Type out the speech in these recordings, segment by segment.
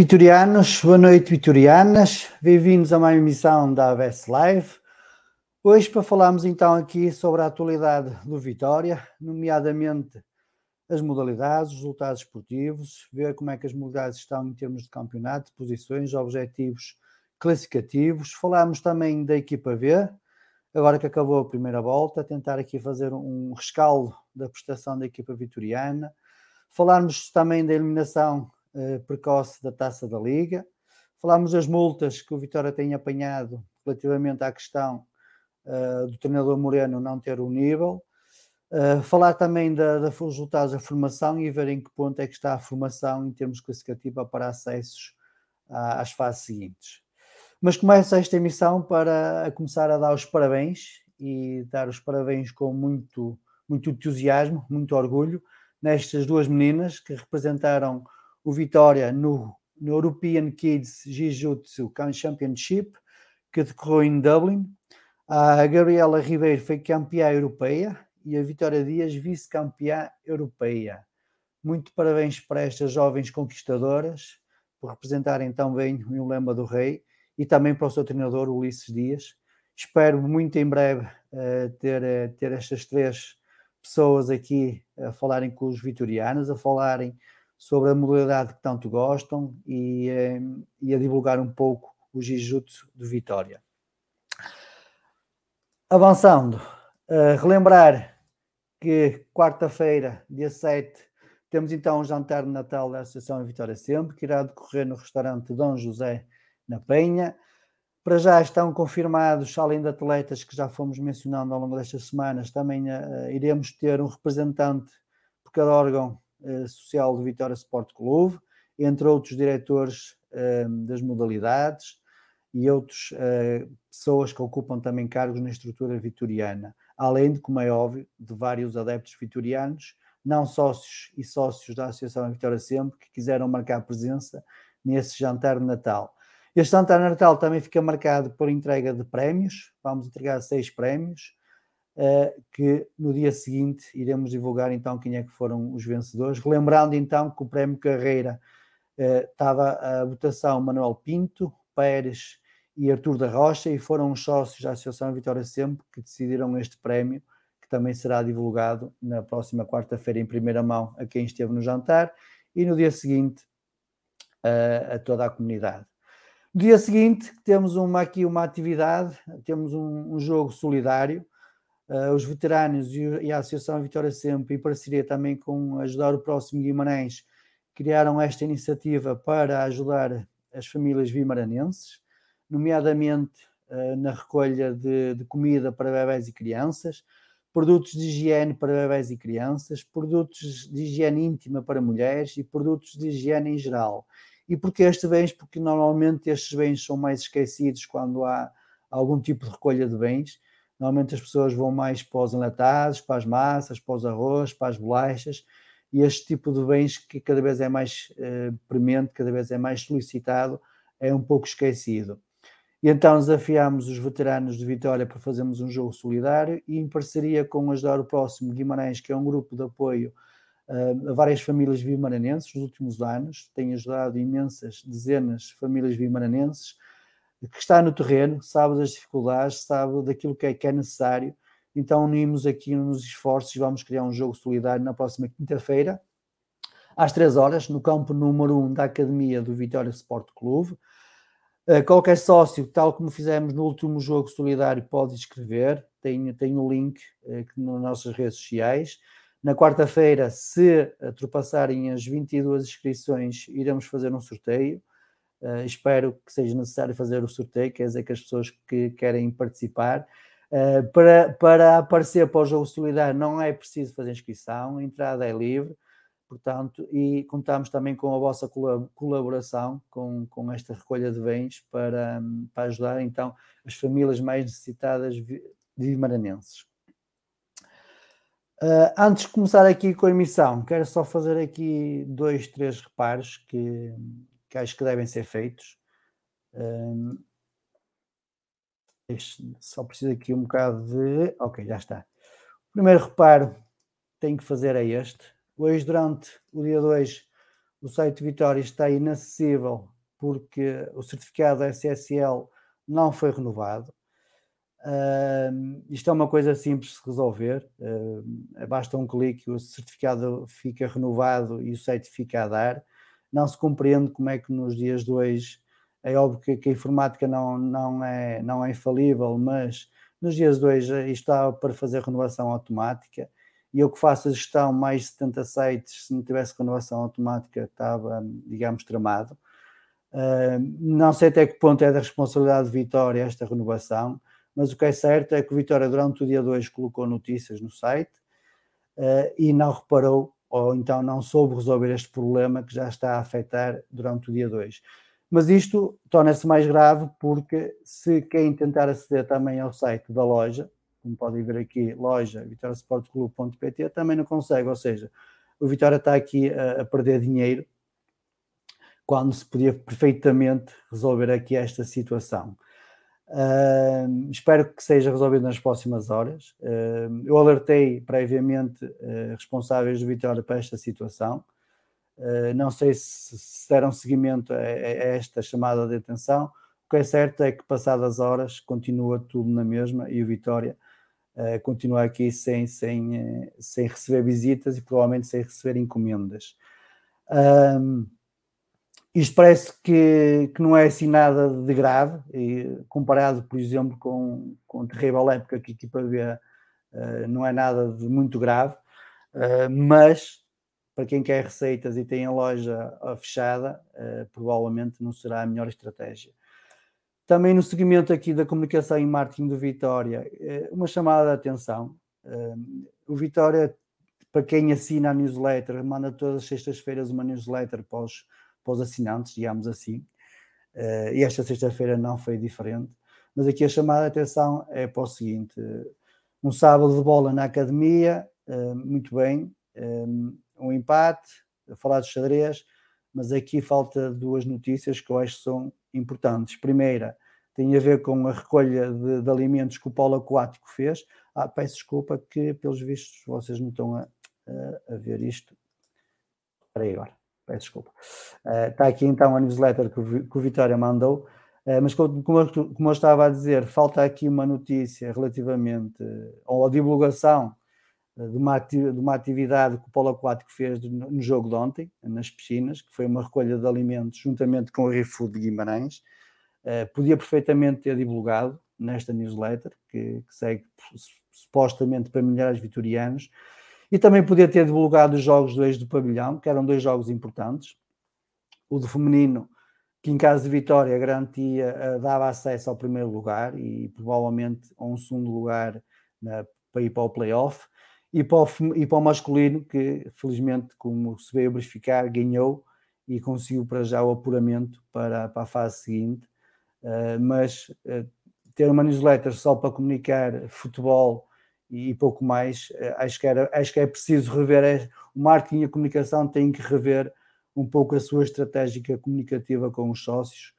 vitorianos, boa noite, vitorianas. Bem-vindos a mais uma emissão da AVS Live. Hoje, para falarmos então aqui sobre a atualidade do Vitória, nomeadamente as modalidades, os resultados esportivos, ver como é que as modalidades estão em termos de campeonato, posições, objetivos classificativos. Falámos também da equipa V, agora que acabou a primeira volta, tentar aqui fazer um rescaldo da prestação da equipa vitoriana. Falarmos também da eliminação precoce da taça da Liga. Falámos das multas que o Vitória tem apanhado relativamente à questão uh, do treinador Moreno não ter o nível. Uh, falar também dos resultados da formação e ver em que ponto é que está a formação em termos classificativos para acessos às fases seguintes. Mas começo esta emissão para começar a dar os parabéns e dar os parabéns com muito, muito entusiasmo, muito orgulho nestas duas meninas que representaram o Vitória no, no European Kids Jiu-Jitsu Championship, que decorreu em Dublin. A Gabriela Ribeiro foi campeã europeia e a Vitória Dias vice-campeã europeia. Muito parabéns para estas jovens conquistadoras por representarem tão bem o emblema do rei e também para o seu treinador Ulisses Dias. Espero muito em breve uh, ter, uh, ter estas três pessoas aqui a falarem com os vitorianos, a falarem sobre a modalidade que tanto gostam e, eh, e a divulgar um pouco o Jiu-Jitsu de Vitória. Avançando, uh, relembrar que quarta-feira, dia 7, temos então um jantar de Natal da Associação Vitória Sempre, que irá decorrer no restaurante Dom José, na Penha. Para já estão confirmados, além de atletas que já fomos mencionando ao longo destas semanas, também uh, iremos ter um representante por cada órgão social do Vitória Sport Clube, entre outros diretores uh, das modalidades e outras uh, pessoas que ocupam também cargos na estrutura vitoriana, além de, como é óbvio, de vários adeptos vitorianos, não sócios e sócios da Associação Vitória Sempre, que quiseram marcar presença nesse jantar de Natal. Este jantar de Natal também fica marcado por entrega de prémios, vamos entregar seis prémios, que no dia seguinte iremos divulgar então quem é que foram os vencedores. Lembrando então que o prémio Carreira estava a votação Manuel Pinto, Pérez e Artur da Rocha, e foram os sócios da Associação Vitória Sempre que decidiram este prémio, que também será divulgado na próxima quarta-feira em primeira mão a quem esteve no jantar e no dia seguinte a, a toda a comunidade. No dia seguinte, temos uma, aqui uma atividade, temos um, um jogo solidário. Uh, os veteranos e, e, a Associação Vitória Sempre, em parceria também com Ajudar o Próximo Guimarães, criaram esta iniciativa para ajudar as famílias vimaranenses, nomeadamente uh, na recolha de, de, comida para bebés e crianças, produtos de higiene para bebés e crianças, produtos de higiene íntima para mulheres e produtos de higiene em geral. E porquê estes bens? Porque normalmente estes bens são mais esquecidos quando há algum tipo de recolha de bens. Normalmente as pessoas vão mais para os enlatados, para as massas, para os arroz, para as bolachas, e este tipo de bens que cada vez é mais eh, premente, cada vez é mais solicitado, é um pouco esquecido. E então desafiámos os veteranos de Vitória para fazermos um jogo solidário e em parceria com Ajudar o Próximo Guimarães, que é um grupo de apoio uh, a várias famílias vimaranenses nos últimos anos, tem ajudado imensas dezenas de famílias vimaranenses, que está no terreno, sabe das dificuldades, sabe daquilo que é, que é necessário. Então unimos aqui nos esforços e vamos criar um jogo solidário na próxima quinta-feira, às três horas, no campo número 1 um da Academia do Vitória Sport Clube. Uh, qualquer sócio, tal como fizemos no último jogo solidário, pode inscrever. Tem, tem o link uh, nas nossas redes sociais. Na quarta-feira, se ultrapassarem as 22 inscrições, iremos fazer um sorteio. Uh, espero que seja necessário fazer o sorteio, quer dizer que as pessoas que querem participar. Uh, para, para aparecer para o jogo solidário não é preciso fazer inscrição, a entrada é livre, portanto, e contamos também com a vossa colaboração com, com esta recolha de bens para, para ajudar então as famílias mais necessitadas de maranenses. Uh, antes de começar aqui com a emissão, quero só fazer aqui dois, três reparos que, que acho que devem ser feitos. Só preciso aqui um bocado de. Ok, já está. O primeiro reparo que tenho que fazer é este. Hoje, durante o dia 2, o site Vitória está inacessível porque o certificado SSL não foi renovado. Uh, isto é uma coisa simples de resolver, uh, basta um clique, o certificado fica renovado e o site fica a dar. Não se compreende como é que nos dias de hoje, é óbvio que, que a informática não, não, é, não é infalível, mas nos dias de hoje está para fazer renovação automática e eu que faço a gestão mais de 70 sites, se não tivesse renovação automática estava, digamos, tramado. Uh, não sei até que ponto é da responsabilidade de Vitória esta renovação, mas o que é certo é que Vitória, durante o dia 2, colocou notícias no site uh, e não reparou, ou então não soube resolver este problema que já está a afetar durante o dia 2. Mas isto torna-se mais grave porque se quem tentar aceder também ao site da loja, como podem ver aqui, loja vitoriasportclube.pt, também não consegue, ou seja, o Vitória está aqui a, a perder dinheiro quando se podia perfeitamente resolver aqui esta situação. Espero que seja resolvido nas próximas horas. Uh, eu alertei previamente uh, responsáveis do Vitória para esta situação. Ah, não sei se, deram seguimento a, a, esta chamada de atenção. O que é certo é que, passadas horas, continua tudo na mesma e o Vitória continua aqui sem, sem, sem receber visitas e provavelmente sem receber encomendas. Isto parece que, que não é assim nada de grave, e, comparado, por exemplo, com, com a terrível época que a equipa B uh, não é nada de muito grave, uh, mas para quem quer receitas e tem a loja fechada, uh, provavelmente não será a melhor estratégia. Também no seguimento aqui da comunicação e marketing do Vitória, uma chamada de atenção. o Vitória, para quem assina a newsletter, manda todas as sextas-feiras uma newsletter para os para os assinantes, digamos assim. Uh, e esta sexta-feira não foi diferente. Mas aqui a chamada de atenção é para o seguinte: um sábado de bola na academia, uh, muito bem, um, empate, falar de xadrez, mas aqui falta duas notícias que eu acho que são importantes. Primeira, tem a ver com a recolha de, de alimentos que o polo aquático fez. Ah, peço desculpa que, pelos vistos, vocês não estão a, a, a ver isto. Espera aí agora. Peço desculpa. Uh, está aqui então a newsletter que o, que o Vitória mandou, uh, mas como, como, eu, estava a dizer, falta aqui uma notícia relativamente ou a divulgação de uma, de uma atividade que o Polo Aquático fez no jogo de ontem, nas piscinas, que foi uma recolha de alimentos juntamente com o ReFood de Guimarães. Uh, podia perfeitamente ter divulgado nesta newsletter, que, que segue supostamente para milhares de vitorianos, e também podia ter divulgado os jogos do ex do pavilhão, que eram dois jogos importantes. O do feminino, que em caso de vitória garantia, uh, dava acesso ao primeiro lugar e provavelmente a um segundo lugar na, para ir para o playoff e para, o, e para o masculino, que felizmente, como se veio verificar, ganhou e conseguiu para já o apuramento para, para a fase seguinte. Uh, mas uh, ter uma newsletter só para comunicar futebol e, pouco mais, uh, acho, que era, acho que é preciso rever. É, o marketing e a comunicação têm que rever um pouco a sua estratégia comunicativa com os sócios,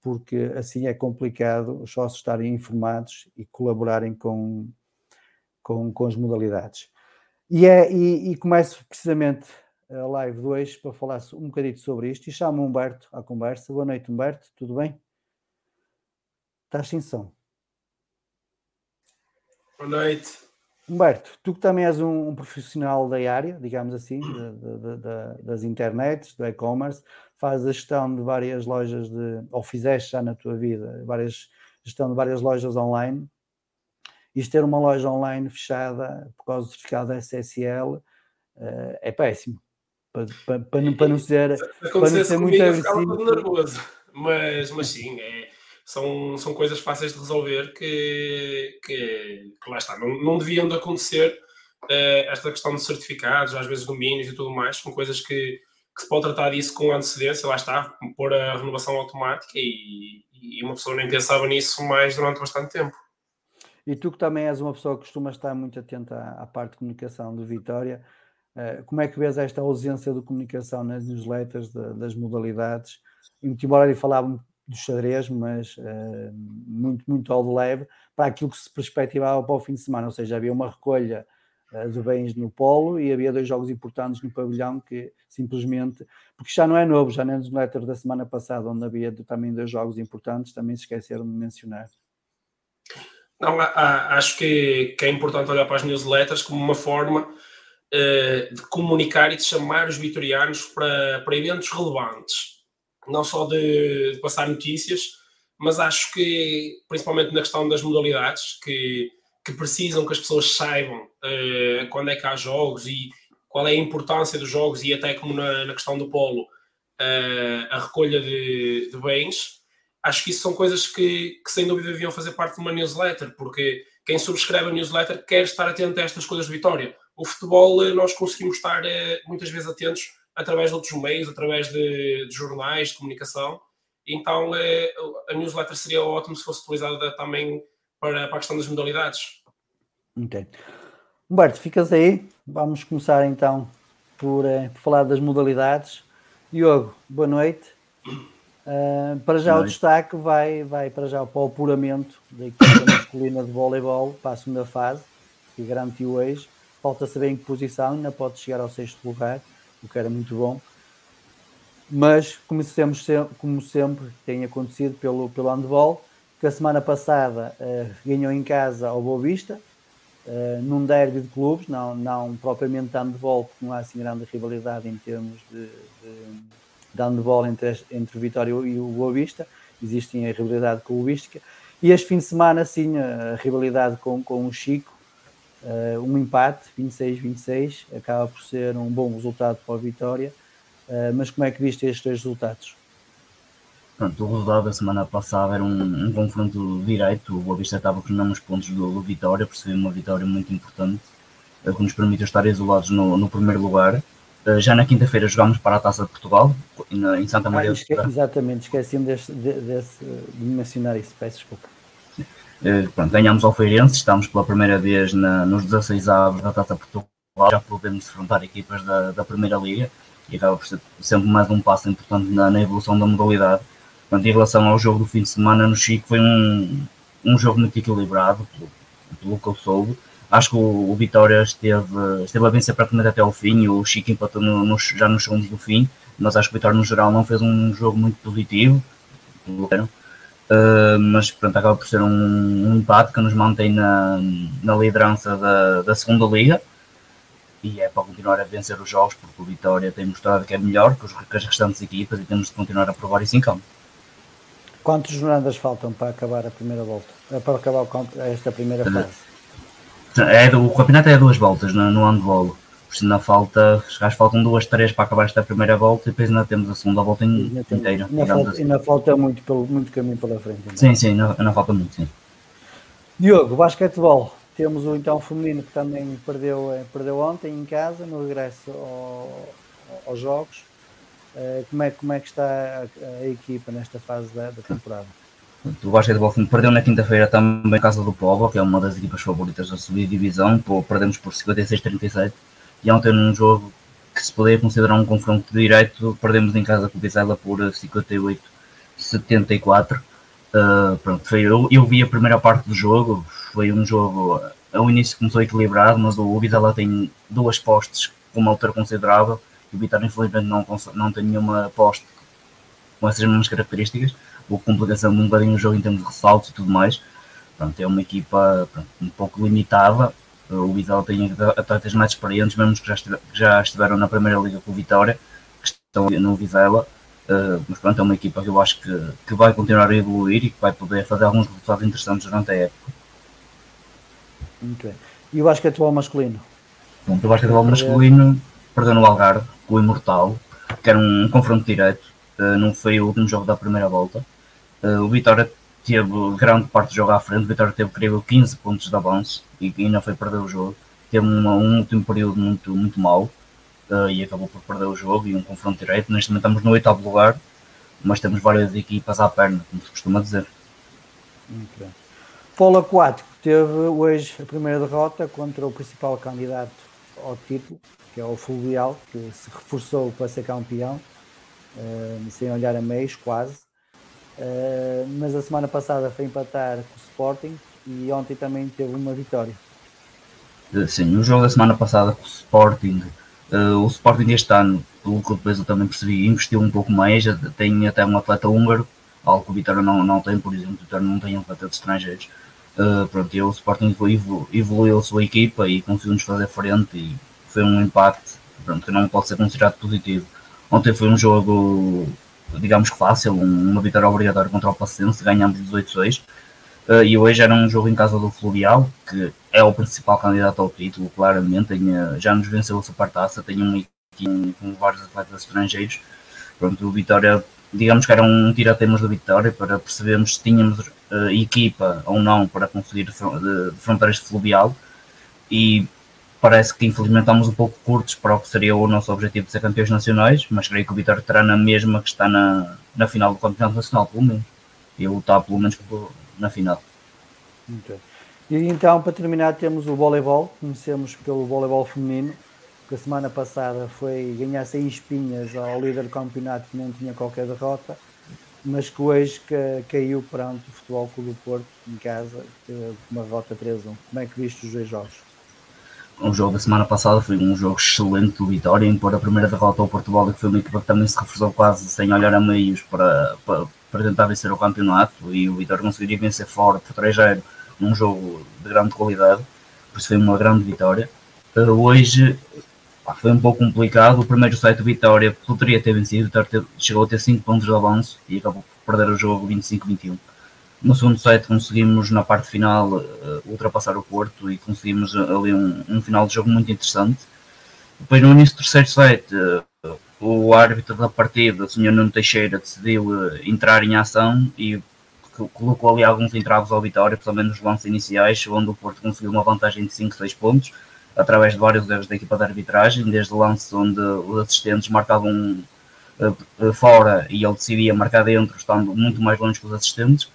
porque assim é complicado os sócios estarem informados e colaborarem com, com, com as modalidades. E, é, e, e começo precisamente a live 2 para falar um bocadinho sobre isto e chamo Humberto à conversa. Boa noite, Humberto, tudo bem? Estás sem som. Boa noite. Humberto, tu que também és um, um profissional da área, digamos assim, de, de, de, das internets, do e-commerce, fazes a gestão de várias lojas de, ou fizeste já na tua vida, várias, gestão de várias lojas online isto ter uma loja online fechada por causa do certificado SSL eh, é péssimo. Para, para, para, não, para não ser, para não ser muito agressivo. nervoso. Mas, mas sim, é, são, são coisas fáceis de resolver que, que, que lá está, não, não deviam de acontecer. Uh, esta questão de certificados, às vezes domínios e tudo mais, são coisas que, que se pode tratar disso com antecedência, lá está, pôr a renovação automática e, e uma pessoa nem pensava nisso mais durante bastante tempo. E tu que também és uma pessoa que costuma estar muito atenta à, à parte de comunicação do Vitória, uh, como é que vês esta ausência de comunicação nas newsletters de, das modalidades? E embora ele falava do xadrez, mas uh, muito, muito ao de leve, para aquilo que se perspectivava para o fim de semana, ou seja, havia uma recolha uh, de bens no polo e havia dois jogos importantes no pavilhão que simplesmente, porque já não é novo, já na newsletter da semana passada, onde havia também dois jogos importantes, também se esqueceram de mencionar. Não, acho que, que, é importante olhar para as newsletters como uma forma uh, de comunicar e de chamar os vitorianos para, para eventos relevantes. Não só de, de, passar notícias, mas acho que, principalmente na questão das modalidades, que, que precisam que as pessoas saibam uh, quando é que há jogos e qual é a importância dos jogos e até como na, na questão do polo, uh, a recolha de, de bens acho que isso são coisas que, que, sem dúvida deviam fazer parte de uma newsletter, porque quem subscreve a newsletter quer estar atento a estas coisas de Vitória. O futebol, eh, nós conseguimos estar eh, muitas vezes atentos através de outros meios, através de, de jornais, de comunicação. Então, eh, a newsletter seria ótimo se fosse utilizada também para, para a questão das modalidades. Ok. Humberto, ficas aí. Vamos começar então por, por falar das modalidades. Diogo, boa noite. Uh, para já o destaque vai, vai para já para o apuramento da equipa masculina de voleibol para a segunda fase, que garantiu hoje. Falta saber em que posição, ainda pode chegar ao sexto lugar, o que era muito bom. Mas, como sempre, como sempre tem acontecido pelo, pelo handball, que a semana passada uh, ganhou em casa ao Boa Vista, uh, num derby de clubes, não, não propriamente de handball, porque não há assim grande rivalidade em termos de, de dando bola entre, entre o Vitória e o Boa Vista, existem a rivalidade clubística, e este fim de semana, sim, a rivalidade com, com o Chico, uh, um empate, 26-26, acaba por ser um bom resultado para o Vitória, uh, mas como é que viste estes dois resultados? Pronto, o resultado da semana passada era um, um confronto direito, o Boa Vista estava com os mesmos pontos do, do Vitória, percebeu uma vitória muito importante, uh, que nos permite estar isolados no, no primeiro lugar, já na quinta-feira jogámos para a Taça de Portugal, em Santa Maria ah, esque Exatamente, esqueci-me de mencionar isso, peço desculpa. Uh, pronto, ganhámos ao Feirense, estamos pela primeira vez na, nos 16 avos da Taça Portugal, já podemos enfrentar equipas da, da Primeira Liga e acaba por ser sempre mais um passo importante na, na evolução da modalidade. Em relação ao jogo do fim de semana no Chico, foi um, um jogo muito equilibrado, pelo, pelo que eu soube Acho que o, o Vitória esteve, esteve a vencer praticamente até ao fim. O Chico empatou no, no, já nos segundos do fim. mas acho que o Vitória no geral não fez um jogo muito positivo, uh, mas pronto, acaba por ser um, um, empate que nos mantém na, na liderança da, da segunda liga e é para continuar a vencer os jogos porque o Vitória tem mostrado que é melhor que, os, que as restantes equipas e temos de continuar a provar isso em campo. Quantas jornadas faltam para acabar a primeira volta? Eh, para acabar esta primeira fase? É, o campeonato é duas voltas no, no handball. Por isso ainda falta, acho que faltam duas, três para acabar esta primeira volta e depois ainda temos a segunda volta ainda inteira. Ainda falta, assim. ainda falta muito, pelo, muito caminho pela frente. Ainda. Sim, sim, ainda, ainda falta muito, sim. Diogo, basquetebol. Temos o então feminino que também perdeu, eh, perdeu ontem em casa, no regresso ao, aos jogos. Eh, como é, como é que está a, a equipa nesta fase da, da temporada? O basquetebol feminino perdeu na quinta-feira também em casa do Povo, que é uma das equipas favoritas da subir divisão. Perdemos por 56-37 e ontem num jogo que se poderia considerar um confronto direto, perdemos em casa com o Vizela por 58-74. Uh, pronto, foi, eu, eu vi a primeira parte do jogo, foi um jogo, ao início começou equilibrado, mas o Vizela tem duas postes com uma altura considerável, e o Vitória infelizmente não, não tem nenhuma poste com essas mesmas características, o complicação um bocadinho o jogo em termos de ressaltos e tudo mais. Pronto, é uma equipa pronto, um pouco limitada, o Vitória tem atletas mais experientes, mesmo que já, que já estiveram na primeira liga com o Vitória, que estão no Vizela. Uh, mas pronto, é uma equipa que eu acho que, que vai continuar a evoluir e que vai poder fazer alguns resultados interessantes durante a época. Muito bem. E o basquetebol masculino? Bom, o basquetebol masculino perdeu no Algarve com o Imortal, que era um confronto direto, uh, não foi o último jogo da primeira volta. Uh, o Vitória teve grande parte do jogo à frente, o Vitória teve, creio 15 pontos de avanço e ainda foi perder o jogo. Teve uma, um último período muito, muito mau uh, e acabou por perder o jogo e um confronto direto. Neste momento estamos no oitavo lugar, mas temos várias equipas à perna, como se costuma dizer. Bem. Polo aquático teve hoje a primeira derrota contra o principal candidato ao título, que é o Fluvial, que se reforçou para ser campeão, uh, sem olhar a meios, quase. Uh, mas a semana passada foi empatar com o Sporting e ontem também teve uma vitória. Eh, sim, o jogo da semana passada com o Sporting, uh, o Sporting este ano, pelo que depois eu também percebi, investiu um pouco mais, tem até um atleta húngaro, algo que o Vitória não, não tem, por exemplo, o Vitória não tem um atleta de estrangeiros. Uh, pronto, e o Sporting evoluiu, evoluiu a sua equipa e conseguiu-nos fazer frente e foi um impacto que não pode ser considerado positivo. Ontem foi um jogo, digamos que fácil, uma vitória obrigatória contra o Paciense, ganhamos 18-6 Uh, e hoje era um jogo em casa do Fluvial, que é o principal candidato ao título, claramente. Tem, uh, já nos venceu a Supertaça, tem um equipe com vários atletas estrangeiros. Pronto, o Vitória, digamos que era um tira-temas do Vitória para percebermos se tínhamos uh, equipa ou não para conseguir defrontar este Fluvial. E parece que infelizmente estamos um pouco curtos para o que seria o nosso objetivo de ser campeões nacionais, mas creio que o Vitória terá na mesma que está na, na final do Campeonato Nacional, pelo menos. E lutar pelo menos na final. E então, para terminar, temos o voleibol. Comecemos pelo voleibol feminino, que a semana passada foi ganhar sem espinhas ao líder do campeonato que não tinha qualquer derrota, mas que hoje caiu perante o Futebol Clube do Porto em casa, com uma derrota 3-1. Como é que viste os dois jogos? O jogo da semana passada foi um jogo excelente do Vitória, impor a primeira derrota ao Portugal, que foi uma equipa que também se reforçou quase sem olhar a meios para, para, para tentar vencer o campeonato e o Vitória conseguiria vencer fora por 3-0 num jogo de grande qualidade, por isso foi uma grande vitória. Uh, hoje pá, foi um pouco complicado, o primeiro set do Vitória poderia ter vencido, chegou a ter 5 pontos de avanço e acabou por perder o jogo 25-21. No segundo set conseguimos na parte final uh, ultrapassar o Porto e conseguimos ali um, um, final de jogo muito interessante. Depois no início do terceiro set uh, o árbitro da partida, o Sr. Nuno Teixeira, decidiu entrar em ação e colocou ali alguns entraves ao Vitória, menos nos lances iniciais, onde o Porto conseguiu uma vantagem de 5, 6 pontos, através de vários erros da equipa de arbitragem, desde lances onde os assistentes marcavam fora e ele decidia marcar dentro, estando muito mais longe que os assistentes.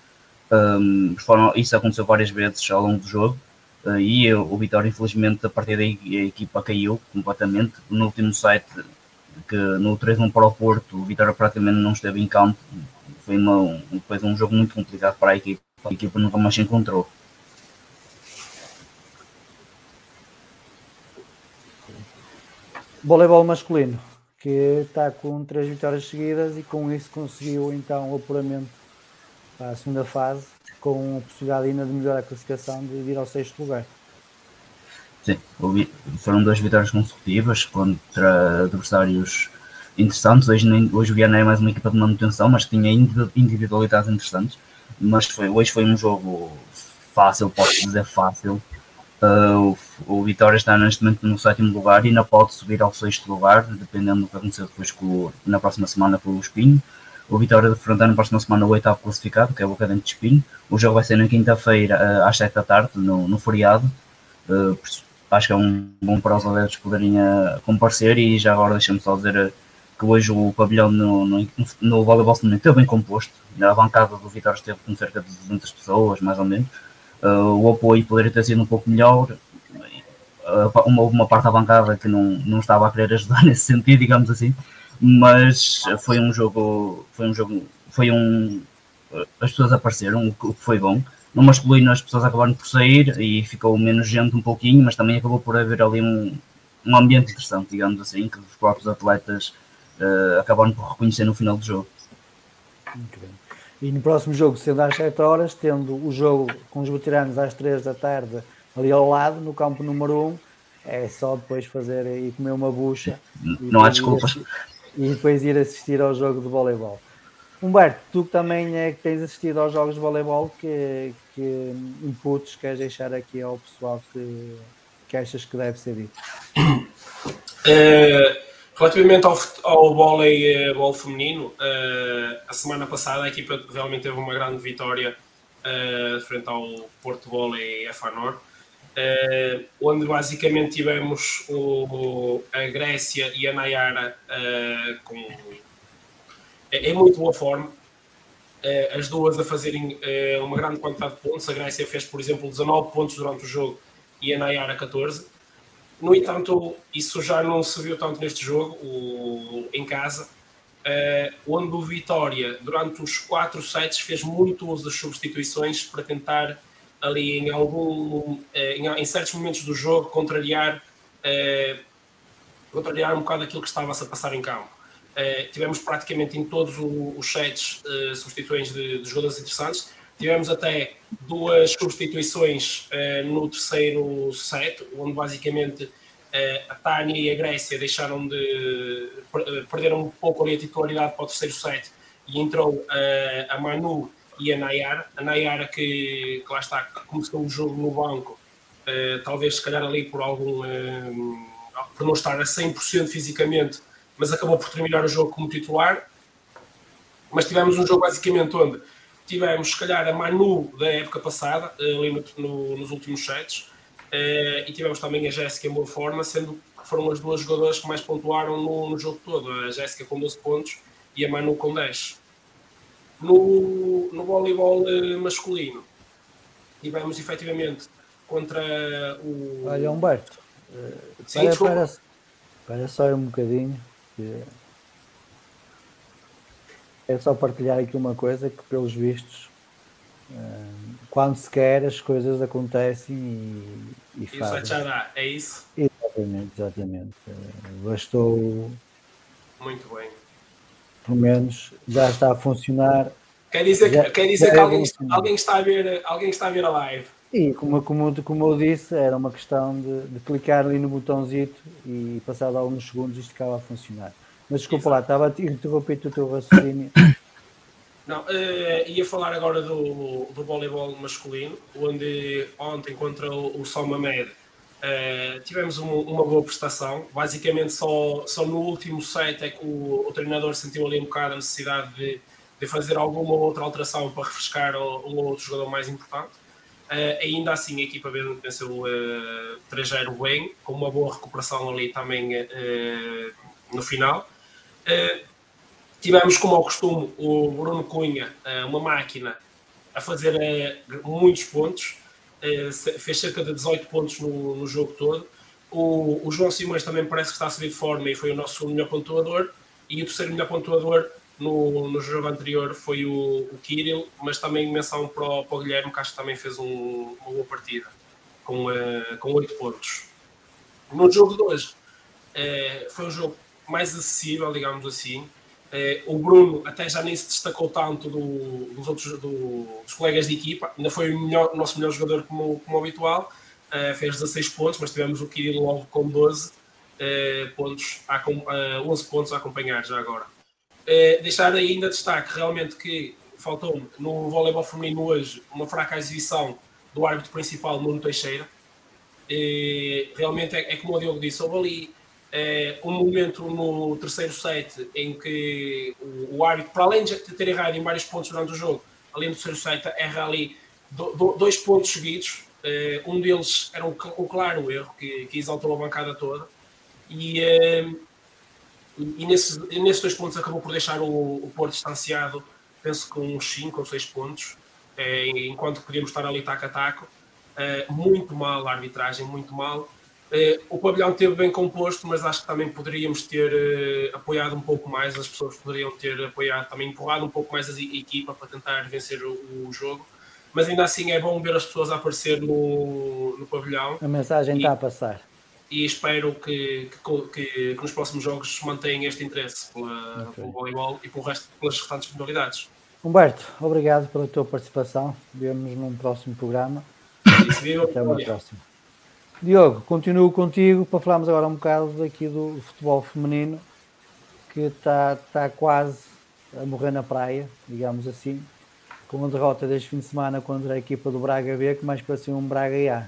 Um, foram, isso aconteceu várias vezes ao longo do jogo. Uh, e o Vitória, infelizmente, a partir daí a equipa caiu completamente. No último set, que no 3-1 para o Porto, o Vitória praticamente não esteve em campo. Foi uma, um jogo muito complicado para a equipa. A equipa nunca mais se encontrou. Voleibol masculino. que está com três vitórias seguidas e com isso conseguiu então o apuramento para a segunda fase, com a possibilidade ainda de melhorar a classificação de ir ao sexto lugar. Sim, foram duas vitórias consecutivas contra adversários interessantes. Hoje, hoje o Viana é mais uma equipa de manutenção, mas tinha individualidades interessantes. Mas foi, hoje foi um jogo fácil, posso dizer fácil. Uh, o, o, Vitória está neste momento no sétimo lugar e ainda pode subir ao sexto lugar, dependendo do que acontecer depois com, na próxima semana com o Espinho. O Vitória defrontar na próxima semana o oitavo classificado, que é o Bocadente de Espinho. O jogo vai ser na quinta-feira, uh, às sete da tarde, no, no feriado. Uh, acho que é um bom para os adeptos poderem comparecer e já agora deixa-me só dizer que hoje o pavilhão no, no, no voleibol feminino esteve bem composto, a bancada do Vitória esteve com cerca de 200 pessoas, mais ou menos. Uh, o apoio poderia ter sido um pouco melhor. Uh, uma, houve uma parte da bancada que não, não estava a querer ajudar nesse sentido, digamos assim, mas foi um jogo, foi um jogo, foi um. As pessoas apareceram, o que foi bom. No masculino as pessoas acabaram por sair e ficou menos gente um pouquinho, mas também acabou por haver ali um, um ambiente interessante, digamos assim, que os próprios atletas uh, acabaram por reconhecer no final do jogo. Muito bem. E no próximo jogo, sendo às 7 horas, tendo o jogo com os veteranos às 3 da tarde ali ao lado, no campo número 1, é só depois fazer e comer uma bucha. Não há desculpas. E depois ir assistir ao jogo de voleibol. Humberto, tu também é que tens assistido aos jogos de voleibol, que, que inputs queres deixar aqui ao pessoal que, que achas que deve ser dito? É Relativamente ao, ao voleibol eh, feminino, uh, a semana passada a equipa realmente teve uma grande vitória frente ao Porto Volley Fanor, uh, onde basicamente tivemos o, a Grécia e a Nayara com, em é muito boa forma, as duas a fazerem uma grande quantidade de pontos. A Grécia fez, por exemplo, 19 pontos durante o jogo e a Nayara 14. No entanto, isso já não se viu tanto neste jogo, o, em casa, uh, onde o Vitória, durante os quatro sets, fez muito uso das substituições para tentar ali em algum uh, em, em, certos momentos do jogo contrariar uh, contrariar um bocado aquilo que estava-se a passar em campo. tivemos praticamente em todos os sets substituições de, de jogadores interessantes Tivemos até duas substituições uh, no terceiro set, onde basicamente uh, a Tânia e a Grécia deixaram de perderam um pouco ali a titularidade para o terceiro set e entrou a Manu e a Nayara. A Nayara que, que lá está, começou o jogo no banco, talvez se calhar ali por algum por não estar a 100% fisicamente, mas acabou por terminar o jogo como titular. Mas tivemos um jogo basicamente onde tivemos, se calhar, a Manu da época passada, eh, ali no, no, nos últimos sets, uh, e tivemos também a Jéssica em boa forma, sendo que foram as duas jogadoras que mais pontuaram no, no jogo todo, a Jéssica com 12 pontos e a Manu com 10. No, no voleibol eh, masculino, tivemos efetivamente contra o. Olha, Humberto, Sim, para, para, para só um bocadinho. Que é só partilhar aqui uma coisa que, pelos vistos, eh, quando se quer, as coisas acontecem e, e fazem. Isso já é isso? Exatamente, exatamente. Eh, bastou. Muito bem. Pelo menos já está a funcionar. Quer dizer, já, quer dizer que alguém, alguém, está a ver, alguém está a ver a live. E como, como, como eu disse, era uma questão de, de clicar ali no botãozito e passado alguns segundos isto ficava a funcionar. Mas desculpa Exato. lá, estava a interromper o teu raciocínio. Não, uh, ia falar agora do, do voleibol masculino, onde ontem contra o, o Somamed uh, tivemos um, uma boa prestação. Basicamente, só, só no último set é que o, o treinador sentiu ali um bocado a necessidade de, de fazer alguma outra alteração para refrescar um ou outro jogador mais importante. Uh, ainda assim, a equipa venceu uh, 3-0 bem, com uma boa recuperação ali também uh, no final. Tivemos, como ao costume, o Bruno Cunha, uma máquina, a fazer muitos pontos, fez cerca de 18 pontos no, no jogo todo. O, o, João Simões também parece que está a subir de forma e foi o nosso melhor pontuador. E o terceiro melhor pontuador no, no jogo anterior foi o, o Kirill, mas também menção para o, para o Guilherme, que acho que também fez um, uma boa partida, com, uh, com 8 pontos. No jogo de hoje, uh, foi um jogo mais acessível, digamos assim. Eh, o Bruno até já nem se destacou tanto do, dos outros do, dos colegas de equipa, ainda foi o, melhor, nosso melhor jogador como, como habitual, uh, fez 16 pontos, mas tivemos o Kirilo logo com 12 uh, pontos, a, uh, 11 pontos a acompanhar já agora. Deixar ainda destaque realmente que faltou no voleibol feminino hoje uma fraca exibição do árbitro principal, Nuno Teixeira. realmente é, é como o Diogo disse, houve ali é, um momento no terceiro set em que o, o árbitro, para além de ter errado em vários pontos durante o jogo, além do terceiro set, erra ali do, do, dois pontos seguidos. É, um deles era um, claro erro que, que, exaltou a bancada toda. E, é, e nesses, dois pontos acabou por deixar o, o Porto distanciado, penso que uns 5 ou 6 pontos, é, enquanto podíamos estar ali taco a taco. Muito mal a arbitragem, muito mal. Eh, o pavilhão esteve bem composto, mas acho que também poderíamos ter uh, apoiado um pouco mais, as pessoas poderiam ter apoiado, também empurrado um pouco mais a equipa para tentar vencer o, o jogo. Mas ainda assim é bom ver as pessoas a aparecer no, no pavilhão. A mensagem e, está a passar. E espero que, que, que, que nos próximos jogos se mantenha este interesse pela, okay. pelo voleibol e pelo resto, pelas restantes modalidades. Humberto, obrigado pela tua participação. Vemos num próximo programa. Até uma próxima. Diogo, continuo contigo para falarmos agora um bocado aqui do futebol feminino que está, está quase a morrer na praia, digamos assim, com uma derrota deste fim de semana contra a equipa do Braga B, que mais parecia um Braga A.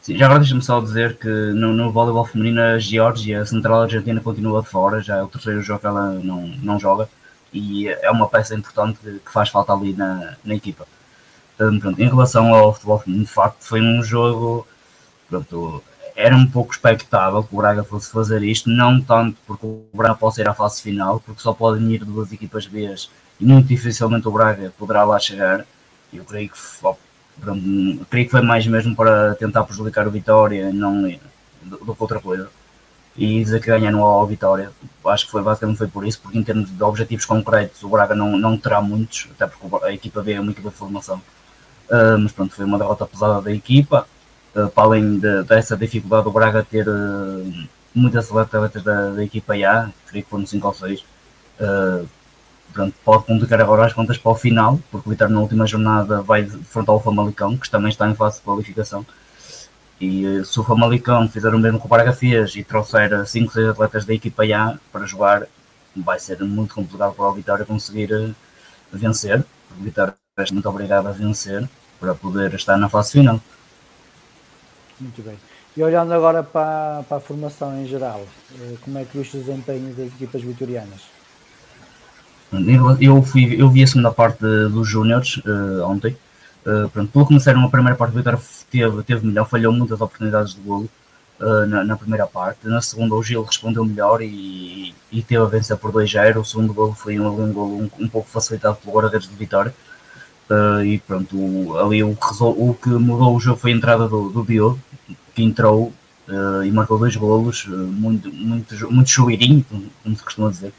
Sim, já agora deixa-me só dizer que no, no voleibol feminino a Geórgia, a Central Argentina, continua de fora, já é o terceiro jogo que ela não, não joga e é uma peça importante que faz falta ali na, na equipa. Pronto, em relação ao futebol feminino, de facto, foi um jogo Era um pouco expectável que o Braga fosse fazer isto, não tanto porque o Braga possa ir à fase final, porque só podem ir duas equipas B e muito dificilmente o Braga poderá lá chegar. Eu creio que, pronto, creio que foi mais mesmo para tentar prejudicar o Vitória não, do, que outra coisa. E dizer que ganharam ao Vitória, acho que foi basicamente foi por isso, porque em termos de objetivos concretos o Braga não, não terá muitos, até porque a equipa B é uma equipa de formação. Uh, mas pronto, foi uma derrota pesada da equipa para além de, dessa dificuldade do Braga ter uh, muitas atletas da, da equipa A, creio que foram 5 ou 6, uh, eh, pronto, pode complicar agora as contas para o final, porque o Vitória na última jornada vai enfrentar o Famalicão, que também está em fase de qualificação. E se o Famalicão fizer o mesmo que o Braga fez e trouxer 5 ou 6 atletas da equipa A para jogar, vai ser muito complicado para o Vitória conseguir vencer. O Vitória é muito obrigado a vencer para poder estar na fase final. Muito bem. E olhando agora para, para a formação em geral, eh, como é que viste o desempenho das equipas vitorianas? Eu, fui, eu vi a segunda parte dos Júniores uh, ontem. Uh, pronto, pelo que começaram a primeira parte, o Vitória teve, teve melhor, falhou muitas oportunidades de golo uh, na, na, primeira parte. Na segunda, o Gil respondeu melhor e, e teve a vencer por 2-0. O segundo golo foi um, um golo um, um pouco facilitado pelo guarda-redes de Vitória. Uh, e pronto, o, ali o, o, que mudou o jogo foi a entrada do, do Diogo, que entrou uh, e marcou dois golos, uh, muito, muito, muito chueirinho, como se costuma dizer,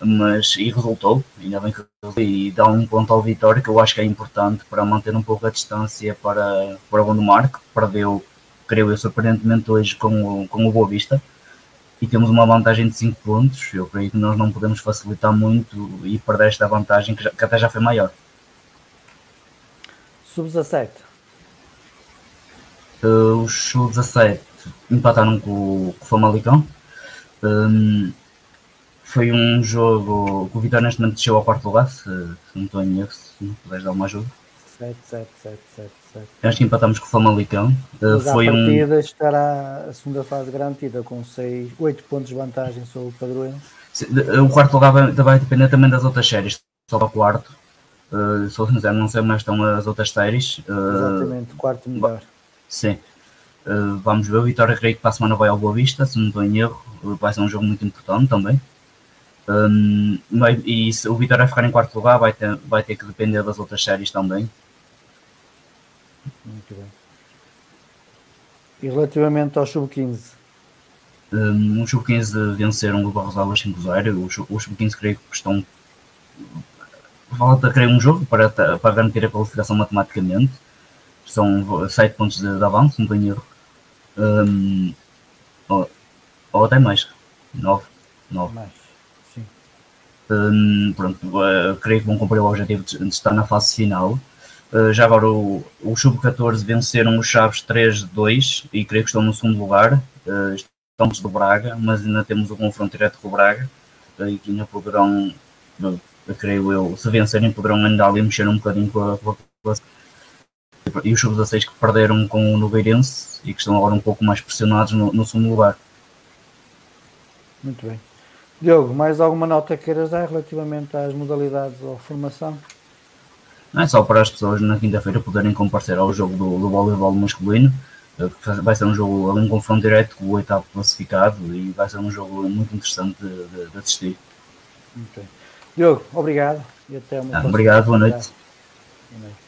mas e resultou, ainda bem que e dá um ponto ao Vitória que eu acho que é importante para manter um pouco a distância para, para o Marco, perdeu, creio eu, surpreendentemente hoje com o, com o Boa Vista e temos uma vantagem de 5 pontos, eu creio que nós não podemos facilitar muito e perder esta vantagem que, já, que até já foi maior. Sub-17. Uh, os sub-17 empataram com, com o Famalicão. Um, foi um jogo que o Vitória neste momento desceu ao quarto lugar, se, se não estou em erro, se me puderes dar uma ajuda. 7, 7, 7, 7, 7. Acho que empatamos com o Famalicão. Uh, foi um... partida estará a segunda fase garantida com 6, 8 pontos de vantagem sobre o Padroense. O quarto lugar vai, vai depender também das outras séries, só para o quarto. Uh, sou sincero, não sei mais estão as outras séries. Uh, Exatamente, quarto melhor. Sim. Uh, vamos ver, o Vitória creio que para a semana vai ao Boa Vista, se não estou em erro, vai ser um jogo muito importante também. Um, e se o Vitória ficar em quarto lugar vai ter, vai ter que depender das outras séries também. Muito bem. E relativamente ao sub-15? Um, o sub-15 venceram o Barrosalas 5-0, o sub-15 creio que estão falta creio um jogo para, para garantir a qualificação matematicamente. São 7 pontos de, de avanço, não tenho erro. Um, ou, ou, até mais, 9. 9. Mais, sim. Um, pronto, uh, creio que vão cumprir o objetivo de, de estar na fase final. Uh, já agora o, o Sub-14 venceram os Chaves 3-2 e creio que estão no segundo lugar. Uh, estamos do Braga, mas ainda temos o confronto direto com o Braga e que ainda poderão, creio eu, se vencerem, poderão ainda ali mexer um bocadinho com a, com a e os sub-16 que perderam com o Nogueirense e que estão agora um pouco mais pressionados no, no segundo lugar. Muito bem. Diogo, mais alguma nota que queiras dar relativamente às modalidades ou formação? Não é só para as pessoas na quinta-feira poderem comparecer ao jogo do, do voleibol masculino, eh, vai ser um jogo, um confronto direto com o oitavo classificado e vai ser um jogo muito interessante de, de, de assistir. Okay. Diogo, obrigado e até uma ah, Obrigado, boa noite. boa noite.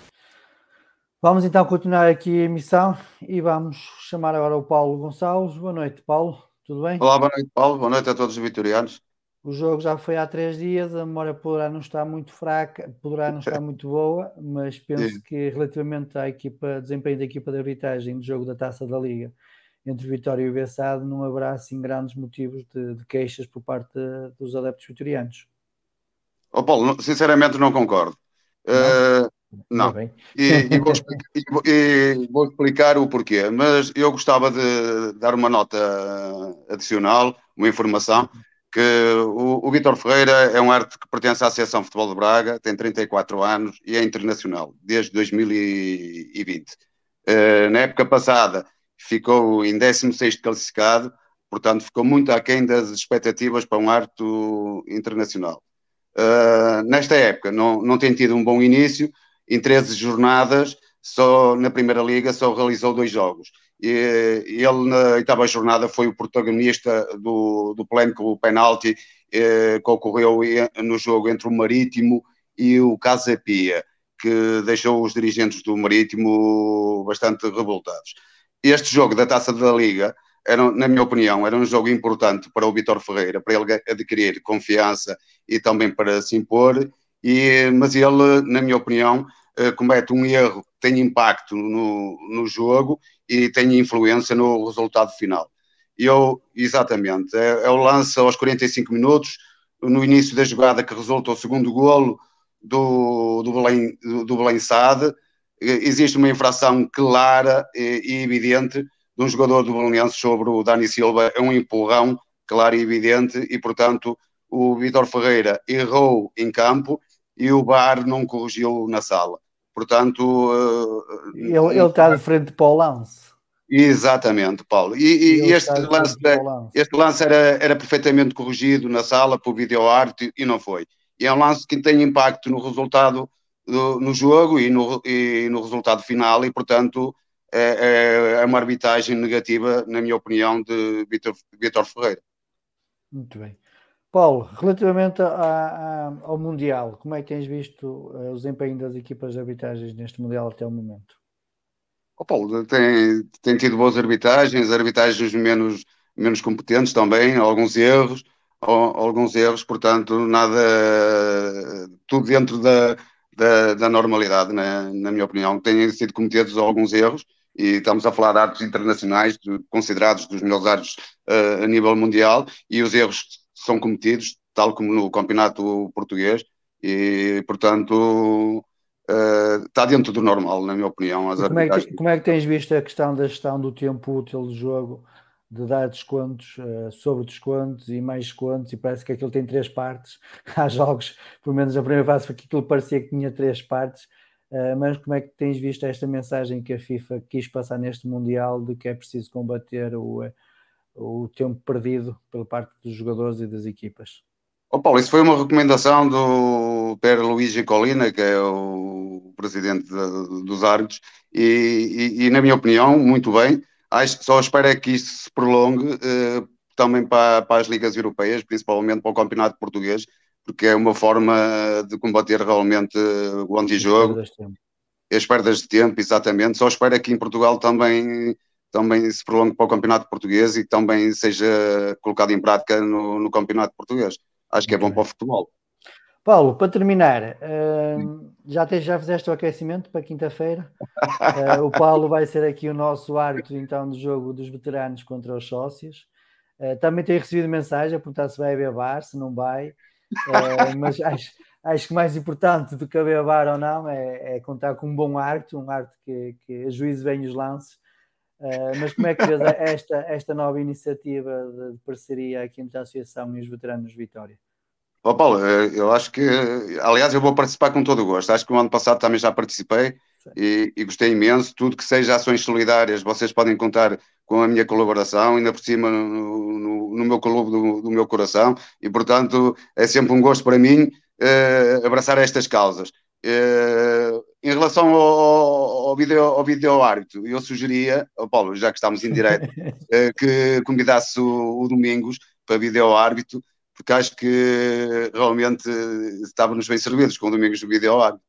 Vamos então continuar aqui a emissão e vamos chamar agora o Paulo Gonçalves. Boa noite, Paulo. Tudo bem? Olá, boa noite, Paulo. Boa noite a todos os vitorianos. O jogo já foi há três dias, a memória poderá não estar muito fraca, poderá não estar muito boa, mas penso Sim. que relativamente à equipa, desempenho da equipa de arbitragem do jogo da Taça da Liga entre Vitória e o Bessado, não haverá assim grandes motivos de, de queixas por parte dos adeptos vitorianos. Oh, Paulo, sinceramente não concordo. Não? Uh, não. E, e, vou explicar, e, vou explicar, o porquê. Mas eu gostava de dar uma nota adicional, uma informação, que o, o Vítor Ferreira é um arte que pertence à Associação Futebol de Braga, tem 34 anos e é internacional, desde 2020. Uh, eh, na época passada ficou em 16 classificado, portanto ficou muito aquém das expectativas para um arte internacional. Uh, nesta época não, não tem tido um bom início, em 13 jornadas, só na Primeira Liga, só realizou dois jogos. E, ele, na oitava jornada, foi o protagonista do, do polémico penalti eh, que ocorreu no jogo entre o Marítimo e o Casa Pia, que deixou os dirigentes do Marítimo bastante revoltados. Este jogo da Taça da Liga, era, na minha opinião, era um jogo importante para o Vitor Ferreira, para ele adquirir confiança e também para se impor, e, mas ele, na minha opinião, uh, comete um erro que tem impacto no, no jogo e tem influência no resultado final. Eu, exatamente, é, é, o lance aos 45 minutos, no início da jogada que resulta o segundo golo do, do, Belém, do, do Belém Sade, existe uma infração clara e, e, evidente de um jogador do Belenense sobre o Dani Silva, é um empurrão claro e evidente, e portanto o Vitor Ferreira errou em campo e o VAR não corrigiu na sala. Portanto. Uh, ele, ele está de frente para o lance. Exatamente, Paulo. E, e este, lance, este lance era, era perfeitamente corrigido na sala por videoarte e não foi. E é um lance que tem impacto no resultado do, no jogo e no, e no resultado final, e portanto é, é, é uma arbitragem negativa, na minha opinião, de Vitor Ferreira. Muito bem. Paulo, relativamente ao Mundial, como é que tens visto uh, o desempenho das equipas de arbitragens neste Mundial até o momento? Oh, Paulo, tem, tem tido boas arbitragens, arbitragens menos, menos competentes também, alguns erros, alguns erros, portanto, nada, tudo dentro da, da, da normalidade, né, na minha opinião. Têm sido cometidos alguns erros, e estamos a falar de árbitros internacionais, de, considerados dos melhores árbitros uh, a nível mundial, e os erros são cometidos, tal como no campeonato português, e portanto uh, está dentro do normal, na minha opinião. Como é, que, como, é que, tens visto a questão da gestão do tempo útil do jogo, de dar descontos uh, sobre descontos e mais descontos, e parece que aquilo tem três partes. Há jogos, pelo menos a primeira fase, que aquilo parecia que tinha três partes. Uh, mas como é que tens visto esta mensagem que a FIFA quis passar neste Mundial de que é preciso combater o, o tempo perdido pela parte dos jogadores e das equipas. Oh Paulo, isso foi uma recomendação do Pedro Luigi Colina, que é o presidente de, dos árbitros, e, e, e, na minha opinião, muito bem. Acho, só espero é que isso se prolongue eh, também para, para, as ligas europeias, principalmente para o campeonato português, porque é uma forma de combater realmente o antijogo. As perdas de tempo, exatamente. Só espero é que em Portugal também também se prolongue para o Campeonato Português e também seja colocado em prática no, no Campeonato Português. Acho que é bom para o futebol. Paulo, para terminar, uh, já, te, já fizeste o aquecimento para quinta-feira? Uh, o Paulo vai ser aqui o nosso árbitro então do jogo dos veteranos contra os sócios. Uh, também tenho recebido mensagem a perguntar se vai bar, se não vai, mas acho, acho que mais importante do que bar ou não é, é contar com um bom arte, um arte que, que ajuize bem os lances. Uh, mas como é que vês esta, esta nova iniciativa de, de parceria aqui entre a Associação e os veteranos Vitória? Oh, Paulo, eu acho que, aliás, eu vou participar com todo o gosto. Acho que o ano passado também já participei e, e, gostei imenso. Tudo que seja ações solidárias, vocês podem contar com a minha colaboração, ainda por cima no, no, no meu clube do, do, meu coração, e portanto é sempre um gosto para mim uh, abraçar estas causas. Em relação ao, ao, vídeo, ao vídeo árbitro, eu sugeria, oh Paulo, já que estamos em direto, uh, que convidasse o, o Domingos para vídeo árbitro porque acho que realmente estávamos bem servidos com o Domingos do Vídeo Árbitro.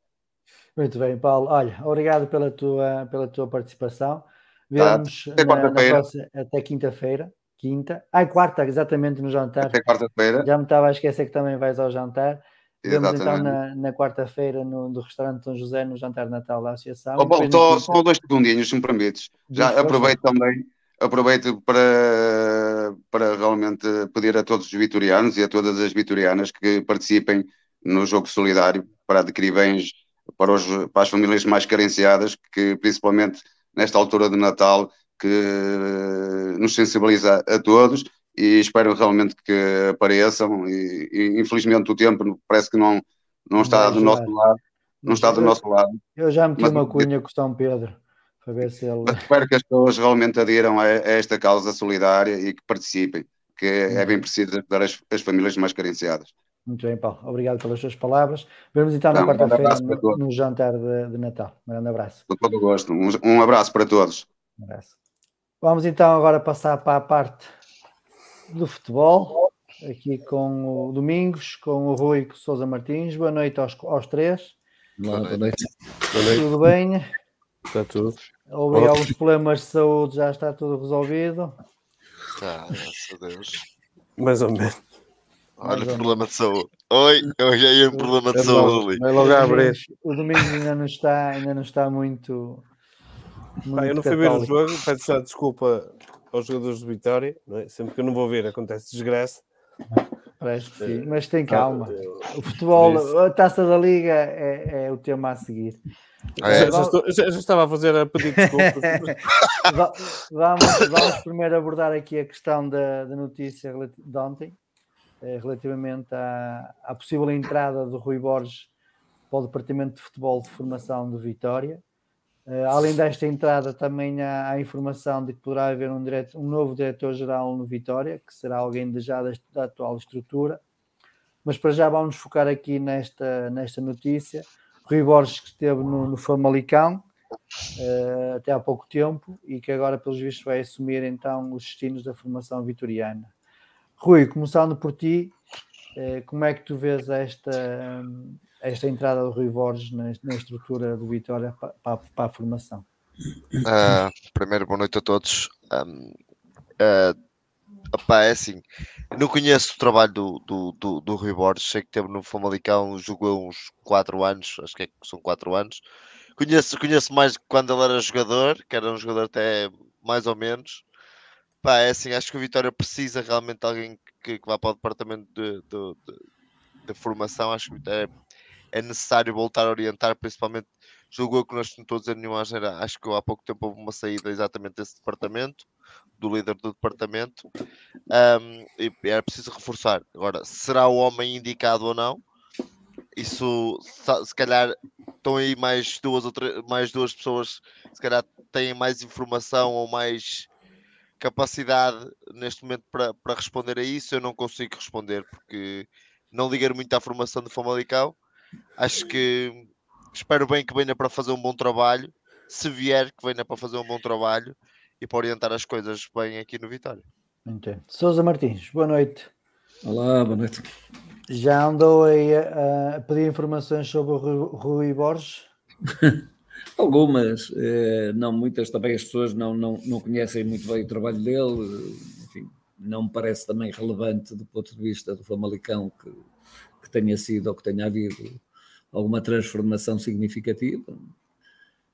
Muito bem, Paulo. Olha, obrigado pela tua, pela tua participação. Vemos tá. até, na, na próxima, até quinta-feira. Quinta. Ai, quarta, exatamente no jantar. Até quarta-feira. Já me estava a esquecer que também vais ao jantar. Vemos então na, na quarta-feira no, no restaurante Dom José, no jantar de Natal da Associação. Oh, Paulo, só, só dois segundinhos, se me permites. Já aproveito também aproveito para, para realmente pedir a todos os vitorianos e a todas as vitorianas que participem no jogo solidário para adquirir bens para, os, para as famílias mais carenciadas, que principalmente nesta altura de Natal, que nos sensibiliza a todos e espero realmente que apareçam e, e infelizmente o tempo parece que não, não está do nosso lado. Não está do nosso lado. Eu já meti uma cunha com São Pedro para ver se ele. Espero que as pessoas realmente aderam a, a esta causa solidária e que participem, que é bem preciso ajudar as, as famílias mais carenciadas. Muito bem, Paulo. Obrigado pelas suas palavras. Vemos então na quarta-feira no, no, jantar de, de, Natal. Um grande abraço. Com todo o gosto. Um, um abraço para todos. Um abraço. Vamos então agora passar para a parte do futebol, aqui com o Domingos, com o Rui Souza Martins. Boa noite aos, aos três. Boa noite. Boa noite. Tudo bem? Está tudo. Houve alguns problemas de saúde, já está tudo resolvido. Está, graças a Deus. Mais ou menos. Olha, o problema de saúde. Oi, eu já ia um problema de é saúde ali. Vai logo abrir. O Domingos ainda não está, ainda não está muito. muito ah, eu não fui ver o jogo, peço já desculpa aos jogadores de Vitória. É? Sempre que eu não vou ver, acontece desgraça. Parece que sim, mas tem calma. O futebol, a taça da liga é, é o tema a seguir. Ah, é. já, estou, já, já, estava a fazer a pedir desculpas. vamos, vamos primeiro abordar aqui a questão da, da notícia de ontem, eh, relativamente à, à possível entrada do Rui Borges para o Departamento de Futebol de Formação de Vitória. Uh, além desta entrada, também há a informação de que poderá haver um, direto, um novo diretor-geral no Vitória, que será alguém de já da, da, atual estrutura. Mas para já vamos focar aqui nesta, nesta notícia. Rui Borges, que esteve no, no Famalicão uh, até há pouco tempo e que agora, pelos vistos, vai assumir então os destinos da formação vitoriana. Rui, começando por ti, uh, como é que tu vês esta, esta entrada do Rui Borges na, na estrutura do Vitória para, para, para a formação? Uh, primeiro, boa noite a todos. Um, uh, Opa, é assim, não conheço o trabalho do, do, do, do Rui Borges, sei que teve no Famalicão, jogou uns 4 anos, acho que, é, são 4 anos. Conheço, conheço mais quando ele era jogador, que era um jogador até mais ou menos. Pá, é assim, acho que o Vitória precisa realmente de alguém que, que vá para o departamento de, de, de, de formação. Acho que é, é necessário voltar a orientar, principalmente jogou que nós não estou a nenhuma asneira. Acho que há pouco tempo houve uma saída exatamente desse departamento do líder do departamento um, e era preciso reforçar. Agora, será o homem indicado ou não? Isso se calhar estão aí mais duas ou três, mais duas pessoas se calhar têm mais informação ou mais capacidade neste momento para, para responder a isso. Eu não consigo responder porque não ligar muito à formação do Famalicão. Acho que espero bem que venha para fazer um bom trabalho. Se vier, que venha para fazer um bom trabalho e para orientar as coisas bem aqui no Vitória. Entendo. Sousa Martins, boa noite. Olá, boa noite. Já andou aí a, a pedir informações sobre o Rui Borges? Algumas, eh, não muitas, também as pessoas não, não, não conhecem muito bem o trabalho dele, enfim, não me parece também relevante do ponto de vista do Famalicão que, que tenha sido ou que tenha havido alguma transformação significativa.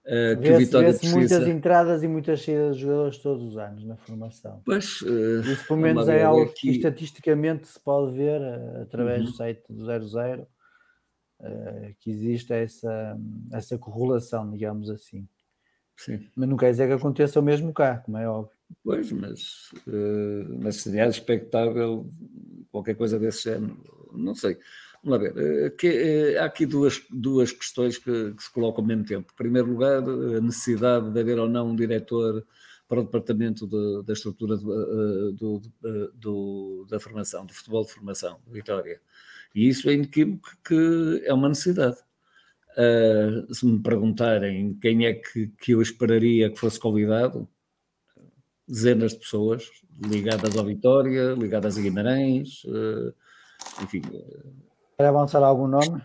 Uh, vê-se vê precisa... muitas entradas e muitas saídas de jogadores todos os anos na formação. Pois, uh, Isso pelo menos é algo aqui... que estatisticamente se pode ver uh, através uhum. do site do 00 que existe essa, essa correlação, digamos assim. Sim. Mas não quer dizer que aconteça o mesmo cá, como é óbvio. Pois, mas, mas seria expectável qualquer coisa desse género, não sei. Vamos lá ver. Eh, que, eh, há aqui duas, duas questões que, que, se colocam ao mesmo tempo. Em primeiro lugar, a necessidade de haver ou não um diretor para o departamento de, da estrutura do, eh, do, do, da formação, do futebol de formação, Vitória. E isso é inequívoco que é uma necessidade. Uh, se me perguntarem quem é que, que eu esperaria que fosse convidado, dezenas de pessoas ligadas ao Vitória, ligadas a Guimarães, uh, enfim, Quer avançar algum nome?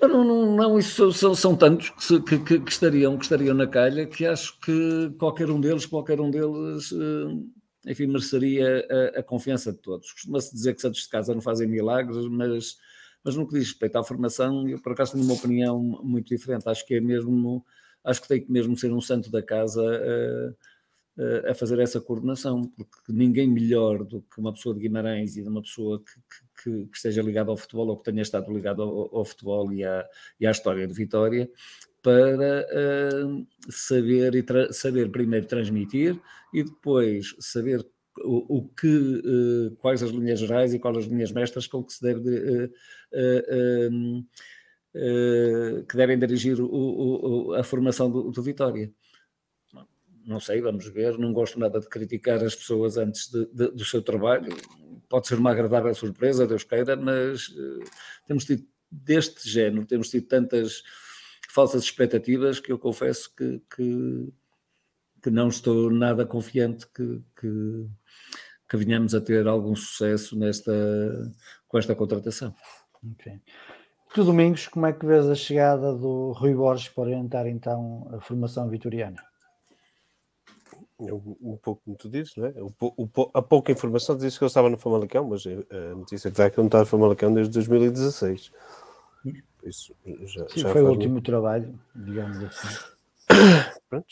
Não, não, não isso são, são tantos que, que, que, estariam, que estariam na calha que acho que qualquer um deles, qualquer um deles, eh, enfim, mereceria a, a confiança de todos. Costuma-se dizer que Santos de Casa não fazem milagres, mas, mas no que diz respeito à formação, eu por acaso tenho uma opinião muito diferente. Acho que é mesmo, acho que tem que mesmo ser um santo da casa. Uh, a fazer essa coordenação, porque ninguém melhor do que uma pessoa de Guimarães e de uma pessoa que, que, que esteja ligada ao futebol ou que tenha estado ligado ao, ao futebol e à, e à, história de Vitória, para uh, saber, e saber primeiro transmitir e depois saber o, o que, uh, quais as linhas gerais e quais as linhas mestras com que se deve uh, que devem dirigir o, o, a formação do, do Vitória não sei, vamos ver. Não gosto nada de criticar as pessoas antes de, de, do seu trabalho. Pode ser uma agradável surpresa, Deus queira, mas uh, temos tido deste género, temos tido tantas falsas expectativas que eu confesso que, que, que não estou nada confiante que, que, que venhamos a ter algum sucesso nesta, com esta contratação. Okay. Tu, Domingos, como é que vês a chegada do Rui Borges para orientar então a formação vitoriana? Um, um pouco como tu dizes, não é? O, o, a pouca informação disse que ele estava no Famalicão, mas a notícia que dá é que ele não está no Famalicão desde 2016. Isso já, Sim, já foi o último muito... trabalho, digamos assim. Pronto.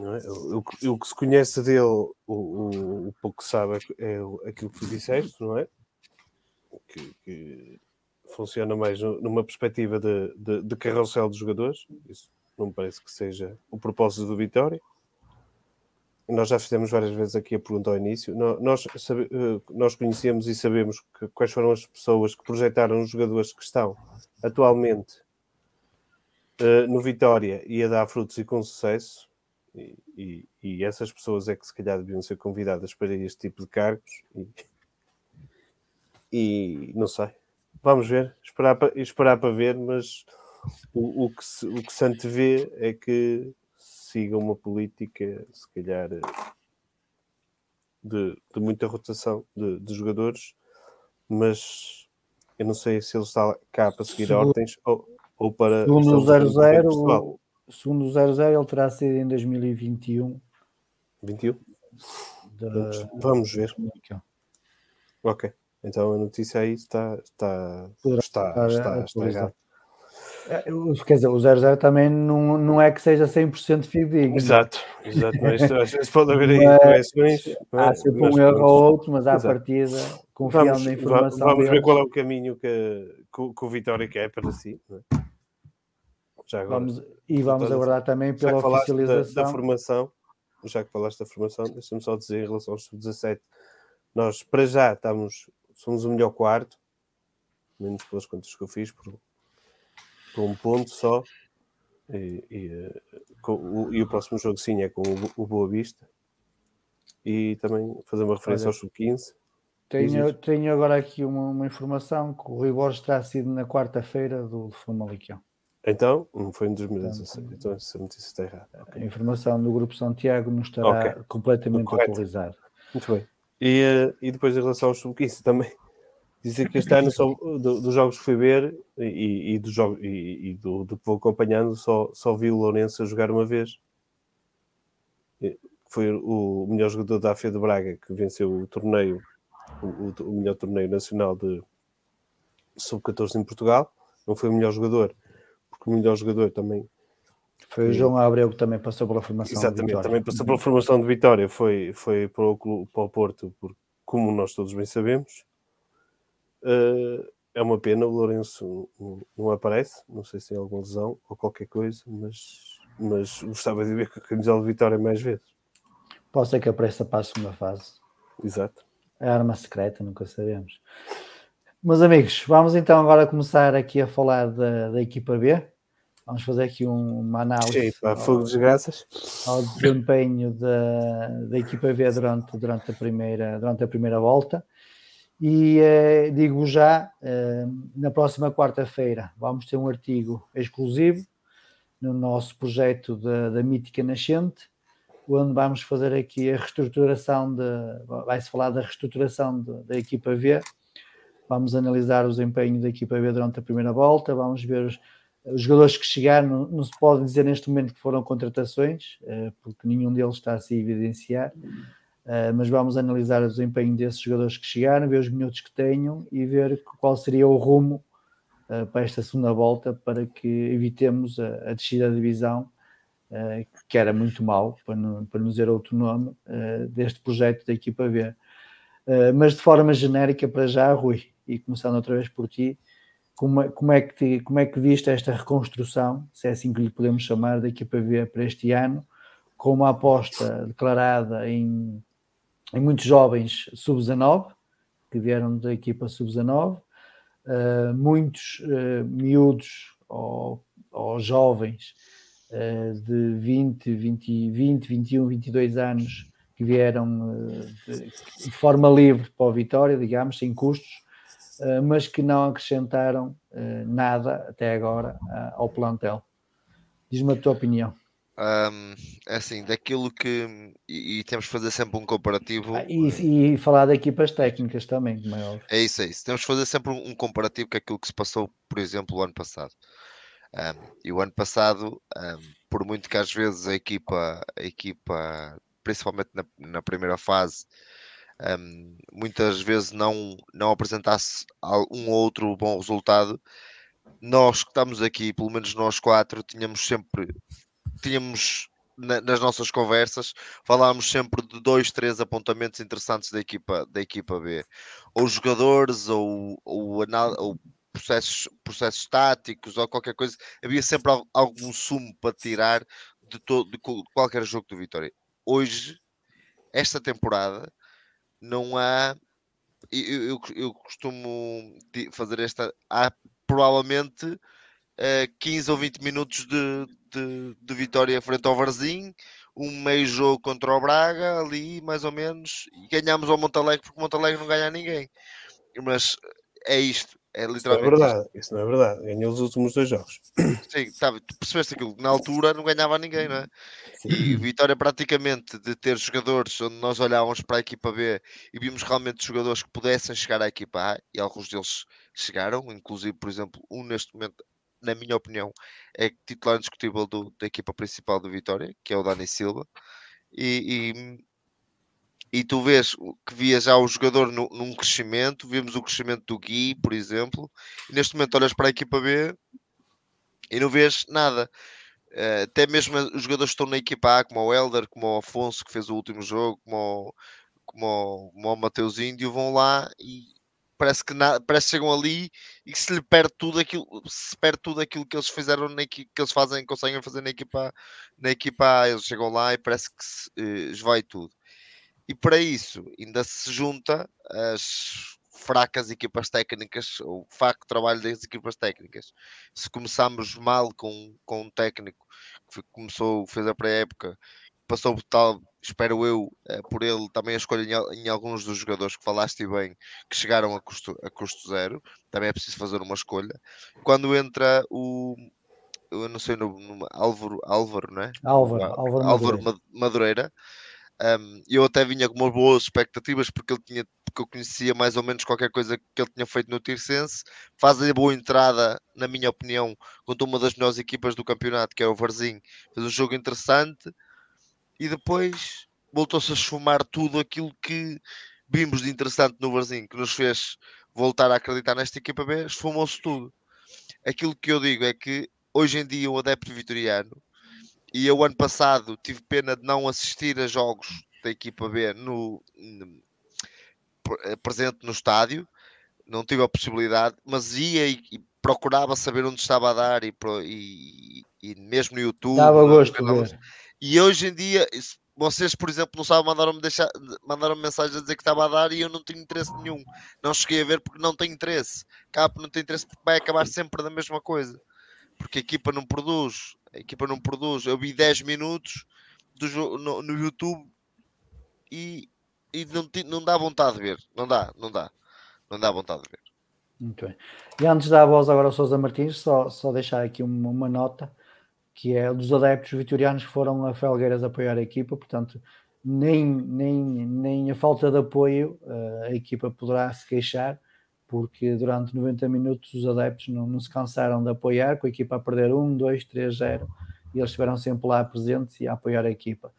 Não é? o, o, que se conhece dele, o, o, o pouco que sabe é aquilo que tu disseste, não é? Que, que funciona mais numa perspectiva de, de, de carrossel de jogadores. Isso não me parece que seja o propósito do Vitória nós já fizemos várias vezes aqui a pergunta ao início. Nós, sabe, eh, nós conhecemos e sabemos que, quais foram as pessoas que projetaram os jogadores que estão atualmente uh, no Vitória e a dar frutos e com sucesso. E, e, e, essas pessoas é que se calhar deviam ser convidadas para este tipo de cargos. E, e não sei. Vamos ver, esperar para, esperar para ver, mas o, o, que se, o que se antevê é que siga uma política, se calhar, de, de muita rotação de, de, jogadores, mas eu não sei se ele está cá para seguir segundo, ordens ou, ou para. Segundo o 00, segundo o 00, ele terá sido em 2021. 21? Da... Vamos, vamos ver. Ok. Então a notícia aí está, está, está, está, está errada. É, quer dizer, o 00 também não, não é que seja 100% fidedigno. Exato, exato. Mas, às vezes pode haver aí correções. Há sempre um erro ou outro, mas à exato. partida, confiando vamos, na informação. Vamos ver qual é o caminho que, que, que o Vitória quer para si. É? Já agora, vamos, e vamos aguardar também pela oficialização. Da, da, formação, já que falaste da formação, deixa-me só dizer em relação aos sub-17, nós para já estamos, somos o melhor quarto, menos pelas contas que eu fiz, por por um ponto só. E, e, eh, com, o, e o próximo jogo sim é com o, o Boa Vista. E também fazer uma referência Olha, ao Sub-15. Tenho, tenho agora aqui uma, uma, informação que o Rui Borges terá sido na quarta-feira do, do Famalicão. Então, não foi em 2016. Então, então essa notícia está errada. Okay. A informação do Grupo Santiago não estará okay. completamente atualizada. Muito bem. E, eh, e depois em relação ao Sub-15 também dizer que este ano só, do, dos jogos que fui ver e, e, do, jogo, e, e do, do, que vou acompanhando, só, só vi o Lourenço a jogar uma vez. Foi o melhor jogador da AFE de Braga que venceu o torneio, o, o melhor torneio nacional de sub-14 em Portugal. Não foi o melhor jogador, porque o melhor jogador também Foi o João Abreu que também passou pela formação Exatamente, de Vitória. também passou pela formação de Vitória, foi, foi para, o, para o Porto, porque, como nós todos bem sabemos, uh, é uma pena, o Lourenço não, não, aparece, não sei se tem alguma lesão ou qualquer coisa, mas, mas gostava de ver com a camisola de Vitória mais vezes. Pode ser que apareça para a segunda fase. Exato. É arma secreta, nunca sabemos. Meus amigos, vamos então agora começar aqui a falar da, da equipa B. Vamos fazer aqui um, uma análise Sim, ao, fogo de graças. ao desempenho da, da equipa B durante, durante, a primeira, durante a primeira volta. E eh, digo já, eh, na próxima quarta-feira vamos ter um artigo exclusivo no nosso projeto da, da Mítica Nascente, onde vamos fazer aqui a reestruturação, vai-se falar da reestruturação de, da equipa V, vamos analisar o desempenho da equipa B durante a primeira volta, vamos ver os, os jogadores que chegaram, não, não, se pode dizer neste momento que foram contratações, uh, porque nenhum deles está a se evidenciar, uh, mas vamos analisar o desempenho desses jogadores que chegaram, ver os minutos que tenham e ver qual seria o rumo uh, para esta segunda volta para que evitemos a, a descida da divisão, que era muito mau, para não, para não dizer outro nome, deste projeto da equipa B. mas de forma genérica, para já, Rui, e começando outra vez por ti, como, é, como, é que te, como é que viste esta reconstrução, se é assim que lhe podemos chamar, da equipa B para este ano, com uma aposta declarada em, em muitos jovens sub-19, que vieram da equipa sub-19, uh, muitos uh, miúdos ou, ou jovens uh, de 20, 20, 20, 21, 22 anos que vieram de, de forma livre para o Vitória, digamos, sem custos, eh, mas que não acrescentaram eh, nada até agora eh, ao plantel. Diz-me a tua opinião. Um, é assim, daquilo que. E, e, temos que fazer sempre um comparativo. Ah, e, e, falar de equipas técnicas também, como é óbvio. É isso, é isso. Temos que fazer sempre um comparativo com aquilo que se passou, por exemplo, o ano passado. Um, e o ano passado, um, por muito que às vezes a equipa, a equipa principalmente na, na primeira fase, muitas vezes não, não apresentasse um ou outro bom resultado, nós que estamos aqui, pelo menos nós quatro, tínhamos sempre tínhamos na, nas nossas conversas falávamos sempre de dois, três apontamentos interessantes da equipa, da equipa B, ou jogadores, ou, ou, ou processos, processos táticos, ou qualquer coisa, havia sempre algum sumo para tirar de, todo, de qualquer jogo do Vitória. Hoje, esta temporada, não há. Eu, eu, eu costumo fazer esta. Há provavelmente uh, eh, 15 ou 20 minutos de, de, de vitória frente ao Varzim, um meio jogo contra o Braga, ali mais ou menos, e ganhamos ao Montalegre porque o Montalegre não ganha a ninguém. Mas é isto. É literalmente. Isso não é verdade, isso não é verdade. Ganhou os últimos dois jogos. Sim, tá, tu percebeste aquilo. Na altura não ganhava ninguém, não é? Sim. E Vitória, praticamente, de ter jogadores onde nós olhávamos para a equipa B e vimos realmente jogadores que pudessem chegar à equipa A, e alguns deles chegaram, inclusive, por exemplo, um neste momento, na minha opinião, é titular indiscutível do, da equipa principal do Vitória, que é o Dani Silva. E, e e tu vês que via já o jogador no, num crescimento, vemos o crescimento do Gui, por exemplo, e neste momento olhas para a equipa B e não vês nada. Uh, até mesmo os jogadores que estão na equipa A, como o Helder, como o Afonso, que fez o último jogo, como o, como o, como o Mateus Índio, vão lá e parece que, na, parece que chegam ali e se lhe perde tudo aquilo, se perde tudo aquilo que eles fizeram na equipa, que eles fazem, conseguem fazer na equipa, na equipa eles chegam lá e parece que se uh, esvai tudo. E para isso ainda se junta as fracas equipas técnicas, o facto de trabalho das equipas técnicas. Se começamos mal com, com um técnico que começou, fez a pré-época, passou tal, espero eu, eh, por ele também a escolha em, em, alguns dos jogadores que falaste bem, que chegaram a custo, a custo zero, também é preciso fazer uma escolha. Quando entra o, eu não sei, no, no Álvaro, Álvaro, não é? Álvaro, Álvaro, Álvaro Madureira um, eu até vinha com umas boas expectativas porque ele tinha porque eu conhecia mais ou menos qualquer coisa que ele tinha feito no Tirsense. Faz a boa entrada, na minha opinião, contra uma das melhores equipas do campeonato, que é o Varzim. Fez um jogo interessante e depois voltou-se a esfumar tudo aquilo que vimos de interessante no Varzim, que nos fez voltar a acreditar nesta equipa B, esfumou-se tudo. Aquilo que eu digo é que hoje em dia o adepto vitoriano e eu ano passado tive pena de não assistir a jogos da equipa B no, no presente no estádio, não tive a possibilidade, mas ia e, e procurava saber onde estava a dar e, e, e mesmo no YouTube. Dava gosto. E hoje em dia, vocês, por exemplo, não sabem, mandaram-me deixar, mandaram -me mensagem a dizer que estava a dar e eu não tenho interesse nenhum. Não cheguei a ver porque não tenho interesse. Acaba não tem interesse porque vai acabar sempre da mesma coisa. Porque a equipa não produz. A equipa não produz. Eu vi 10 minutos do, no, no YouTube e, e não, não dá vontade de ver. Não dá, não dá. Não dá vontade de ver. Muito bem. E antes de dar a voz agora ao Sousa Martins, só, só deixar aqui uma, uma nota que é dos adeptos vitorianos que foram a Felgueiras apoiar a equipa, portanto, nem, nem, nem a falta de apoio uh, a equipa poderá se queixar, porque durante 90 minutos os adeptos não, não se cansaram de apoiar, com a equipa a perder 1, 2, 3, 0, e eles estiveram sempre lá presentes e a apoiar a equipa.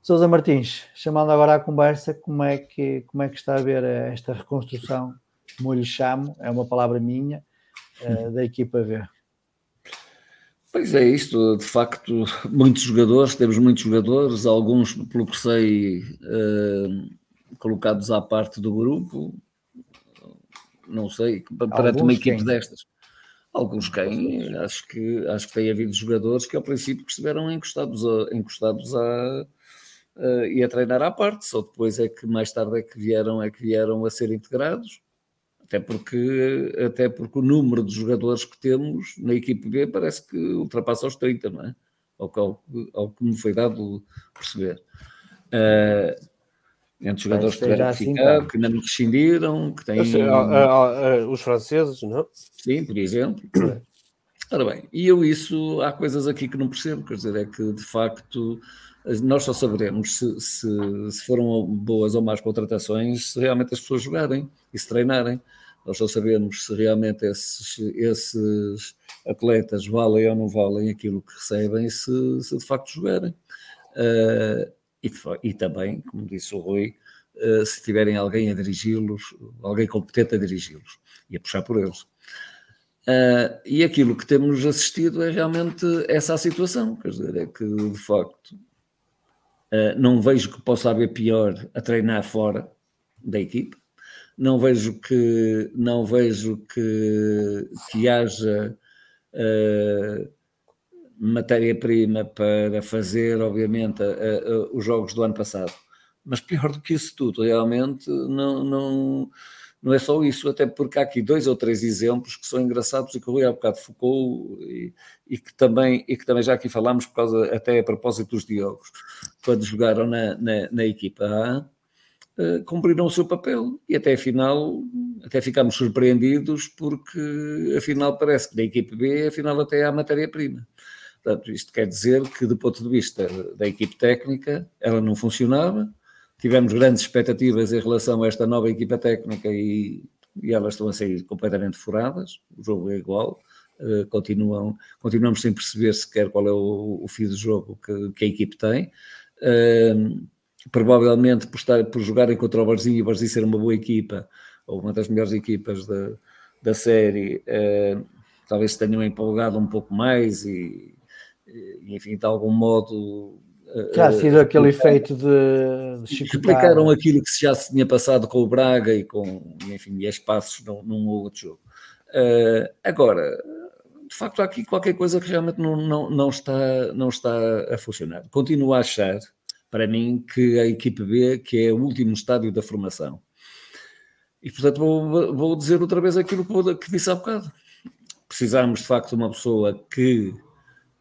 Sousa Martins, chamando agora à conversa, como é que, como é que está a ver esta reconstrução, lhe chamo, é uma palavra minha, uh, da equipa V? Pois é isto, de facto, muitos jogadores, temos muitos jogadores, alguns, pelo que sei, uh, colocados à parte do grupo, não sei, para uma equipe destas. Alguns quem, acho que, acho que tem havido jogadores que ao princípio estiveram encostados a, encostados a, uh, e a treinar à parte, só depois é que mais tarde é que vieram, é que vieram a ser integrados até porque, até porque o número de jogadores que temos na equipe B parece que ultrapassa os 30, não é? Ao que, ao, ao que me foi dado perceber. Uh, entre jogadores que tiveram assim, ficar, que ainda não rescindiram, que têm. Sei, os franceses, não? Sim, por exemplo. Ora bem, e eu isso, há coisas aqui que não percebo, quer dizer, é que de facto nós só saberemos se, se, se foram boas ou más contratações se realmente as pessoas jogarem e se treinarem. Nós só sabemos se realmente esses, esses atletas valem ou não valem aquilo que recebem se, se de facto jogarem. Uh, e, e, também, como disse o Rui, uh, se tiverem alguém a dirigi-los, alguém competente a dirigi-los e a puxar por eles. Uh, e aquilo que temos assistido é realmente essa a situação, quer dizer, é que de facto uh, não vejo que possa haver pior a treinar fora da equipe, não vejo que não vejo que, que haja uh, matéria-prima para fazer, obviamente, uh, uh, os jogos do ano passado. Mas pior do que isso tudo, realmente não, não, não é só isso, até porque há aqui dois ou três exemplos que são engraçados e que o Rui há bocado focou e, e, que também, e que também já aqui falámos por causa, até a propósito dos Diogos, quando jogaram na, na, na equipa A cumpriram o seu papel e até afinal até ficámos surpreendidos porque afinal parece que da equipe B afinal até há matéria-prima. Portanto, isto quer dizer que do ponto de vista da equipe técnica ela não funcionava, tivemos grandes expectativas em relação a esta nova equipa técnica e, e elas estão a sair completamente furadas, o jogo é igual, uh, continuam, continuamos sem perceber sequer qual é o, o fio do jogo que, que a equipe tem. Uh, provavelmente por, estar, por jogarem contra o Barzinho e o Barzinho ser uma boa equipa, ou uma das melhores equipas da, da série, uh, talvez se tenham empolgado um pouco mais e, e enfim, de algum modo. Já uh, sido aquele efeito de, de Explicaram aquilo que já se tinha passado com o Braga e com, enfim, e espaços num, num outro jogo. Uh, agora, de facto, há aqui qualquer coisa que realmente não, não, não, está, não está a funcionar. Continuo a achar para mim, que a equipe B, que é o último estádio da formação. E, portanto, vou, vou dizer outra vez aquilo que, disse há bocado. Precisamos, de facto, de uma pessoa que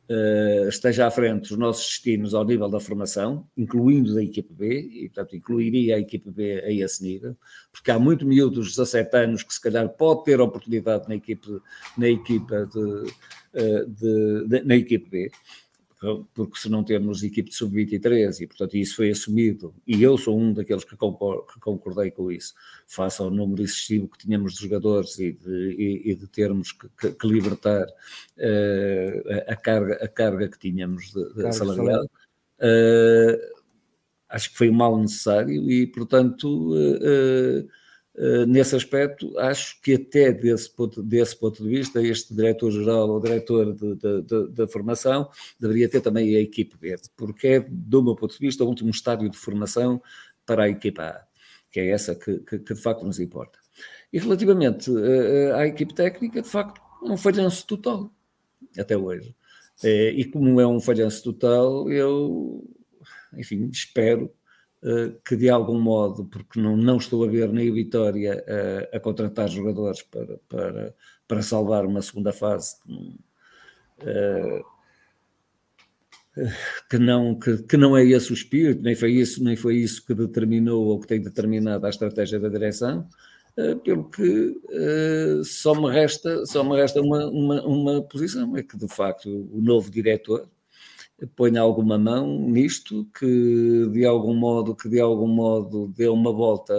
uh, esteja à frente dos nossos destinos ao nível da formação, incluindo da equipe B, e, portanto, incluiria a equipe B a esse nível, porque há muito miúdos dos 17 anos que, se calhar, pode ter oportunidade na equipe, na equipa de, eh, de, de, na equipe B porque se não temos equipe de sub-23 e, portanto, isso foi assumido, e eu sou um daqueles que, concordei com isso, face ao número excessivo que tínhamos de jogadores e de, e, e de termos que, que, que libertar uh, a, carga, a carga que tínhamos de, de salarial. Uh, acho que foi um mal necessário e, portanto, Uh, nesse aspecto, acho que até desse ponto, desse ponto de vista, este diretor-geral ou diretor da formação deveria ter também a equipe B, porque é, do meu ponto de vista, o último estádio de formação para a equipa A, que é essa que, que, que de facto nos importa. E relativamente uh, à equipe técnica, de facto, é um falhanço total, até hoje. E como é um falhanço total, eu, enfim, espero eh, que de algum modo, porque não, não estou a ver nem o Vitória a, a contratar jogadores para, para, para salvar uma segunda fase uh, que não, que, que não é esse o espírito, nem foi isso, nem foi isso que determinou ou que tem determinado a estratégia da direção, pelo que só me resta, só me resta uma, uma, uma posição, é que de facto o novo diretor ponha alguma mão nisto, que de algum modo, que de algum modo dê uma volta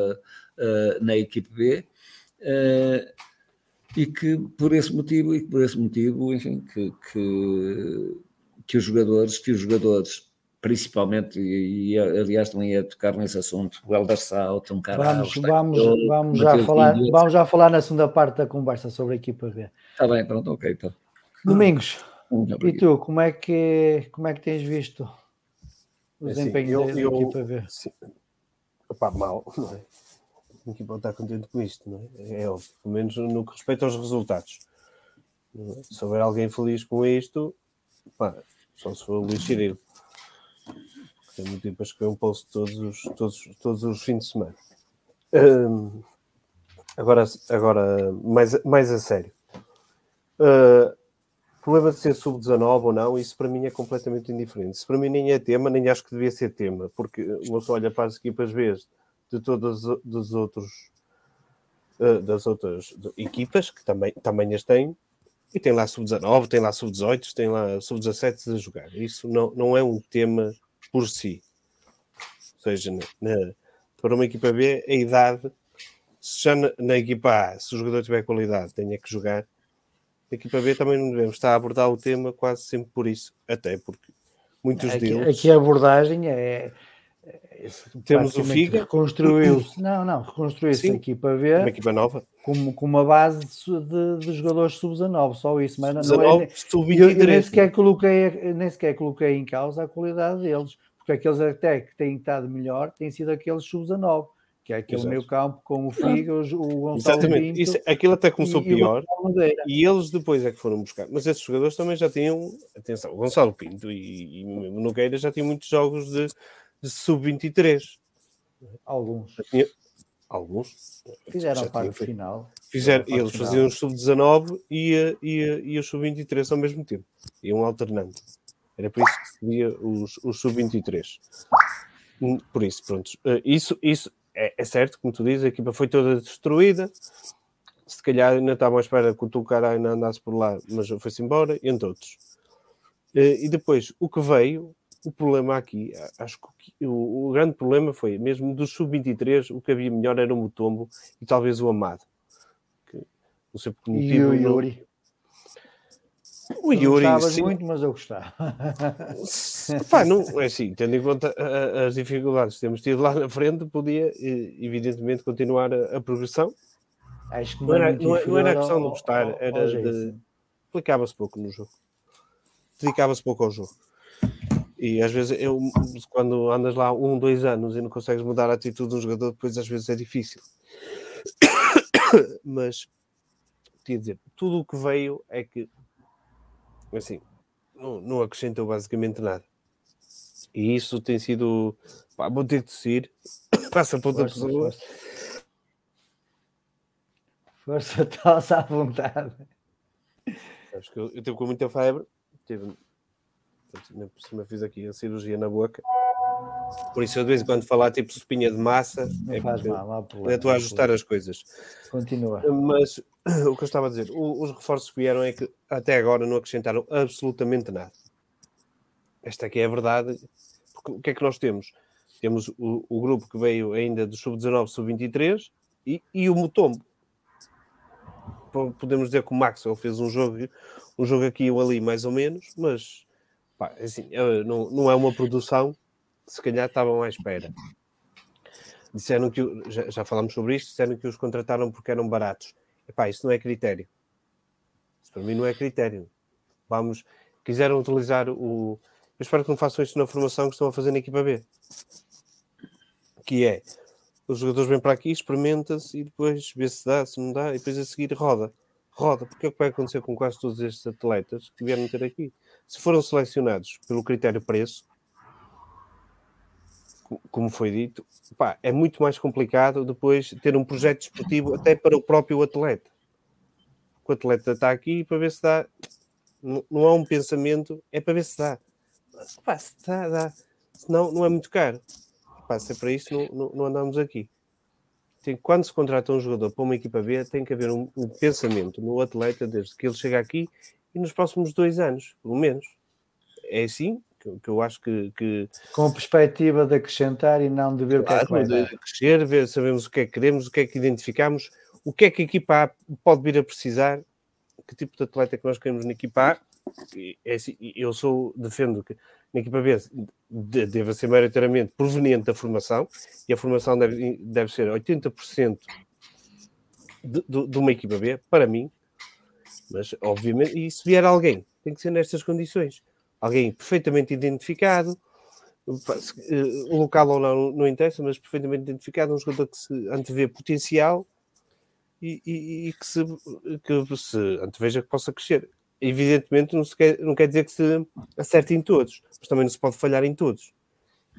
uh, na equipe B uh, e que por esse motivo, e por esse motivo, enfim, que, que, que os jogadores, que os jogadores principalmente, e, e aliás também ia tocar nesse assunto, o Elder Salton, Vamos, vamos, vamos, já falar, vamos já falar na segunda parte da conversa sobre a equipa B. Está bem, pronto, ok, então. Domingos, e tu, como é que, como é que tens visto o é assim, desempenho assim, eu, da equipa ver? Sim. Opa, mal, não é? A equipa está contente com isto, não é? É óbvio, pelo menos no que respeita aos resultados. É? Se houver alguém feliz com isto, pá, só se for o Luís Cirilo. Tem muito tempo a escrever um post todos os, todos, todos os fins de semana. Hum, agora, agora mais, mais a sério. Uh, problema de ser sub-19 ou não, isso para mim é completamente indiferente. Isso para mim nem é tema, nem acho que devia ser tema, porque uma só olha para as equipas B de todas as outros eh, das outras equipas que também, também as têm, e tem lá sub-19, tem lá sub-18, tem lá sub-17 a jogar. Isso não, não é um tema por si. Ou seja, na, na, para uma equipa B, a idade, se já na, na equipa A, se o jogador tiver qualidade, tenha que jogar, aqui para ver também não devemos estar a abordar o tema quase sempre por isso, até porque muitos aqui, deles. Aqui a abordagem é. é Temos o FIGA. Reconstruiu-se, não, não, reconstruiu-se aqui para ver. Uma equipa nova. Com, com uma base de, de jogadores sub-19, só isso, mas não, não é. Sub eu, eu nem, sequer coloquei, nem sequer coloquei em causa a qualidade deles, porque aqueles até que têm estado melhor têm sido aqueles sub-19 que é aquele Exato. meio campo com o Figo, o Gonçalo Exatamente, Pinto, Isso, aquilo até começou e, pior e, eles depois é que foram buscar, mas esses jogadores também já tinham, atenção, o Gonçalo Pinto e, e o Nogueira já tinham muitos jogos de, de sub-23 alguns. Tinha, alguns. Fizeram a parte final. Fizeram, eles final. faziam os sub-19 e, e, e os sub-23 ao mesmo tempo, iam alternando era por isso que se via os, os sub-23 hum, por isso, pronto, eh, isso, isso é, é, certo, como tu dizes, a equipa foi toda destruída. Se calhar ainda estavam à espera que o Tucará ainda andasse por lá, mas foi-se embora, entre outros. Eh, e depois, o que veio, o problema aqui, acho que o, o grande problema foi, mesmo do sub-23, o que havia melhor era o Mutombo e talvez o Amado. Que, não sei por que motivo. E o Yuri. O Yuri, não sim. muito, mas eu gostava. Pá, não, é assim, tendo em conta as dificuldades que temos tido lá na frente, podia, evidentemente, continuar a, a progressão. Acho que não, era, não, não era questão de gostar, era de. Aplicava-se pouco no jogo. Dedicava-se pouco ao jogo. E às vezes, eu, quando andas lá um, dois anos e não consegues mudar a atitude do jogador, depois às vezes é difícil. Mas, quer dizer, tudo o que veio é que assim, não, não acrescentou basicamente nada. E isso tem sido. Pá, vou ter de seguir. Passa para outra força, pessoa. Força, força à vontade. Acho que eu, eu tive com muita febre. Tive, por cima fiz aqui a cirurgia na boca. Por isso, eu de vez em quando falar tipo espinha de massa, não é faz mal, problema, estou a ajustar as coisas. Continua. Mas o que eu estava a dizer, os reforços que vieram é que até agora não acrescentaram absolutamente nada. Esta aqui é a verdade. Porque o que é que nós temos? Temos o, o grupo que veio ainda do sub-19, sub-23 e, e o Mutombo. Podemos dizer que o Maxwell fez um jogo, um jogo aqui ou ali, mais ou menos, mas pá, assim, não, não é uma produção se calhar estavam à espera. disseram que, já, já falámos sobre isto, disseram que os contrataram porque eram baratos. Epá, isso não é critério. Isso para mim não é critério. Vamos, quiseram utilizar o. Eu espero que não façam isto na formação que estão a fazer na equipa B. Que é os jogadores vêm para aqui, experimenta-se e depois vê se dá, se não dá, e depois a seguir roda. Roda, porque é o que vai acontecer com quase todos estes atletas que vieram ter aqui. Se foram selecionados pelo critério preço, como foi dito, pá, é muito mais complicado depois ter um projeto esportivo até para o próprio atleta. O atleta está aqui para ver se dá. Não, não há um pensamento, é para ver se dá. Pá, se dá, dá. Senão não é muito caro. Pá, se é para isso, não, não, não andamos aqui. Tem, quando se contrata um jogador para uma equipa B, tem que haver um, um pensamento no atleta desde que ele chega aqui e nos próximos dois anos, pelo menos. É assim que, que eu acho que, que, Com a perspectiva de acrescentar e não de ver claro, o que é que vai crescer, ver, sabemos o que é que queremos, o que é que identificamos, o que é que a equipa A pode vir a precisar, que tipo de atleta é que nós queremos na equipa A. É assim, eu sou, defendo que na equipa B deve ser maioritariamente proveniente da formação e a formação deve, deve ser 80% de, de, de uma equipa B, para mim, mas obviamente, e se vier alguém, tem que ser nestas condições. Alguém perfeitamente identificado, o local ou não, não interessa, mas perfeitamente identificado, um jogador que se antevê potencial e, e, e que, se, que se anteveja que possa crescer evidentemente não, quer, não quer dizer que se acerte em todos, mas também não se pode falhar em todos.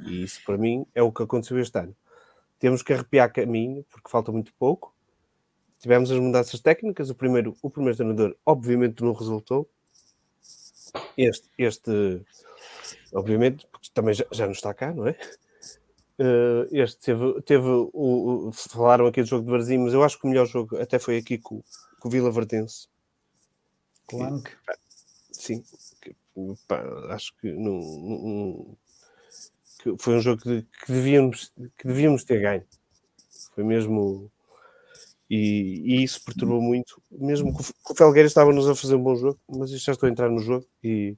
E isso para mim é o que aconteceu este ano. Temos que arrepiar caminho, porque falta muito pouco. Tivemos as mudanças técnicas. O primeiro, o primeiro treinador, obviamente, não resultou. Este, este obviamente, porque também já, já não está cá, não é? Uh, este teve, teve o, o, falaram aqui do jogo de Varzim, mas eu acho que o melhor jogo até foi aqui com, com o Vila Verdense Clank. Sim, pá, acho que, não, não, que foi um jogo que, que, devíamos, que devíamos ter ganho. Foi mesmo. E, e isso perturbou muito, mesmo que o, Felgueira estava-nos a fazer um bom jogo, mas já estou a entrar no jogo e.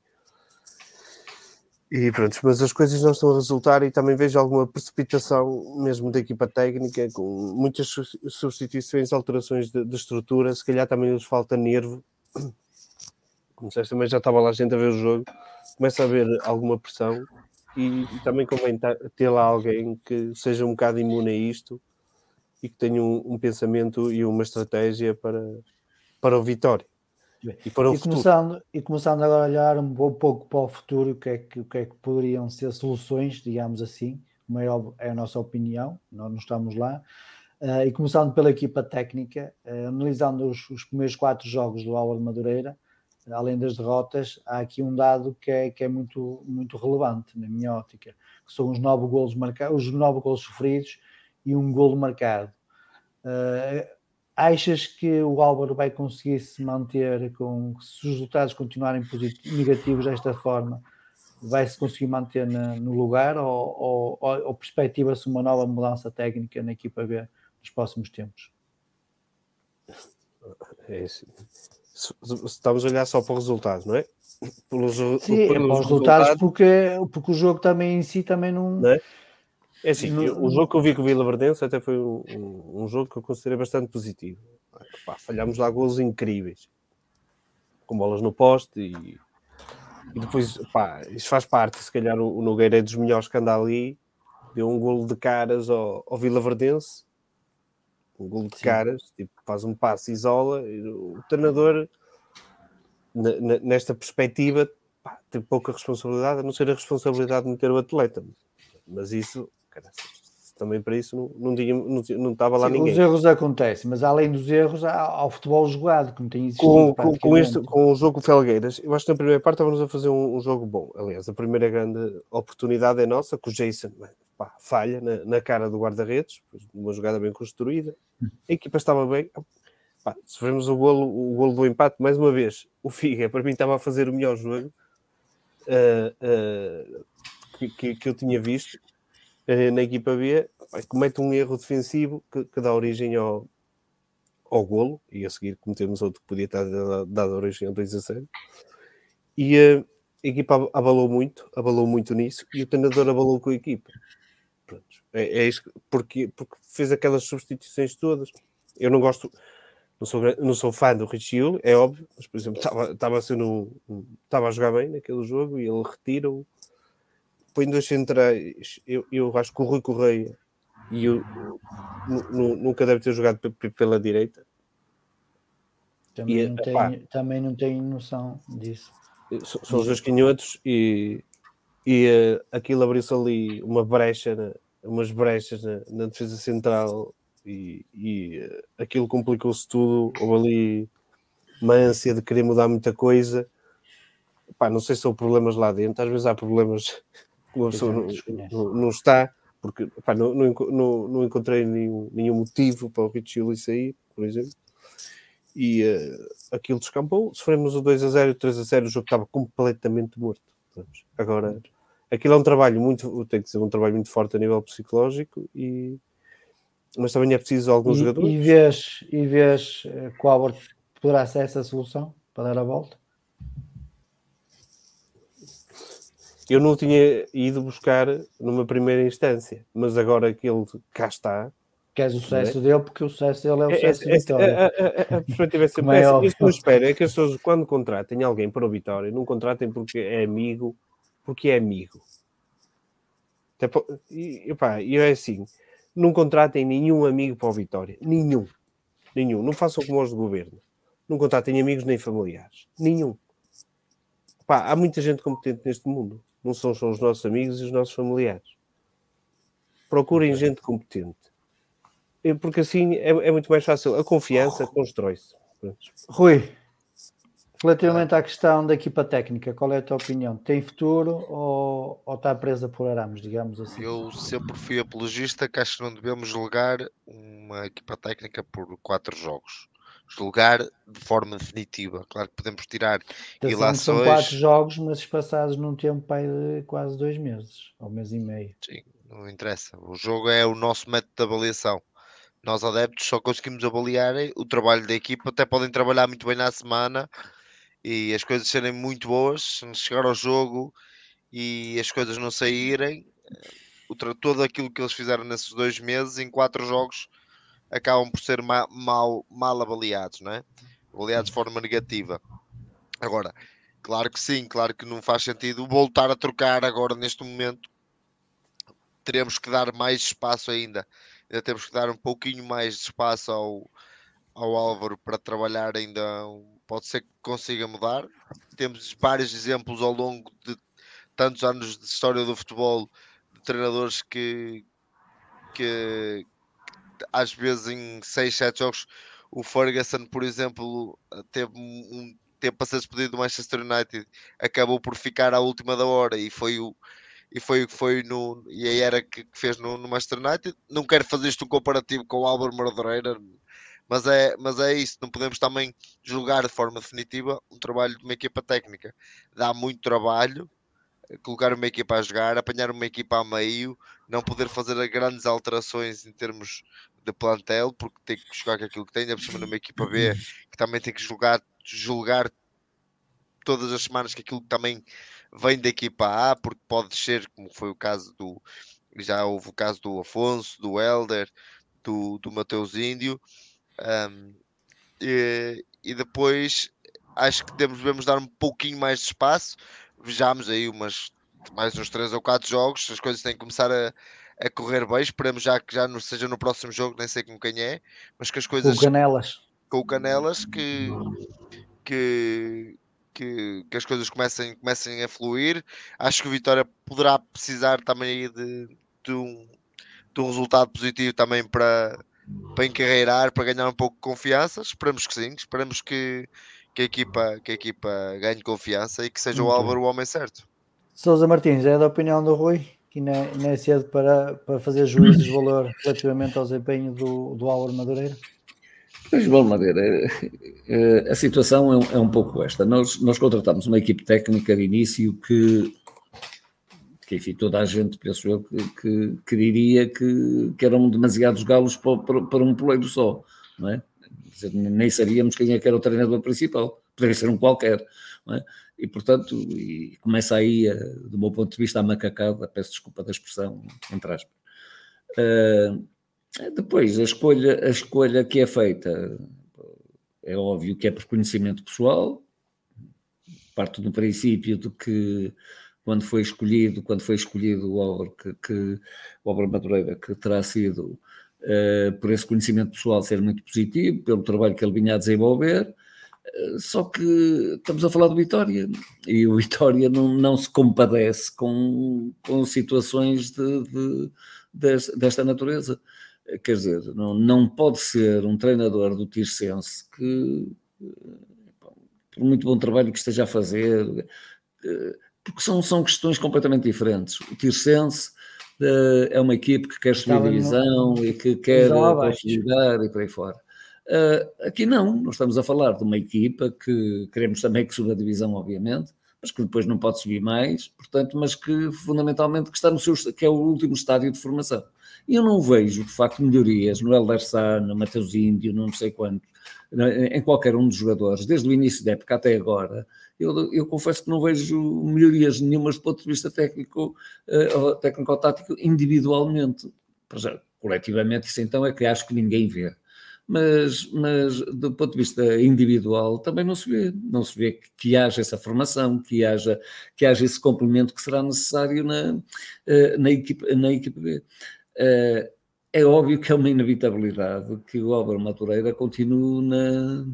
E pronto, mas as coisas não estão a resultar e também vejo alguma precipitação mesmo da equipa técnica, com muitas substituições, alterações de, de estrutura, se calhar também lhes falta nervo. Como disseste, também já estava lá a gente a ver o jogo, começa a haver alguma pressão e, e também convém ter lá alguém que seja um bocado imune a isto e que tenha um, um pensamento e uma estratégia para, para o Vitória. E, para o e, começando, e começando agora a olhar um pouco para o futuro, o que é que, o que, é que poderiam ser soluções, digamos assim, maior é a nossa opinião, nós não estamos lá, uh, e começando pela equipa técnica, uh, analisando os, os, primeiros quatro jogos do Álvaro Madureira, além das derrotas, há aqui um dado que é, que é muito, muito relevante na minha ótica, que são os nove golos marcados, os nove golos sofridos e um golo marcado. Uh, achas que o Álvaro vai conseguir se manter com se os resultados continuarem positivos, negativos desta forma? Vai se conseguir manter na, no lugar ou, ou, ou perspectiva-se uma nova mudança técnica na equipa B nos próximos tempos? É isso estamos a olhar só para os resultados, não é? Pelos, Sim, pelos é para os resultados, porque, porque o jogo também em si também não. não é? É assim, não... o jogo que eu vi com o Vila Verdense até foi um, um, um, jogo que eu considerei bastante positivo. Pá, falhámos lá golos incríveis, com bolas no poste e, e depois, pá, isso faz parte. Se calhar o, o Nogueira é dos melhores que anda ali, deu um golo de caras ao, ao Vila Verdense um gol de Sim. caras, tipo, faz um passe, isola, o treinador nesta perspectiva pá, tem pouca responsabilidade, a não ser a responsabilidade de meter o atleta, mas isso, também para isso não, não, tinha, não, não estava lá Sim, ninguém. Os erros acontecem, mas além dos erros há, há o futebol jogado, que não tem existido. Com, com, com, este, com o jogo Felgueiras, eu acho que na primeira parte estávamos a fazer um, um, jogo bom. Aliás, a primeira grande oportunidade é nossa, com o Jason pá, falha na, na, cara do guarda-redes, uma jogada bem construída. A equipa estava bem. Pá, sofremos o golo, o golo do empate mais uma vez. O Figa, para mim, estava a fazer o melhor jogo uh, uh, que, que, que eu tinha visto na equipa B, comete um erro defensivo que, que dá origem ao, ao golo, e a seguir cometemos outro que podia estar dado origem ao 2 a 0. E a equipa abalou muito, abalou muito nisso, e o treinador abalou com a equipa. Pronto. É, é isso, porque, porque fez aquelas substituições todas. Eu não gosto, não sou, não sou fã do Richie é óbvio, mas por exemplo, estava a jogar bem naquele jogo e ele retira-o, põe dois centrais. Eu, eu acho que o Rui Correia e eu, nunca deve ter jogado pela direita. Também, e, não tenho, também não tenho noção disso. São os dois canhotos e, e uh, aquilo abriu-se ali uma brecha, umas brechas na, na defesa central e, e uh, aquilo complicou-se tudo. Houve ali uma ânsia de querer mudar muita coisa. Pá, não sei se são problemas lá dentro, às vezes há problemas uma pessoa não, não, não está, porque pá, não, não, não, encontrei nenhum, nenhum motivo para o Richie sair, por exemplo e uh, aquilo descampou. Sofremos o 2 a 0 e o 3 a 0, o jogo estava completamente morto. Agora, aquilo é um trabalho muito, tem que ser um trabalho muito forte a nível psicológico, e, mas também é preciso alguns e, jogadores. E vês, e vês que o Albert poderá ser essa solução para dar a volta? Eu não tinha ido buscar numa primeira instância, mas agora que ele cá está, Queres o é? sucesso é? dele, porque o sucesso dele é o sucesso é, é, Vitória. A, a, a perspectiva é sempre essa. Isso que eu espero é que as pessoas, quando contratem alguém para o Vitória, não contratem porque é amigo, porque é amigo. E, pá, e é assim, não contratem nenhum amigo para o Vitória. Nenhum. Nenhum. Não façam como os do governo. Não contratem amigos nem familiares. Nenhum. Há muita gente competente neste mundo. Não são só os nossos amigos e os nossos familiares. Procurem gente competente porque assim é, é muito mais fácil. A confiança constrói-se. Rui, relativamente à questão da equipa técnica, qual é a tua opinião? Tem futuro ou, ou está presa por arames, digamos assim? Eu sempre fui apologista que acho que não devemos julgar uma equipa técnica por quatro jogos. Julgar de forma definitiva. Claro que podemos tirar então, ilações. São quatro jogos, mas espaçados num tempo de quase dois meses, ou mês e meio. Sim, não interessa. O jogo é o nosso método de avaliação nós adeptos só conseguimos avaliar o trabalho da equipa, até podem trabalhar muito bem na semana e as coisas serem muito boas, se chegar ao jogo e as coisas não saírem, todo aquilo que eles fizeram nesses dois meses, em quatro jogos, acabam por ser mal, mal, mal avaliados, não é? Avaliados de forma negativa. Agora, claro que sim, claro que não faz sentido voltar a trocar agora neste momento. Teremos que dar mais espaço ainda ainda temos que dar um pouquinho mais de espaço ao, ao Álvaro para trabalhar ainda. Pode ser que consiga mudar. Temos vários exemplos ao longo de tantos anos de história do futebol de treinadores que, que às vezes em 6, 7 jogos o Ferguson, por exemplo, teve um tempo para ser despedido do Manchester United, acabou por ficar à última da hora e foi o, e foi que foi no, e aí era que, fez no, no Master United. Não quero fazer isto um comparativo com o Álvaro Madureira, mas é, mas é isso. Não podemos também julgar de forma definitiva um trabalho de uma equipa técnica. Dá muito trabalho eh, colocar uma equipa a jogar, apanhar uma equipa a meio, não poder fazer grandes alterações em termos de plantel, porque tem que jogar com aquilo que tem, é por cima numa equipa B que também tem que julgar, julgar todas as semanas que aquilo também vem da equipa A, porque pode ser, como foi o caso do. Já houve o caso do Afonso, do Helder, do, do Mateus Índio. Um, e, e, depois acho que devemos dar um pouquinho mais de espaço. Vejamos aí umas, mais uns 3 ou 4 jogos, as coisas têm que começar a, a correr bem. Esperemos já que já não seja no próximo jogo, nem sei com quem é, mas que as coisas. Com Canelas. Com Canelas que, que, que, que as coisas comecem, comecem a fluir. Acho que o Vitória poderá precisar também de, de, um, de um resultado positivo também para, para encarreirar, para ganhar um pouco de confiança. Esperamos que sim, esperamos que, que, a, equipa, que a equipa ganhe confiança e que seja o Álvaro o homem certo. Sousa Martins, é da opinião do Rui que não é, cedo para, para fazer juízos de valor relativamente ao desempenho do, do Álvaro Madureira? Pois, bom, Madeira, eh, eh, a situação é um, é um pouco esta. Nós, nós contratamos uma equipe técnica de início que, que enfim, toda a gente, penso eu, que, que, que diria que, que eram demasiados galos para, para, para um poleiro só, não é? Dizer, nem sabíamos quem é que era o treinador principal, poderia ser um qualquer, não é? E, portanto, e começa aí, do meu ponto de vista, a macacada, peço desculpa da expressão, entre aspas. Uh, depois, a escolha, a escolha que é feita é óbvio que é por conhecimento pessoal, parto do princípio de que quando foi escolhido, quando foi escolhido o Álvaro, que, que, o Álvaro Madureira, que terá sido uh, por esse conhecimento pessoal ser muito positivo, pelo trabalho que ele vinha a desenvolver, só que estamos a falar do Vitória, e o Vitória não, não se compadece com, com situações de, de, de, desta natureza. Quer dizer, não, não pode ser um treinador do Tirsense que, por muito bom trabalho que esteja a fazer, porque são, são questões completamente diferentes. O Tirsense uh, é uma equipe que quer subir a divisão no... e que quer consolidar e por aí fora. Uh, aqui não, nós estamos a falar de uma equipa que queremos também que suba a divisão, obviamente, mas que depois não pode subir mais, portanto, mas que fundamentalmente que está no seu que é o último estádio de formação. E eu não vejo, de facto, melhorias no Elder Sá, no Mateus Índio, não sei quanto, em qualquer um dos jogadores, desde o início da época até agora, eu, eu confesso que não vejo melhorias nenhumas do ponto de vista técnico, uh, técnico-tático individualmente. Coletivamente, isso então é que acho que ninguém vê. Mas, mas do ponto de vista individual também não se vê, não se vê que, que haja essa formação, que haja, que haja esse complemento que será necessário na, uh, na, equipe, na equipe B. Uh, é óbvio que é uma inevitabilidade que o Álvaro Matureira continue na,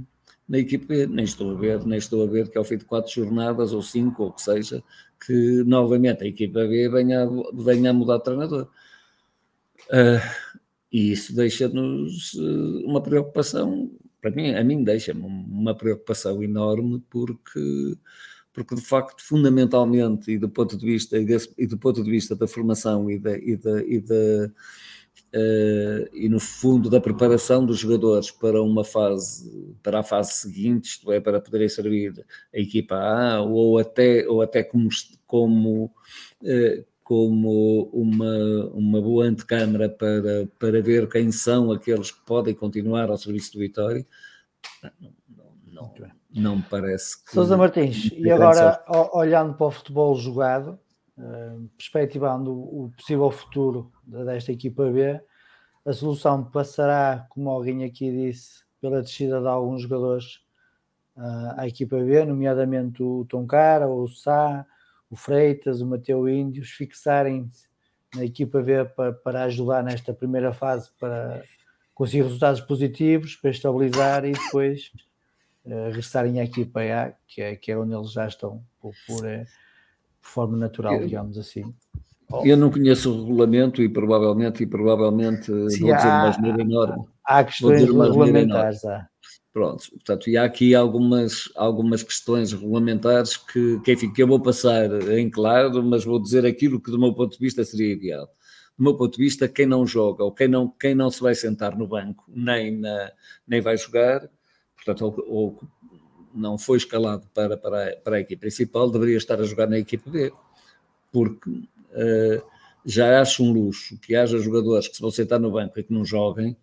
na equipe nem estou a ver, nem estou a ver que ao fim de quatro jornadas ou cinco, ou que seja, que novamente a equipa B venha, venha a mudar de treinador. Uh, e isso deixa-nos uh, uma preocupação, para mim, a mim deixa-me uma preocupação enorme, porque, porque de facto, fundamentalmente, e do ponto de vista, e do ponto de vista da formação e da, e da, e da Uh, e no fundo da preparação dos jogadores para uma fase, para a fase seguinte, isto é, para poderem servir a equipa A, ou até, ou até como, como, uh, como uma, uma boa antecâmara para, para ver quem são aqueles que podem continuar ao serviço do Vitória, não, não, não, não me parece que... Sousa Martins, e agora olhando para o futebol jogado, perspectivando o possível futuro desta equipa B, a solução passará, como alguém aqui disse, pela descida de alguns jogadores uh, à equipa B, nomeadamente o Toncara, o Sá, o Freitas, o Mateu Índios, fixarem-se na equipa B para, para ajudar nesta primeira fase para conseguir resultados positivos, para estabilizar e depois uh, regressarem à equipa A, que é, que é onde eles já estão por, por, uh, forma natural, digamos assim. Eu não conheço o regulamento e provavelmente, e provavelmente Sim, vou dizer uma asneira enorme. Há questões regulamentares. Há. Pronto, portanto, e há aqui algumas, algumas questões regulamentares que, que, enfim, que eu vou passar em claro, mas vou dizer aquilo que do meu ponto de vista seria ideal. Do meu ponto de vista, quem não joga ou quem não, quem não se vai sentar no banco nem, na, nem vai jogar, portanto, ou, ou não foi escalado para, para, a, para a equipe principal, deveria estar a jogar na equipe B, porque uh, já acho um luxo que haja jogadores que se vão sentar no banco e que não joguem,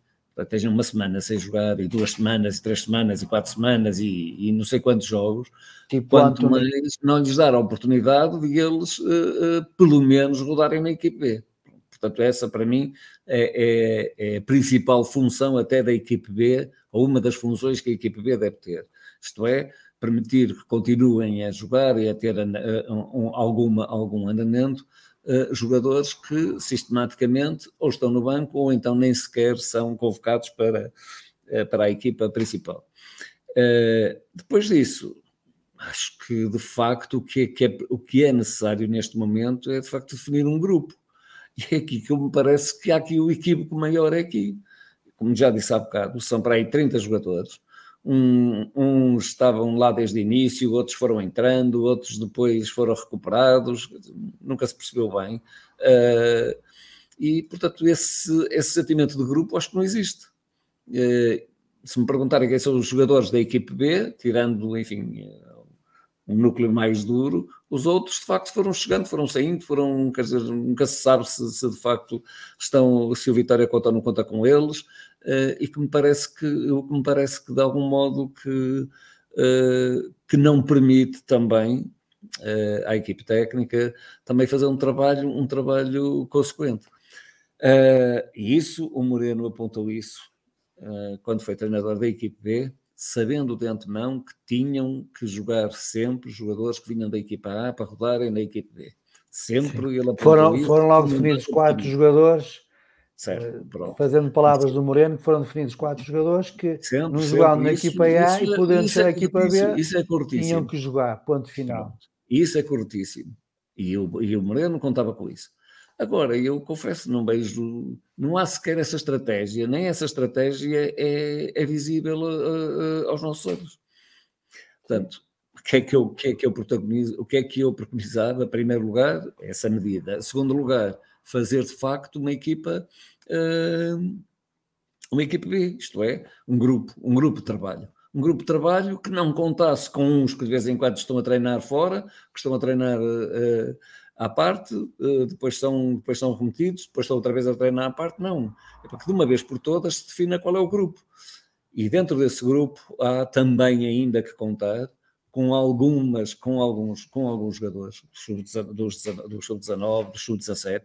estejam uma semana sem jogar, e duas semanas, e três semanas, e quatro semanas, e, e não sei quantos jogos, tipo quanto mais não lhes dar a oportunidade de eles, uh, uh, pelo menos, rodarem na equipe B. Portanto, essa para mim é, é, é, a principal função até da equipe B, ou uma das funções que a equipe B deve ter. Isto é, permitir que continuem a jogar e a ter um, alguma, algum andamento uh, jogadores que sistematicamente ou estão no banco ou então nem sequer são convocados para, uh, para a equipa principal. Uh, depois disso, acho que de facto o que, é, que é, o que é necessário neste momento é de facto definir um grupo. E é aqui que me parece que há aqui o equívoco maior é aqui. Como já disse há bocado, são para aí 30 jogadores um, uns estavam lá desde o início, outros foram entrando, outros depois foram recuperados, nunca se percebeu bem. Uh, e, portanto, esse, esse sentimento de grupo acho que não existe. Uh, se me perguntarem quem são os jogadores da equipe B, tirando, enfim, um núcleo mais duro, os outros de facto foram chegando, foram saindo, foram, quer dizer, nunca se sabe se, se de facto estão, se o Vitória conta ou não conta com eles, e que me parece que, que me parece que de algum modo que, uh, que não permite também uh, à equipe técnica também fazer um trabalho, um trabalho consequente. E isso, o Moreno apontou isso quando foi treinador da equipe B, sabendo de antemão que tinham que jogar sempre jogadores que vinham da equipa A para rodarem na equipe B. Sempre Sim. ele apontou foram, isso. Foram logo definidos quatro jogadores Certo, uh, fazendo palavras do Moreno, que foram definidos quatro jogadores que sempre, não jogavam na equipa A isso, e podendo ser é a equipa B, isso é tinham que jogar, ponto final. Isso é cortíssimo. E o, e o Moreno contava com isso. Agora, eu confesso, não vejo, não há sequer essa estratégia, nem essa estratégia é, é visível uh, uh, aos nossos olhos. Portanto, o que é que eu, o que é que eu protagonizo, o que é que eu preconizava, em primeiro lugar, essa medida. Em segundo lugar, fazer de facto uma equipa, uh, uma equipa B, isto é, um grupo, um grupo de trabalho. Um grupo de trabalho que não contasse com uns que de vez em quando estão a treinar fora, que estão a treinar uh, à parte, uh, depois, são, depois são remetidos, depois estão outra vez a treinar à parte. Não, é para que de uma vez por todas se defina qual é o grupo. E dentro desse grupo há também ainda que contar com algumas, com alguns, com alguns jogadores dos sub-19, dos sub-17,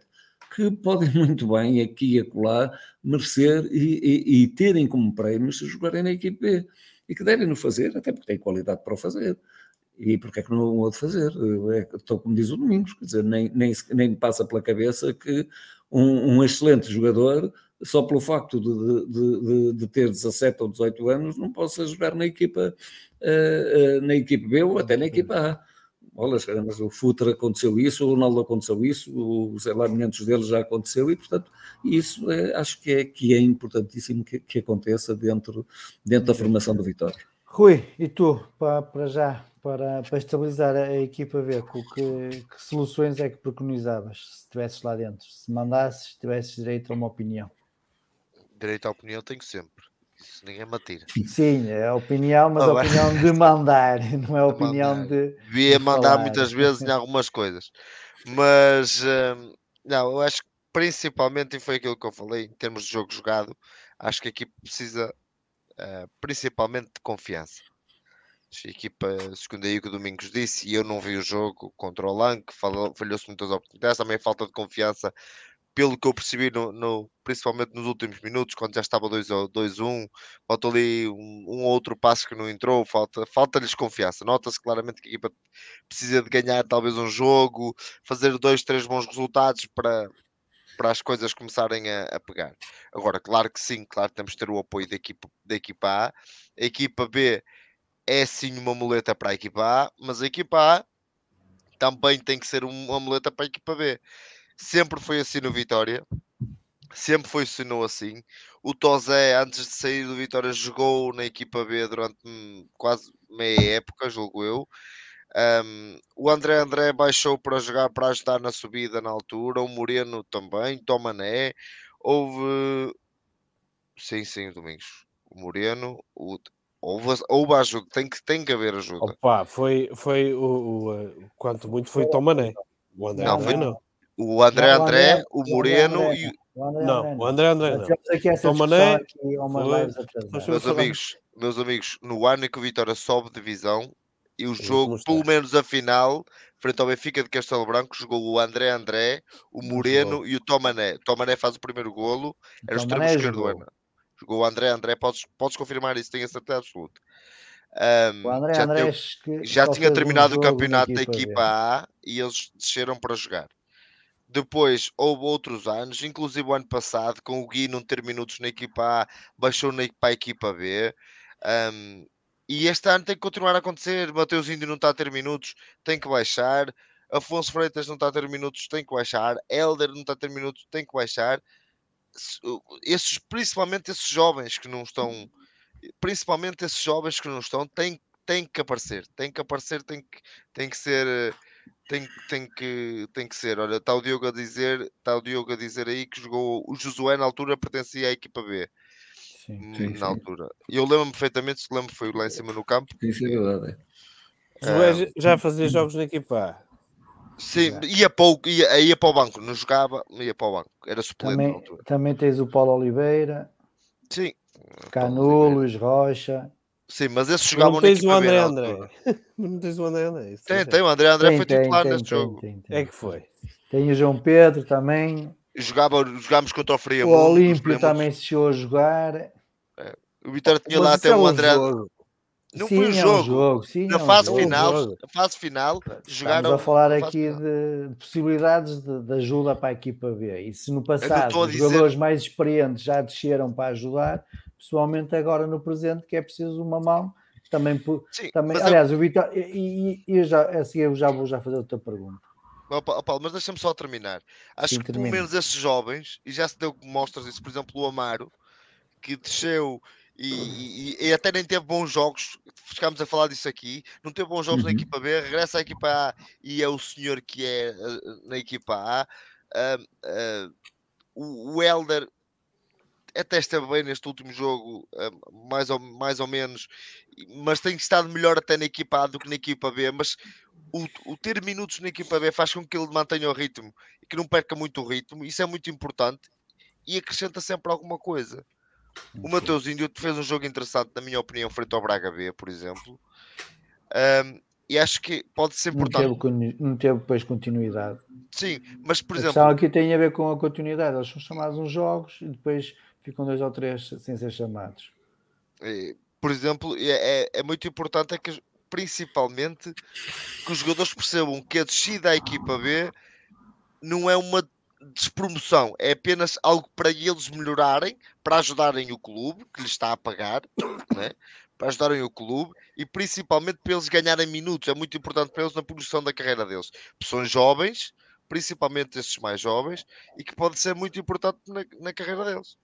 que podem muito bem aqui e acolá merecer e, e, e, terem como prémios se jogarem na equipe B. E que devem no fazer, até porque têm qualidade para o fazer. E porque é que não o de fazer? É, estou como diz o Domingos, quer dizer, nem, nem, nem passa pela cabeça que um, um excelente jogador, só pelo facto de, de, de, de, ter 17 ou 18 anos, não possa jogar na equipa, uh, uh, na equipa B ou até na equipa A olha, mas o Futre aconteceu isso, o Ronaldo aconteceu isso, os alamentos dele já aconteceu e, portanto, isso é, acho que é, que é importantíssimo que, que aconteça dentro, dentro da formação do Vitória. Rui, e tu, para, para já, para, para estabilizar a equipa B, que, que soluções é que preconizavas se estivesses lá dentro? Se mandasses, tivesses direito a uma opinião? Direito à opinião tenho sempre. Isso ninguém me atira. Sim, é a opinião, mas a opinião de mandar, não é a opinião mandar. de. Devia de mandar falar. muitas vezes em algumas coisas. Mas hum, não, eu acho que principalmente, e foi aquilo que eu falei, em termos de jogo jogado, acho que a equipe precisa uh, principalmente de confiança. A equipa, segundo aí o que o Domingos disse, e eu não vi o jogo contra o Lanque, falhou-se muitas oportunidades, também falta de confiança pelo que eu percebi, no, no, principalmente nos últimos minutos, quando já estava 2-1, falta ali um, um, outro passo que não entrou, falta, falta-lhes confiança. Nota-se claramente que a equipa precisa de ganhar talvez um jogo, fazer dois, três bons resultados para, para as coisas começarem a, a, pegar. Agora, claro que sim, claro que temos de ter o apoio da equipa, da equipa A. A equipa B é sim uma muleta para a equipa A, mas a equipa A também tem que ser uma muleta para a equipa B sempre foi assim no Vitória, sempre foi funcionou assim. O Tozé, antes de sair do Vitória, jogou na equipa B durante hum, quase meia época, julgo eu. Um, o André André baixou para jogar para ajudar na subida na altura, o Moreno também, Tomané, houve sim, sim, Domingos, o Moreno, o... houve, houve ajuda, tem que, tem que haver ajuda. Opa, foi, foi o, o, quanto muito foi Tomané. O André não, André foi, não. O André não, André, André, o Moreno André, e. O André, não, o André André. Não. Então, Mané, meus amigos, meus amigos, no ano em que o Vitória sobe divisão e o jogo, pelo menos a final, frente ao Benfica de Castelo Branco, jogou o André André, o Moreno e o Tomané. Tomané faz o primeiro golo, era o extremo esquerdo. Jogou. jogou o André André, podes, podes confirmar isso, tenho a certeza absoluta. Um, André já, André já tinha terminado um o campeonato da equipa A e eles desceram para jogar. Depois houve outros anos, inclusive o ano passado, com o Gui não ter minutos na equipa A, baixou na, para a equipa B. Um, e este ano tem que continuar a acontecer. Mateus Índio não está a ter minutos, tem que baixar. Afonso Freitas não está a ter minutos, tem que baixar. Helder não está a ter minutos, tem que baixar. Esses, principalmente esses jovens que não estão, principalmente esses jovens que não estão, têm, têm que aparecer, têm que aparecer, têm que, têm que ser tem, tem, que, tem que ser. Olha, está o Diogo a dizer, está o Diogo a dizer aí que jogou o Josué na altura pertencia à equipa B. Sim, hum, sim, na sim. altura. E eu lembro-me perfeitamente, se lembro, foi lá em cima no campo. Isso é verdade. Josué ah, já fazia jogos na equipa A. Sim, ia para, o, ia, ia para o banco, não jogava, ia para o banco, era suplente também, na altura. Também tens o Paulo Oliveira, Sim, Canu, Luís Rocha. Sim, mas esses jogavam não tens o André André. não tens o André André. Tem, tem, o André André tem, foi tem, titular tem, neste jogo. É que foi. Tem o João Pedro também. Jogava, jogámos contra o Freia. O Olímpio também se chegou a jogar. É. O Vitória tinha lá até o é André. Não sim, foi um jogo. É um jogo. Sim, na, é um fase jogo. Final, na fase final, Estamos jogaram. a falar aqui de, de, possibilidades de, de, ajuda para a equipa B. E se no passado os dizer... jogadores mais experientes já desceram para ajudar, pessoalmente agora no presente, que é preciso uma mão. Também, sim, também aliás, eu... o Vitória, e, e, e eu já, assim, eu já vou já fazer outra pergunta. Oh, Paulo, mas deixa-me só terminar. Acho sim, que termina. pelo menos esses jovens, e já se deu mostras disso, por exemplo, o Amaro, que desceu e, e, e, até nem teve bons jogos. Ficámos a falar disso aqui. Não teve bons jogos uhum. na equipa B, regressa à equipa A e é o senhor que é uh, na equipa A. Uh, uh, o, o Elder até esteve bem neste último jogo, mais, ou, mais ou menos, mas tem estado melhor até na equipa A do que na equipa B. Mas o, o, ter minutos na equipa B faz com que ele mantenha o ritmo e que não perca muito o ritmo. Isso é muito importante e acrescenta sempre alguma coisa. O Mateus Índio fez um jogo interessante, na minha opinião, frente ao Braga B, por exemplo. Um, e acho que pode ser importante. Não teve, não teve depois continuidade. Sim, mas por a exemplo. A aqui tem a ver com a continuidade. Eles são chamados uns jogos e depois ficam dois ou três sem ser chamados. Por exemplo, é, é, é muito importante é que, principalmente, que os jogadores percebam que a descida à equipa B não é uma despromoção, é apenas algo para eles melhorarem, para ajudarem o clube que lhes está a pagar, né? para ajudarem o clube e principalmente para eles ganharem minutos. É muito importante para eles na progressão da carreira deles. São jovens, principalmente esses mais jovens, e que pode ser muito importante na, na carreira deles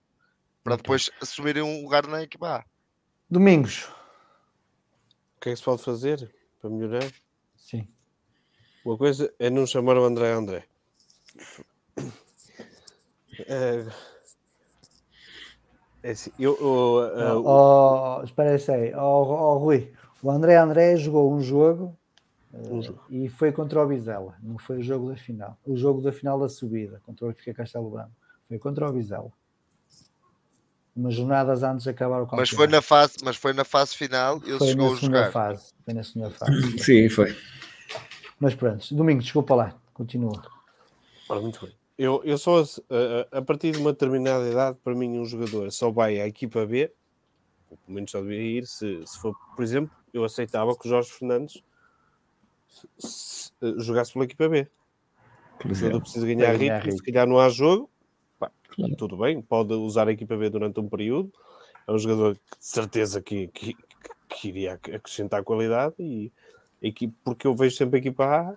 para depois assumirem um lugar na equipa A. Domingos. O que é que se pode fazer para melhorar? Sim. Uma coisa é não chamar o André André. É, é assim, eu, eu, eu, oh, espera aí, oh, oh, Rui, o André André jogou um jogo, um jogo. Uh, e foi contra o Vizela, não foi o jogo da final, o jogo da final da subida contra o Benfica Castelo Branco, foi contra o Vizela. Umas jornadas antes de acabar o campeonato. Mas foi na fase, mas foi na fase final, ele foi chegou na a jogar. Fase, foi na segunda fase. Sim, foi. Mas pronto, Domingo, desculpa lá, continua. Ora, muito bem. Eu, eu só a, a, partir de uma determinada idade, para mim, um jogador só vai à equipa B, ou pelo menos só devia ir, se, se for, por exemplo, eu aceitava que o Jorge Fernandes se, se, jogasse pela equipa B. O jogador precisa ganhar, ganhar ritmo, se calhar não há jogo. Tudo bem, pode usar a equipa B durante um período. É um jogador que de certeza que, que, que iria acrescentar qualidade e porque eu vejo sempre a equipa A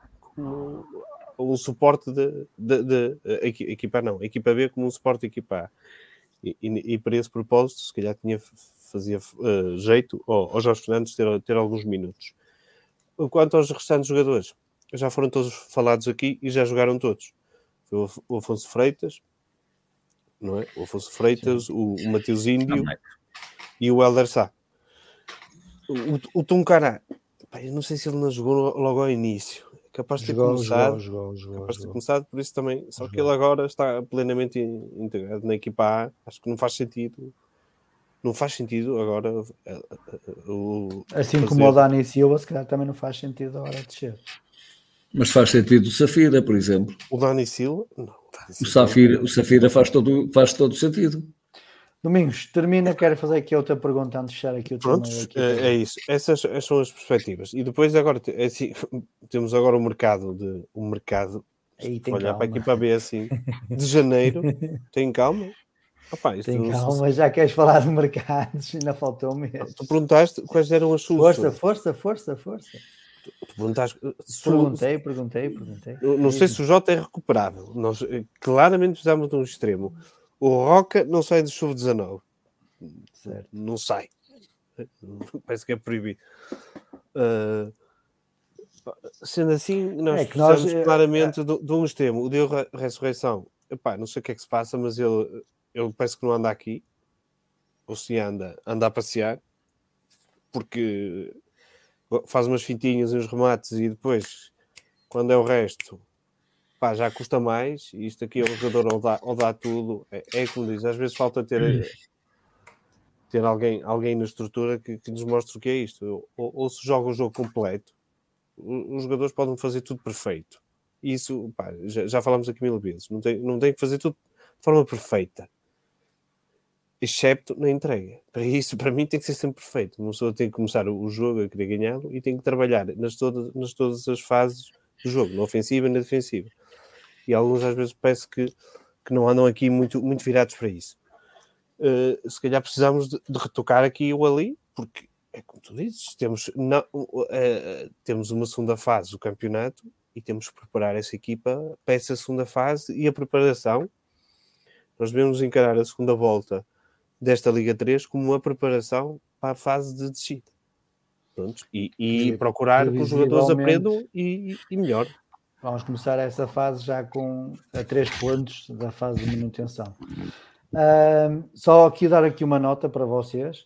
como um suporte de, de, de, equipa não, equipa B como um suporte de equipa A. E, e, e para esse propósito, se calhar tinha, fazia uh, jeito ao, ao Jorge Fernandes ter, ter alguns minutos. Quanto aos restantes jogadores, já foram todos falados aqui e já jogaram todos. Foi o Afonso Freitas, não é? O Afonso Freitas, o, o Matheus Índio e o Helder Sá. O, o Tuncará, eu não sei se ele não jogou logo ao início capaz de ter jogou, começado, jogou, jogou, capaz de ter começado, por isso também, só que ele agora está plenamente integrado na equipa A, acho que não faz sentido, não faz sentido agora eh, eh, o, assim fazer... como o Dani Silva, se calhar também não faz sentido agora descer. Mas faz sentido o Safira, por exemplo. O Dani Silva? Não. Silva, o Safira, o Safira faz todo, faz todo sentido. Domingos, termina, quero fazer aqui outra pergunta antes de fechar aqui o tema. é, é, isso, essas, essas, são as perspectivas. E depois agora é assim, temos agora o mercado de o mercado. Aí, tem olhar calma. para aqui para ver assim, de janeiro, tem calma. Opa, tem calma, já queres falar de mercados, ainda faltou um mês. Tu perguntaste quais eram as suas. Força, força, força, força. Tu perguntaste. Perguntei, perguntei, perguntei. Não, sei se o J é recuperável. Nós eh, claramente precisamos de um extremo. O Roca não sai do sub-19. Não sai. Parece que é proibido. Uh, sendo assim, nós, é precisamos nós, claramente é, de, de um extremo. O Deus Ressurreição, epá, não sei o que é que se passa, mas ele, ele parece que não anda aqui. Ou se anda, anda a passear. Porque faz umas fintinhas e uns remates e depois, quando é o resto, pá, já custa mais, e isto aqui é o jogador ou dá, ou dá tudo, é, é como diz, às vezes falta ter, ter alguém, alguém na estrutura que, que nos mostre o que é isto, ou, ou se joga o jogo completo, os jogadores podem fazer tudo perfeito, isso pá, já, já falámos aqui mil vezes. Não tem, não tem que fazer tudo de forma perfeita, excepto na entrega. Para isso, para mim, tem que ser sempre perfeito. Uma pessoa tem que começar o jogo a querer ganhá-lo e tem que trabalhar nas todas, nas todas as fases do jogo, na ofensiva e na defensiva. E alguns às vezes parece que, que não andam aqui muito, muito virados para isso. Uh, se calhar precisamos de, de, retocar aqui ou ali, porque é como tu dizes, temos, não, uh, uh, temos uma segunda fase do campeonato e temos que preparar essa equipa para essa segunda fase e a preparação. Nós devemos encarar a segunda volta desta Liga 3 como uma preparação para a fase de descida. Pronto, e, e procurar que os jogadores aprendam e, e melhor. Vamos começar essa fase já com a três pontos da fase de manutenção. Uh, só aqui dar aqui uma nota para vocês.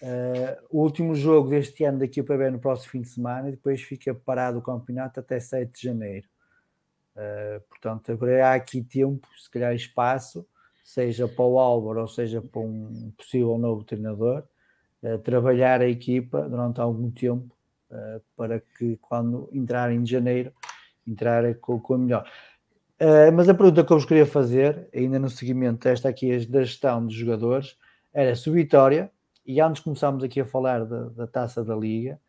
Uh, o último jogo deste ano daqui para ver no próximo fim de semana e depois fica parado o campeonato até 7 de janeiro. Uh, portanto, agora há aqui tempo, se calhar espaço, seja para o Álvaro ou seja para um possível novo treinador, trabalhar a equipa durante algum tempo para que quando entrar em janeiro, entrar com, com a melhor. Uh, mas a pergunta que eu vos queria fazer, ainda no seguimento desta aqui da gestão dos jogadores, era se o Vitória, e antes começámos aqui a falar da, da taça da Liga,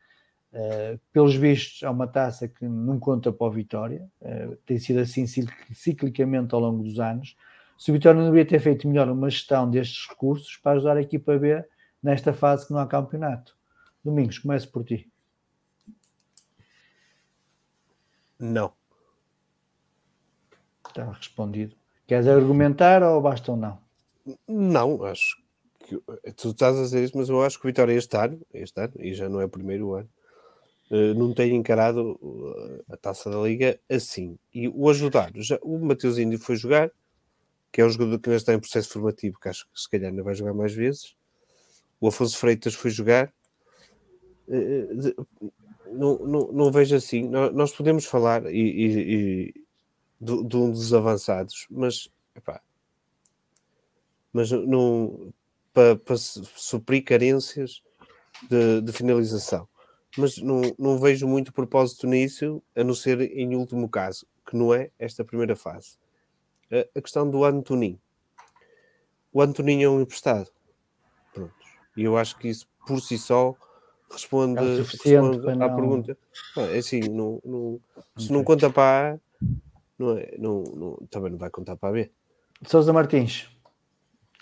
uh, pelos vistos é uma taça que não conta para o Vitória, uh, tem sido assim ciclicamente ao longo dos anos. Se o Vitória não devia ter feito melhor uma gestão destes recursos para ajudar a equipa B nesta fase que não há campeonato. Domingos, começo por ti. Não. Está respondido. Queres argumentar ou basta ou não? Não, acho que tu estás a dizer isso, mas eu acho que o Vitória este ano, este ano, e já não é o primeiro ano, eh, não tem encarado eh, a taça da Liga assim. E o ajudar, já, o Mateus Índio foi jogar, que é um jogador que ainda está em processo formativo, que acho que se calhar ainda vai jogar mais vezes. O Afonso Freitas foi jogar. Eh, não, não, não vejo assim. Nós podemos falar e, e de, de um dos avançados, mas epá, mas não para, para suprir carências de, de, finalização. Mas não, não vejo muito propósito nisso, a não ser em último caso, que não é esta primeira fase. A, questão do Antoninho. O Antoninho é um emprestado. Pronto. E eu acho que isso por si só responde, é responde à não... pergunta. É assim, não, não, se não conta para A, não é, não, não, também não vai contar para a B. Sousa Martins,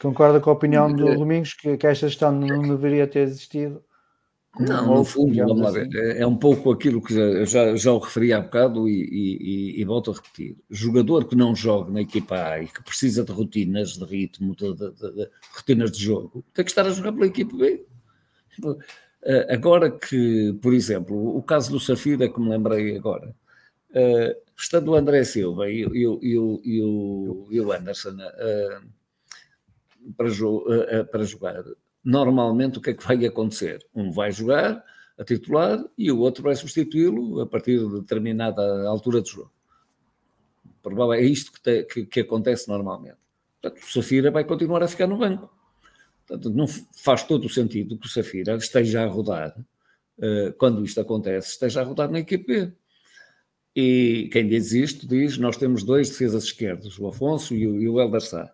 concorda com a opinião do Domingos que, que esta gestão não deveria ter existido? Não, no fundo, vamos lá ver, assim? é, é um pouco aquilo que eu já, já o referi há bocado e, e, e, volto a repetir. Jogador que não joga na equipa A e que precisa de rotinas de ritmo, de, de, de, de rotinas de jogo, tem que estar a jogar pela equipa B. Eh, agora que, por exemplo, o caso do Safira, que me lembrei agora, uh, estando o André Silva e, e, o, o, Anderson uh, para, jo uh, para jogar, normalmente o que é que vai acontecer? Um vai jogar a titular e o outro vai substituí-lo a partir de determinada altura do jogo. Provavelmente é isto que, te, que, que acontece normalmente. Portanto, o Safira vai continuar a ficar no banco. Portanto, não faz todo o sentido que o Safira esteja a rodar, uh, quando isto acontece, esteja a rodar na equipe e quem diz isto diz: nós temos dois defesas esquerdos, o Afonso e o, e o Elder Sá.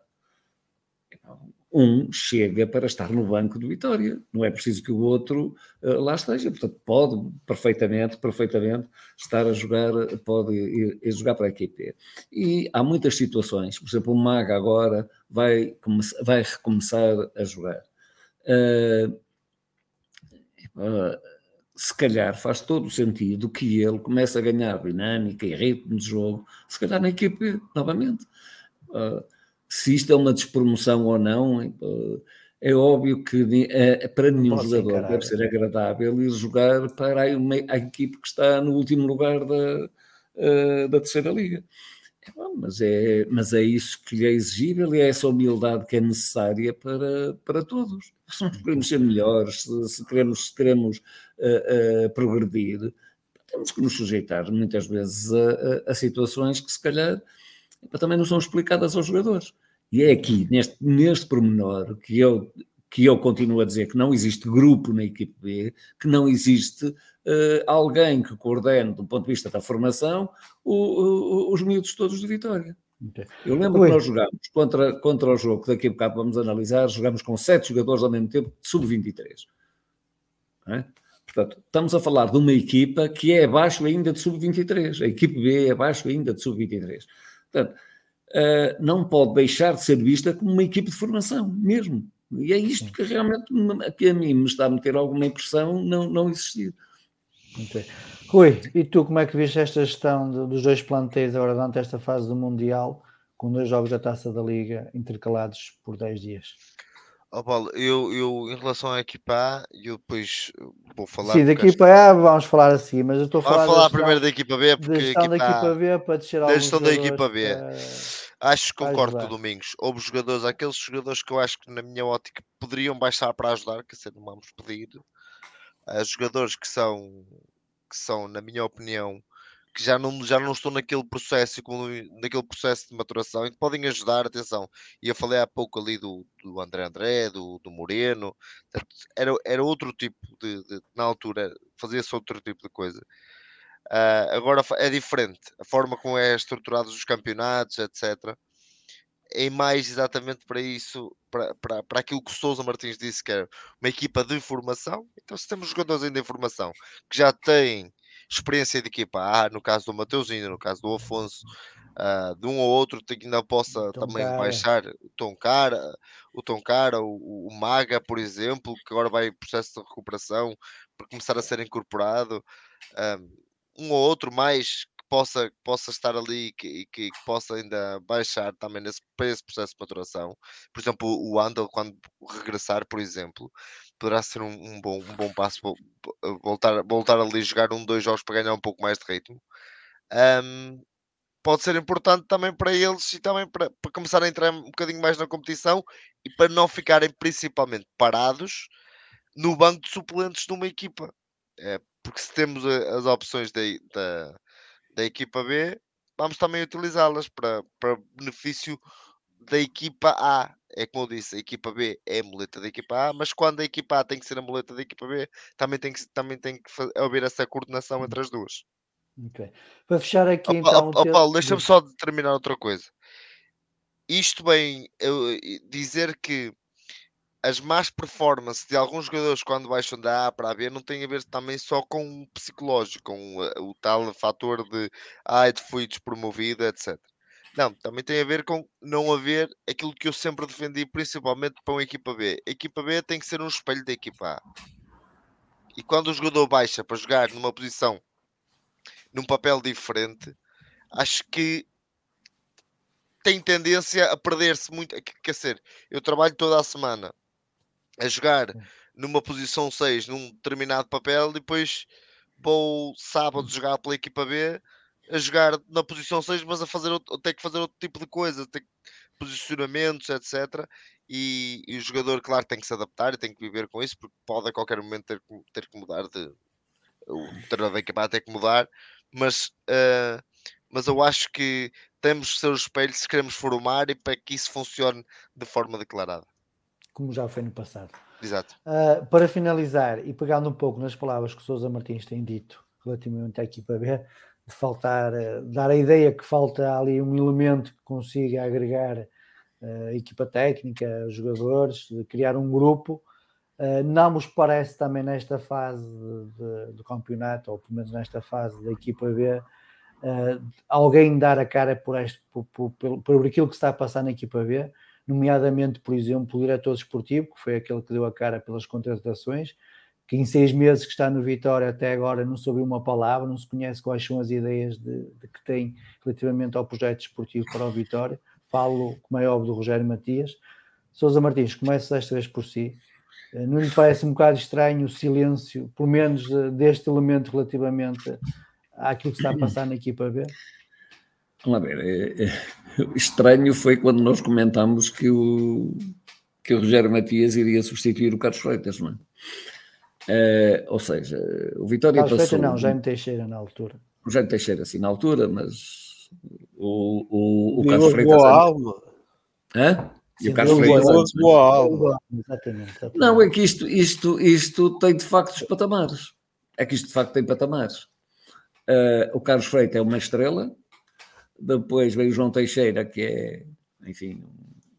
Um chega para estar no banco do Vitória, não é preciso que o outro uh, lá esteja, portanto, pode perfeitamente, perfeitamente estar a jogar, pode ir, ir jogar para a equipe. E há muitas situações, por exemplo, o Maga agora vai, vai recomeçar a jogar. Uh, uh, se calhar faz todo o sentido que ele comece a ganhar dinâmica e ritmo de jogo, se calhar na equipe novamente. Uh, se isto é uma despromoção ou não, é óbvio que uh, para nenhum Posso jogador encarar. deve ser agradável ir jogar para a, a, equipe que está no último lugar da, da terceira liga. É bom, mas, é, mas é isso que lhe é exigível e é essa humildade que é necessária para, para todos. Se nós queremos ser melhores, se, se queremos, se queremos uh, uh, progredir, temos que nos sujeitar muitas vezes a, a, a, situações que se calhar também não são explicadas aos jogadores. E é aqui, neste, neste pormenor, que eu que eu continuo a dizer que não existe grupo na equipe B, que não existe uh, alguém que coordene, do ponto de vista da formação, o, o, os miúdos todos de Vitória. Okay. Eu lembro Oi. que nós jogámos contra, contra o jogo que daqui a bocado vamos analisar, jogámos com sete jogadores ao mesmo tempo, sub-23. É? Portanto, estamos a falar de uma equipa que é abaixo ainda de sub-23. A equipe B é abaixo ainda de sub-23. Portanto, uh, não pode deixar de ser vista como uma equipe de formação, mesmo. E é isto que realmente que a mim me está a meter alguma impressão não, não existir. Okay. Rui, e tu como é que viste esta gestão de, dos dois plantéis agora durante esta fase do Mundial, com dois jogos da Taça da Liga intercalados por 10 dias? Oh, Paulo, eu, eu em relação à equipa A, eu depois vou falar. Sim, da equipa A vamos falar assim, mas eu estou a falar. Vamos falar primeiro da equipa B, porque a gestão da equipa B para descer a gestão da equipa B. Para... Acho que concordo com o Domingos. Houve jogadores, aqueles jogadores que eu acho que, na minha ótica, poderiam baixar para ajudar, que ser, não vamos pedir. Uh, jogadores que são, que são, na minha opinião, que já não, já não estão naquele processo, naquele processo de maturação e que podem ajudar, atenção. E eu falei há pouco ali do, do André André, do, do Moreno, era, era outro tipo de, de na altura, fazia-se outro tipo de coisa. Uh, agora é diferente, a forma como é estruturados os campeonatos, etc. É mais exatamente para isso, para, para, para aquilo que o Souza Martins disse, que é uma equipa de formação. Então, se temos jogadores ainda em formação que já têm experiência de equipa A, no caso do Mateuzinho, no caso do Afonso, uh, de um ou outro que ainda possa também cara. baixar o Tom Cara, o Tom Cara, o, o, Maga, por exemplo, que agora vai em processo de recuperação para começar a ser incorporado. Um, um ou outro mais possa, possa estar ali e que, que, que, possa ainda baixar também nesse, para esse processo de maturação. Por exemplo, o Andel, quando regressar, por exemplo, poderá ser um, um bom, um bom passo voltar, voltar ali jogar um, dois jogos para ganhar um pouco mais de ritmo. Um, pode ser importante também para eles e também para, para começar a entrar um bocadinho mais na competição e para não ficarem principalmente parados no banco de suplentes de uma equipa. É, porque se temos as opções da, da, da equipa B, vamos também utilizá-las para, para benefício da equipa A. É como eu disse, a equipa B é a muleta da equipa A, mas quando a equipa A tem que ser a muleta da equipa B, também tem que, também tem que haver essa coordenação entre as duas. Okay. Para fechar aqui, oh, então. Oh, oh, Paulo, deixa-me só terminar outra coisa. Isto bem, eu, dizer que as más performances de alguns jogadores quando baixam da A para a B não tem a ver também só com o psicológico, com o, o tal fator de ah, fui despromovido, etc. Não, também tem a ver com não haver aquilo que eu sempre defendi, principalmente para uma equipa B. A equipa B tem que ser um espelho da equipa A. E quando o jogador baixa para jogar numa posição, num papel diferente, acho que tem tendência a perder-se muito. Quer dizer, eu trabalho toda a semana a jogar numa posição 6 num determinado papel e depois vou sábado hum. jogar pela equipa B a jogar na posição 6, mas a fazer outro, ter que fazer outro tipo de coisa, ter posicionamentos, etc. E, e, o jogador, claro, tem que se adaptar e tem que viver com isso, porque pode a qualquer momento ter, ter que mudar de o treinador da equipa ter que mudar, mas, uh, mas eu acho que temos que ser o espelho se queremos formar e para que isso funcione de forma declarada como já foi no passado. Exato. Uh, para finalizar, e pegando um pouco nas palavras que o Sousa Martins tem dito relativamente à equipa B, de faltar, uh, dar a ideia que falta ali um elemento que consiga agregar uh, equipa técnica, jogadores, de criar um grupo, não nos parece também nesta fase do campeonato, ou pelo menos nesta fase da equipa B, alguém dar a cara por, este, por, por, por aquilo que está a passar na equipa B nomeadamente, por exemplo, o diretor desportivo, que foi aquele que deu a cara pelas contratações, que em seis meses que está no Vitória até agora não soube uma palavra, não se conhece quais são as ideias de, de que tem relativamente ao projeto desportivo para o Vitória. Falo, como é óbvio, do Rogério Matias. Sousa Martins, começa esta vez por si. Eh, não lhe parece um bocado estranho o silêncio, pelo menos eh, deste elemento relativamente àquilo que está a passar na equipa B? Vamos lá ver, é, é, estranho foi quando nós comentámos que o, que o Rogério Matias iria substituir o Carlos Freitas, não é? é ou seja, o Vitória Carlos passou... Freitas não, Jaime Teixeira na altura. O Jaime Teixeira, sim, na altura, mas o, o, o Carlos Freitas... Boa alma. Hã? E o Carlos Freitas. Exatamente, exatamente. Não, é que isto, isto, isto tem de facto os patamares. É que isto de facto tem patamares. Uh, o Carlos Freitas é uma estrela, depois veio o João Teixeira, que é, enfim,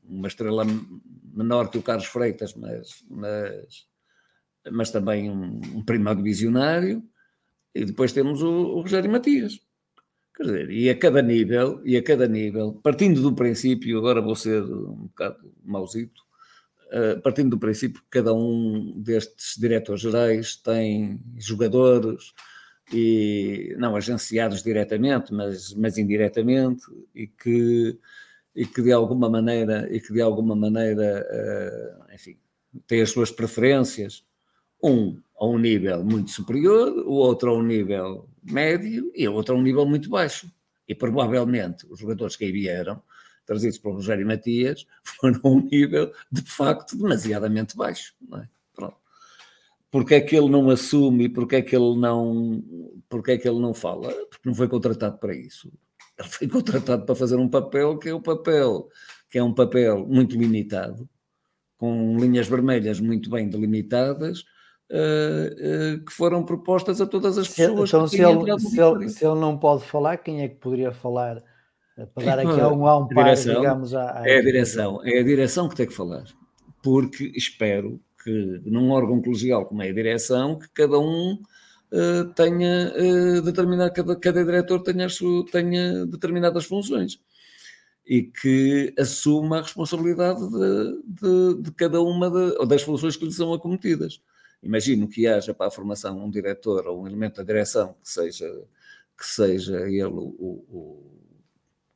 uma estrela menor que o Carlos Freitas, mas, mas, mas também um, um primeiro visionário, e depois temos o, o Rogério Matias. Quer dizer, e a cada nível, e a cada nível, partindo do princípio, agora vou ser um bocado mauzito, uh, partindo do princípio que cada um destes diretores gerais tem jogadores e não agenciados diretamente, mas, mas indiretamente, e que, e que de alguma maneira, e que de alguma maneira, uh, enfim, tem as suas preferências, um a um nível muito superior, o outro a um nível médio e o outro a um nível muito baixo. E provavelmente os jogadores que aí vieram, trazidos pelo Rogério Matias, foram a um nível de facto demasiadamente baixo. Não é? Porque é que ele não assume, porque é que ele não, porque é que ele não fala? Porque não foi contratado para isso. Ele foi contratado para fazer um papel que é o papel, que é um papel muito limitado, com linhas vermelhas muito bem delimitadas, uh, uh, que foram propostas a todas as pessoas. Então, se ele, se, ele, se ele não pode falar, quem é que poderia falar? Eh, para dar aqui um, um par, digamos, à, à É a direção, é a direção que tem que falar. Porque espero que num órgão colegial como é a direção, que cada um uh, tenha uh, determinado, cada, cada diretor tenha, tenha determinadas funções. E que assuma a responsabilidade de, de, de cada uma de, das funções que lhe são acometidas. Imagino que haja para a formação um diretor ou um elemento da direção que seja, que seja ele o, o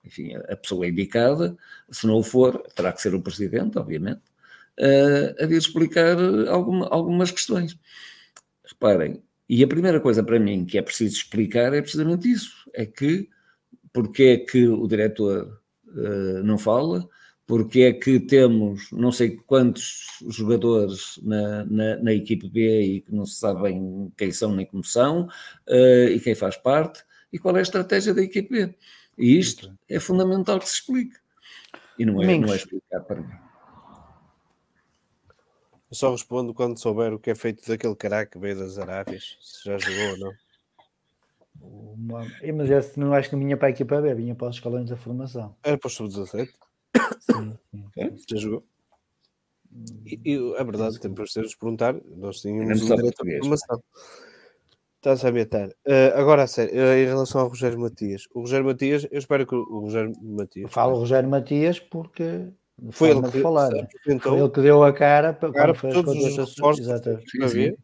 enfim, a pessoa indicada, se não o for, terá que ser o presidente, obviamente, a vir explicar alguma, algumas questões. Reparem, e a primeira coisa para mim que é preciso explicar é precisamente isso: é que porque é que o diretor uh, não fala, porque é que temos não sei quantos jogadores na, na, na, equipe B e que não se sabem quem são nem como são uh, e quem faz parte e qual é a estratégia da equipe B. E isto é fundamental que se explique. E não é, não é explicado para mim. Eu só respondo quando souber o que é feito daquele caraca que veio das Arábias, se já jogou ou não. Uma... Mas esse não acho que vinha para a equipa B, vinha para os escalões da formação. Era para os sub-17? Sim, sim, é? Já jogou? E, e é verdade, temos para vocês perguntar. Nós tínhamos um diretor de formação. Está-se a ambientar. Uh, agora, a sério, uh, em relação ao Rogério Matias. O Rogério Matias, eu espero que o Rogério Matias. Falo Rogério Matias porque. Foi ele que, falar, né? foi ele que deu a cara para cara para todos os reforços que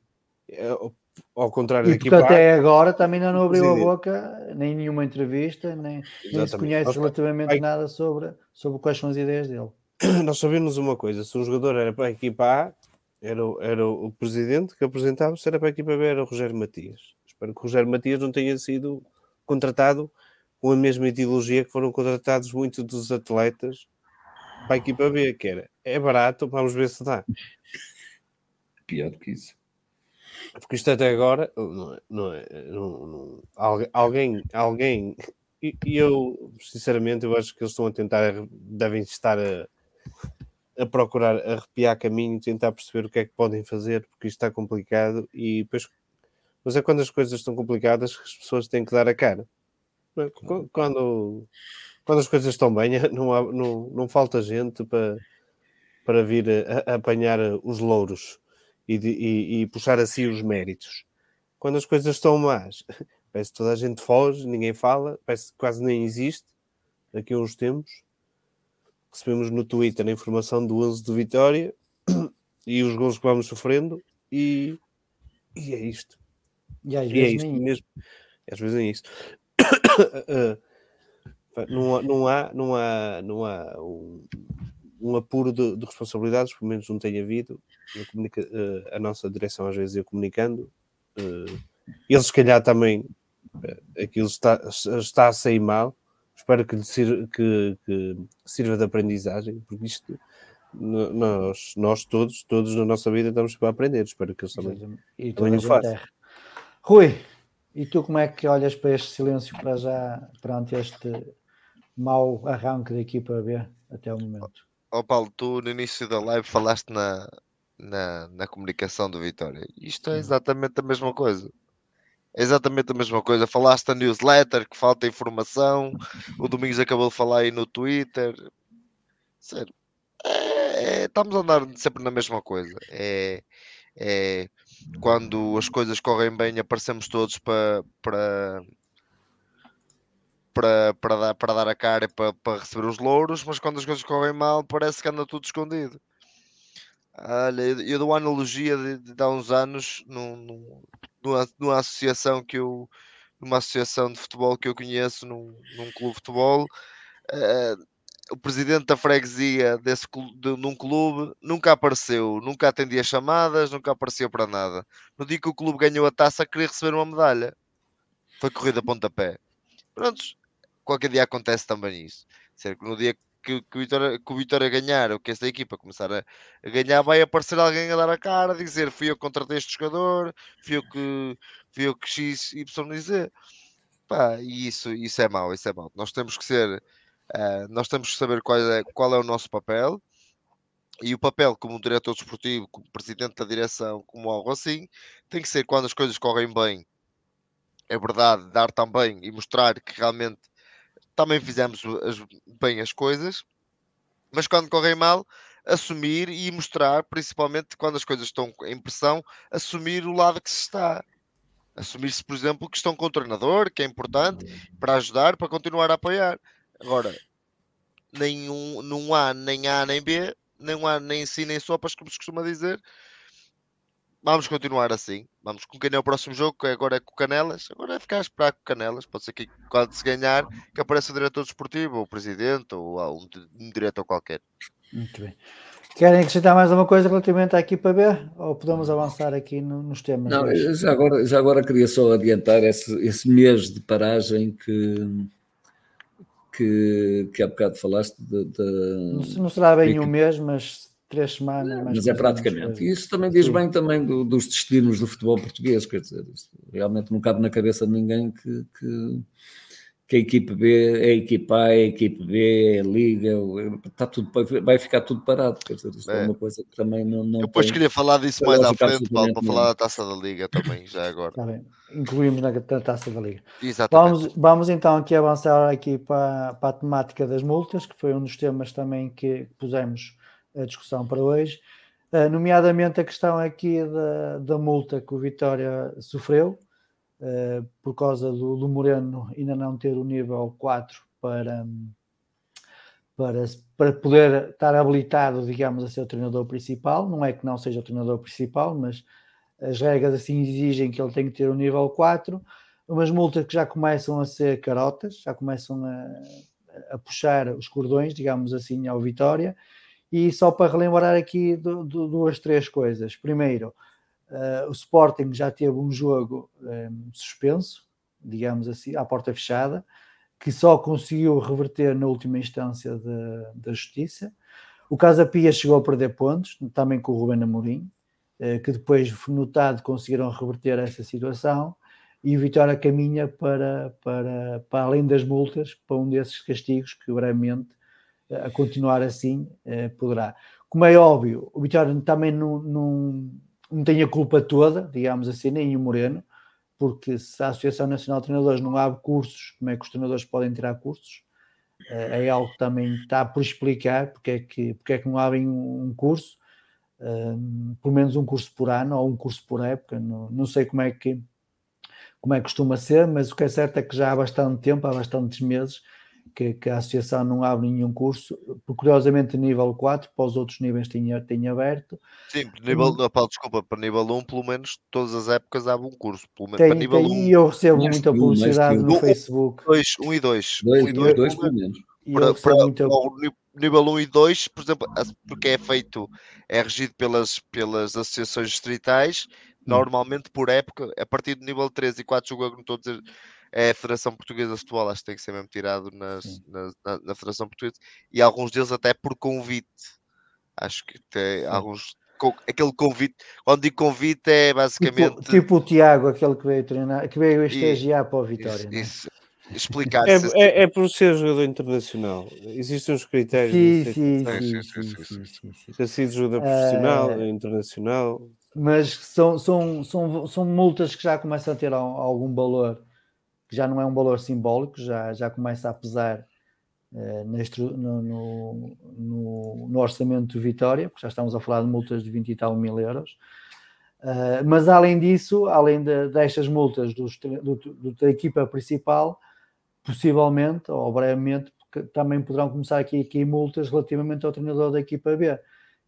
ao contrário e porque até agora também ainda não abriu a boca nem nenhuma entrevista nem, nem se conhece relativamente Ai. nada sobre, sobre quais são as ideias dele. Nós sabemos uma coisa se um jogador era para a equipa A era, era o presidente que apresentava se era para a equipa B era o Rogério Matias. Espero que o Rogério Matias não tenha sido contratado com a mesma ideologia que foram contratados muitos dos atletas para a equipa B que era é barato, vamos ver se dá pior que isso porque isto até agora, não, é, não, é, não, não alguém, alguém, e, e, eu, sinceramente, eu acho que eles estão a tentar, devem estar a, a procurar arrepiar caminho, tentar perceber o que é que podem fazer, porque isto está complicado e depois, mas é quando as coisas estão complicadas que as pessoas têm que dar a cara. É? Quando, quando as coisas estão bem, não, há, não, não falta gente para, para vir a, a apanhar os louros e, de, e, e puxar assim os méritos. Quando as coisas estão más, parece que toda a gente foge, ninguém fala, parece que quase nem existe. Daqui a uns tempos, recebemos no Twitter a informação do 11 de Vitória e os gols que vamos sofrendo, e, e é isto. E, às e é isto mesmo. Às vezes é isso. não, não há, não há, não há um, um apuro de, de, responsabilidades, pelo menos não tem havido. Comunica, uh, a nossa direção às vezes ia comunicando. Uh, eles, se calhar, também uh, aquilo está, está a sair mal. Espero que, sirva, que, que sirva de aprendizagem, porque isto nós, nós todos, todos na nossa vida estamos para aprender. Espero que eles também, e também o façam. É. Rui, e tu como é que olhas para este silêncio para já, perante este mau arranque da equipa B até o momento? oh Paulo, tu no início da live falaste na, na, na comunicação do Vitória. Isto é exatamente a mesma coisa. É exatamente a mesma coisa. Falaste na newsletter que falta informação. O Domingos acabou de falar aí no Twitter. Sério. É, é, estamos a andar sempre na mesma coisa. É, é, quando as coisas correm bem, aparecemos todos para, para, para, para, dar, para dar a cara e para, para receber os louros, mas quando as coisas correm mal, parece que anda tudo escondido. Olha, eu dou uma analogia de, de há uns anos num, num, numa, numa associação que eu numa associação de futebol que eu conheço num, num clube de futebol uh, o presidente da freguesia desse de, num clube nunca apareceu, nunca atendia chamadas, nunca apareceu para nada. No dia que o clube ganhou a taça, queria receber uma medalha. Foi corrida a pontapé. Prontos, qualquer dia acontece também isso. No dia que, que, o Vitória, que o Vitória ganhar, ou que esta equipa começar a, a, ganhar, vai aparecer alguém a dar a cara, a dizer fui eu que contratei este jogador, fui eu que, fui eu que X, Y, Z. Pá, e isso, isso é mau, isso é mau. Nós temos que ser, uh, nós temos que saber qual é, qual é o nosso papel, e o papel como diretor desportivo, como presidente da direção, como algo assim, tem que ser quando as coisas correm bem, é verdade, dar também e mostrar que realmente também fizemos as, bem as coisas, mas quando correm mal, assumir e mostrar, principalmente quando as coisas estão em pressão, assumir o lado que se está. Assumir-se, por exemplo, que estão com o treinador, que é importante, para ajudar, para continuar a apoiar. Agora, nenhum, não há nem A nem B, nem há nem si nem sopas, como se costuma dizer, vamos continuar assim. Vamos com quem é o próximo jogo, que agora é com Canelas. Agora é ficar a esperar com Canelas. Pode ser que quando se ganhar, que apareça o diretor desportivo, ou o presidente, ou um, um diretor qualquer. Muito bem. Querem acrescentar mais alguma coisa relativamente à equipa B? Ou podemos avançar aqui no, nos temas? Não, já agora, já agora queria só adiantar esse, esse mês de paragem que, que, que há bocado falaste. De, de... Não, não será bem um mês, mas três semanas. mas é praticamente. E isso também diz Sim. bem também do, dos destinos do futebol português, quer dizer, realmente não cabe na cabeça de ninguém que, que, que, a equipe B é a equipa A, é a equipe B, é a Liga, está tudo, vai ficar tudo parado, quer dizer, isto é, é uma coisa que também não. não Eu depois tem, queria falar disso mais à frente, Paulo, para falar da taça da Liga também, já agora. Está bem, incluímos na, na taça da Liga. Exatamente. Vamos, vamos então aqui avançar aqui para, para a temática das multas, que foi um dos temas também que pusemos a discussão para hoje, uh, nomeadamente a questão aqui da, da multa que o Vitória sofreu, uh, por causa do, do, Moreno ainda não ter o nível 4 para, para, para poder estar habilitado, digamos, a ser o treinador principal. Não é que não seja o treinador principal, mas as regras assim exigem que ele tenha que ter o nível 4. Umas multas que já começam a ser carotas, já começam a, a puxar os cordões, digamos assim, ao Vitória e só para relembrar aqui do, do, duas, três coisas. Primeiro, uh, o Sporting já teve um jogo um, eh, suspenso, digamos assim, à porta fechada, que só conseguiu reverter na última instância da Justiça. O Casa Pia chegou a perder pontos, também com o Ruben Amorim, uh, que depois, notado, conseguiram reverter essa situação. E o Vitória caminha para, para, para além das multas, para um desses castigos que brevemente a continuar assim, eh, poderá. Como é óbvio, o Vitória também não, não, não tem a culpa toda, digamos assim, nem o Moreno, porque se a Associação Nacional de Treinadores não abre cursos, como é que os treinadores podem tirar cursos? Eh, é algo que também está por explicar porque é que, porque é que não abrem um curso, um, pelo menos um curso por ano ou um curso por época, não, não sei como é que como é que costuma ser, mas o que é certo é que já há bastante tempo, há bastantes meses, que, que, a associação não abre nenhum curso, curiosamente nível 4, para os outros níveis tem, tem aberto. Sim, nível, um, não, desculpa, para nível 1, pelo menos todas as épocas abre um curso. Pelo menos, tem, para nível tem, 1, e eu recebo muita publicidade no um, Facebook. 1 e 2. 1 e 2, pelo menos. Para, para, muita... nível 1 e 2, por exemplo, porque é feito, é regido pelas, pelas associações distritais, hum. normalmente por época, a partir do nível 3 e 4, jogo, não estou a dizer é a Federação Portuguesa de Futebol, acho que tem que ser mesmo tirado nas, na, na, na, Federação Portuguesa, e alguns deles até por convite. Acho que tem Sim. alguns. aquele convite, quando digo convite é basicamente. Tipo, tipo, o Tiago, aquele que veio treinar, que veio estagiar para o Vitória. Isso, é? isso. explicar. É, é, é, por ser jogador internacional. Existem uns critérios. Sim, sim, sim, sim, sim, sim, sim. Ter sido jogador profissional, uh, internacional. Mas são, são, são, são multas que já começam a ter algum valor, que já não é um valor simbólico, já, já começa a pesar uh, no, no, no, no orçamento de Vitória, porque já estamos a falar de multas de 20 e tal mil euros. Uh, mas além disso, além de, destas multas dos, do, do, da equipa principal, possivelmente ou brevemente também poderão começar aqui, aqui multas relativamente ao treinador da equipa B,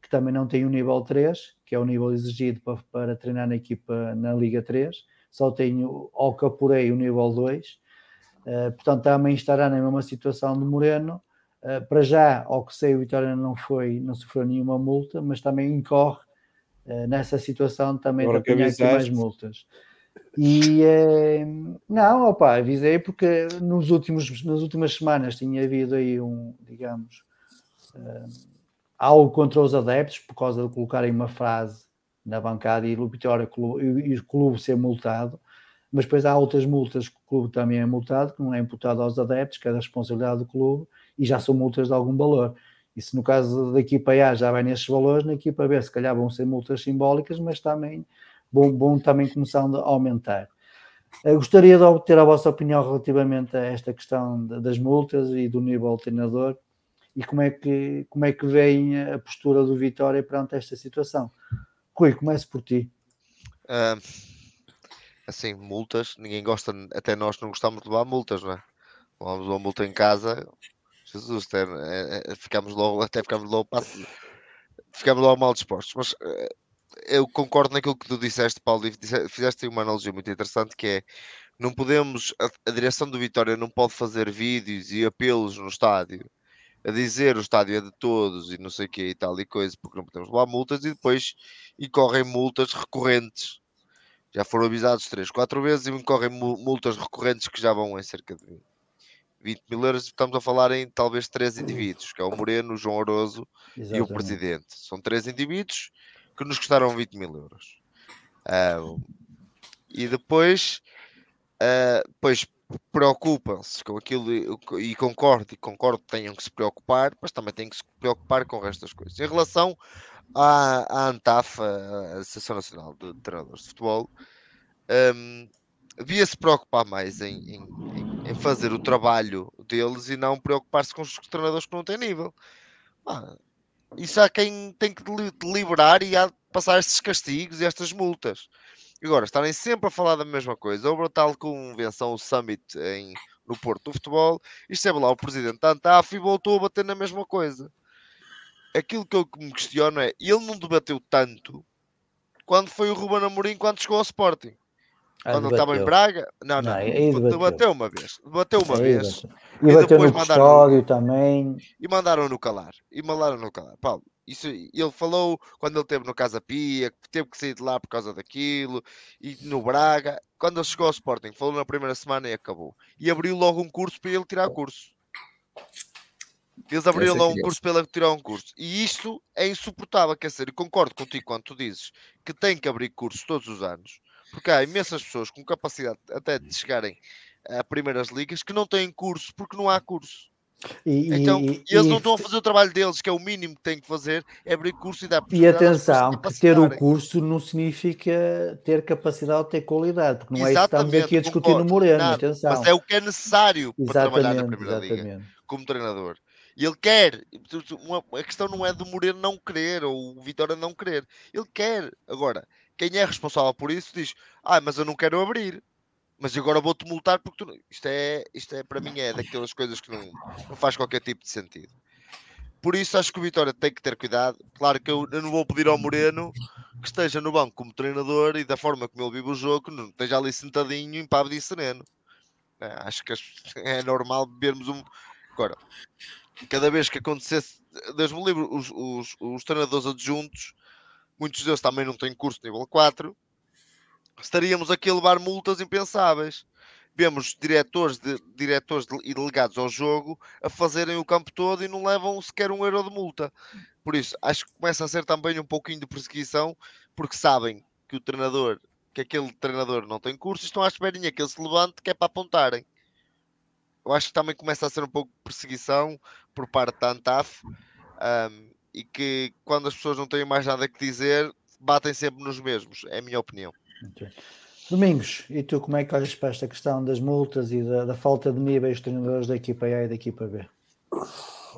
que também não tem o nível 3, que é o nível exigido para, para treinar na equipa na Liga 3, só tem ao Capurei o nível 2, uh, ah, portanto também estará na mesma situação de Moreno. Uh, para já, ao que sei, o Vitória não foi, não sofreu nenhuma multa, mas também incorre eh, nessa situação também Agora de apanhar aqui mais multas. E eh, não, opa, avisei porque nos últimos, nas últimas semanas tinha havido aí um, digamos, algo contra os adeptos por causa de colocarem uma frase na bancada e o Vitória e o clube ser multado, mas depois há outras multas que o clube também é multado, que não é imputado aos adeptos, que é da responsabilidade do clube, e já são multas de algum valor. E se no caso da equipa A já vai nesses valores, na equipa B se calhar vão ser multas simbólicas, mas também bom, bom também começando a aumentar. Eu gostaria de obter a vossa opinião relativamente a esta questão das multas e do nível treinador e como é que, como é que vem a postura do Vitória perante esta situação. Rui, comece por ti. Uh, assim, multas, ninguém gosta, até nós não gostamos de levar multas, não é? Levamos uma multa em casa, Jesus, até, é, é, ficámos logo, até ficámos logo, ficámos logo mal dispostos. Mas eh, eu concordo naquilo que tu disseste, Paulo, e fizeste uma analogia muito interessante que é não podemos, a, a, direção do Vitória não pode fazer vídeos e apelos no estádio a dizer o estádio é de todos e não sei o que e tal e coisa, porque não podemos levar multas e depois incorrem multas recorrentes. Já foram avisados três, quatro vezes e incorrem multas recorrentes que já vão em cerca de 20 mil euros, estamos a falar em talvez três indivíduos, que é o Moreno, o João Oroso Exatamente. e o Presidente. São três indivíduos que nos custaram 20 mil euros. Uh, e depois, uh, depois preocupam-se com aquilo e concordo, e concordo que tenham que se preocupar, mas também têm que se preocupar com o resto das coisas. Em relação à, à ANTAF, a Associação Nacional de Treinadores de Futebol, um, devia se preocupar mais em, em, em, fazer o trabalho deles e não preocupar-se com os treinadores que não têm nível. Ah, isso há quem tem que deliberar e há de passar estes castigos e estas multas. Agora, estarem sempre a falar da mesma coisa, houve a tal convenção, o Summit em, no Porto do Futebol, e esteve lá o presidente da ANTAF e voltou a bater na mesma coisa. Aquilo que eu me questiono é, ele não debateu tanto quando foi o Ruben Amorim quando chegou ao Sporting. Ah, Quando ele estava em Braga, não, não, não debateu. uma vez, debateu uma aí vez. E, e depois no mandaram também. E mandaram no calar. E mandaram no calar. Paulo, isso, ele falou quando ele esteve no Casa Pia, que teve que sair de lá por causa daquilo, e no Braga. Quando ele chegou ao Sporting, falou na primeira semana e acabou. E abriu logo um curso para ele tirar curso. Eles abriram lá um curso para ele tirar um curso. E isto é insuportável, quer dizer, eu concordo contigo quando tu dizes que tem que abrir cursos todos os anos porque há imensas pessoas com capacidade até de chegarem a primeiras ligas que não têm curso porque não há curso. E, então, e, eles e, não estão a fazer o trabalho deles, que é o mínimo que têm que fazer, é abrir curso e dar E atenção, que ter o curso não significa ter capacidade ou ter qualidade, porque não é isso que estamos aqui a discutir no Moreno, nada, atenção. Mas é o que é necessário para trabalhar na Primeira exatamente. Liga, como treinador. E ele quer. Uma, a questão não é do Moreno não querer ou o Vitória não querer. Ele quer. Agora, quem é responsável por isso diz: Ah, mas eu não quero abrir. Mas agora vou-te multar porque tu... isto, é, isto é, para mim, é daquelas coisas que não, não faz qualquer tipo de sentido. Por isso acho que o Vitória tem que ter cuidado. Claro que eu, eu, não vou pedir ao Moreno que esteja no banco como treinador e da forma como ele vive o jogo, não esteja ali sentadinho, impávido e sereno. É, acho que é normal vermos um. Agora, cada vez que acontecesse, Deus me livre, os, os, os treinadores adjuntos muitos deles também não têm curso nível 4, estaríamos aqui a levar multas impensáveis. Vemos diretores, de, diretores de, e delegados ao jogo a fazerem o campo todo e não levam sequer um euro de multa. Por isso, acho que começa a ser também um pouquinho de perseguição, porque sabem que o treinador, que aquele treinador não tem curso, estão à esperinha que ele se levante, que é para apontarem. eu acho que também começa a ser um pouco de perseguição por parte da ANTAF um, e que quando as pessoas não têm mais nada que dizer, batem sempre nos mesmos, é a minha opinião. Domingos, e tu como é que olhas para esta questão das multas e da, da falta de níveis dos treinadores da equipa A e da equipa B?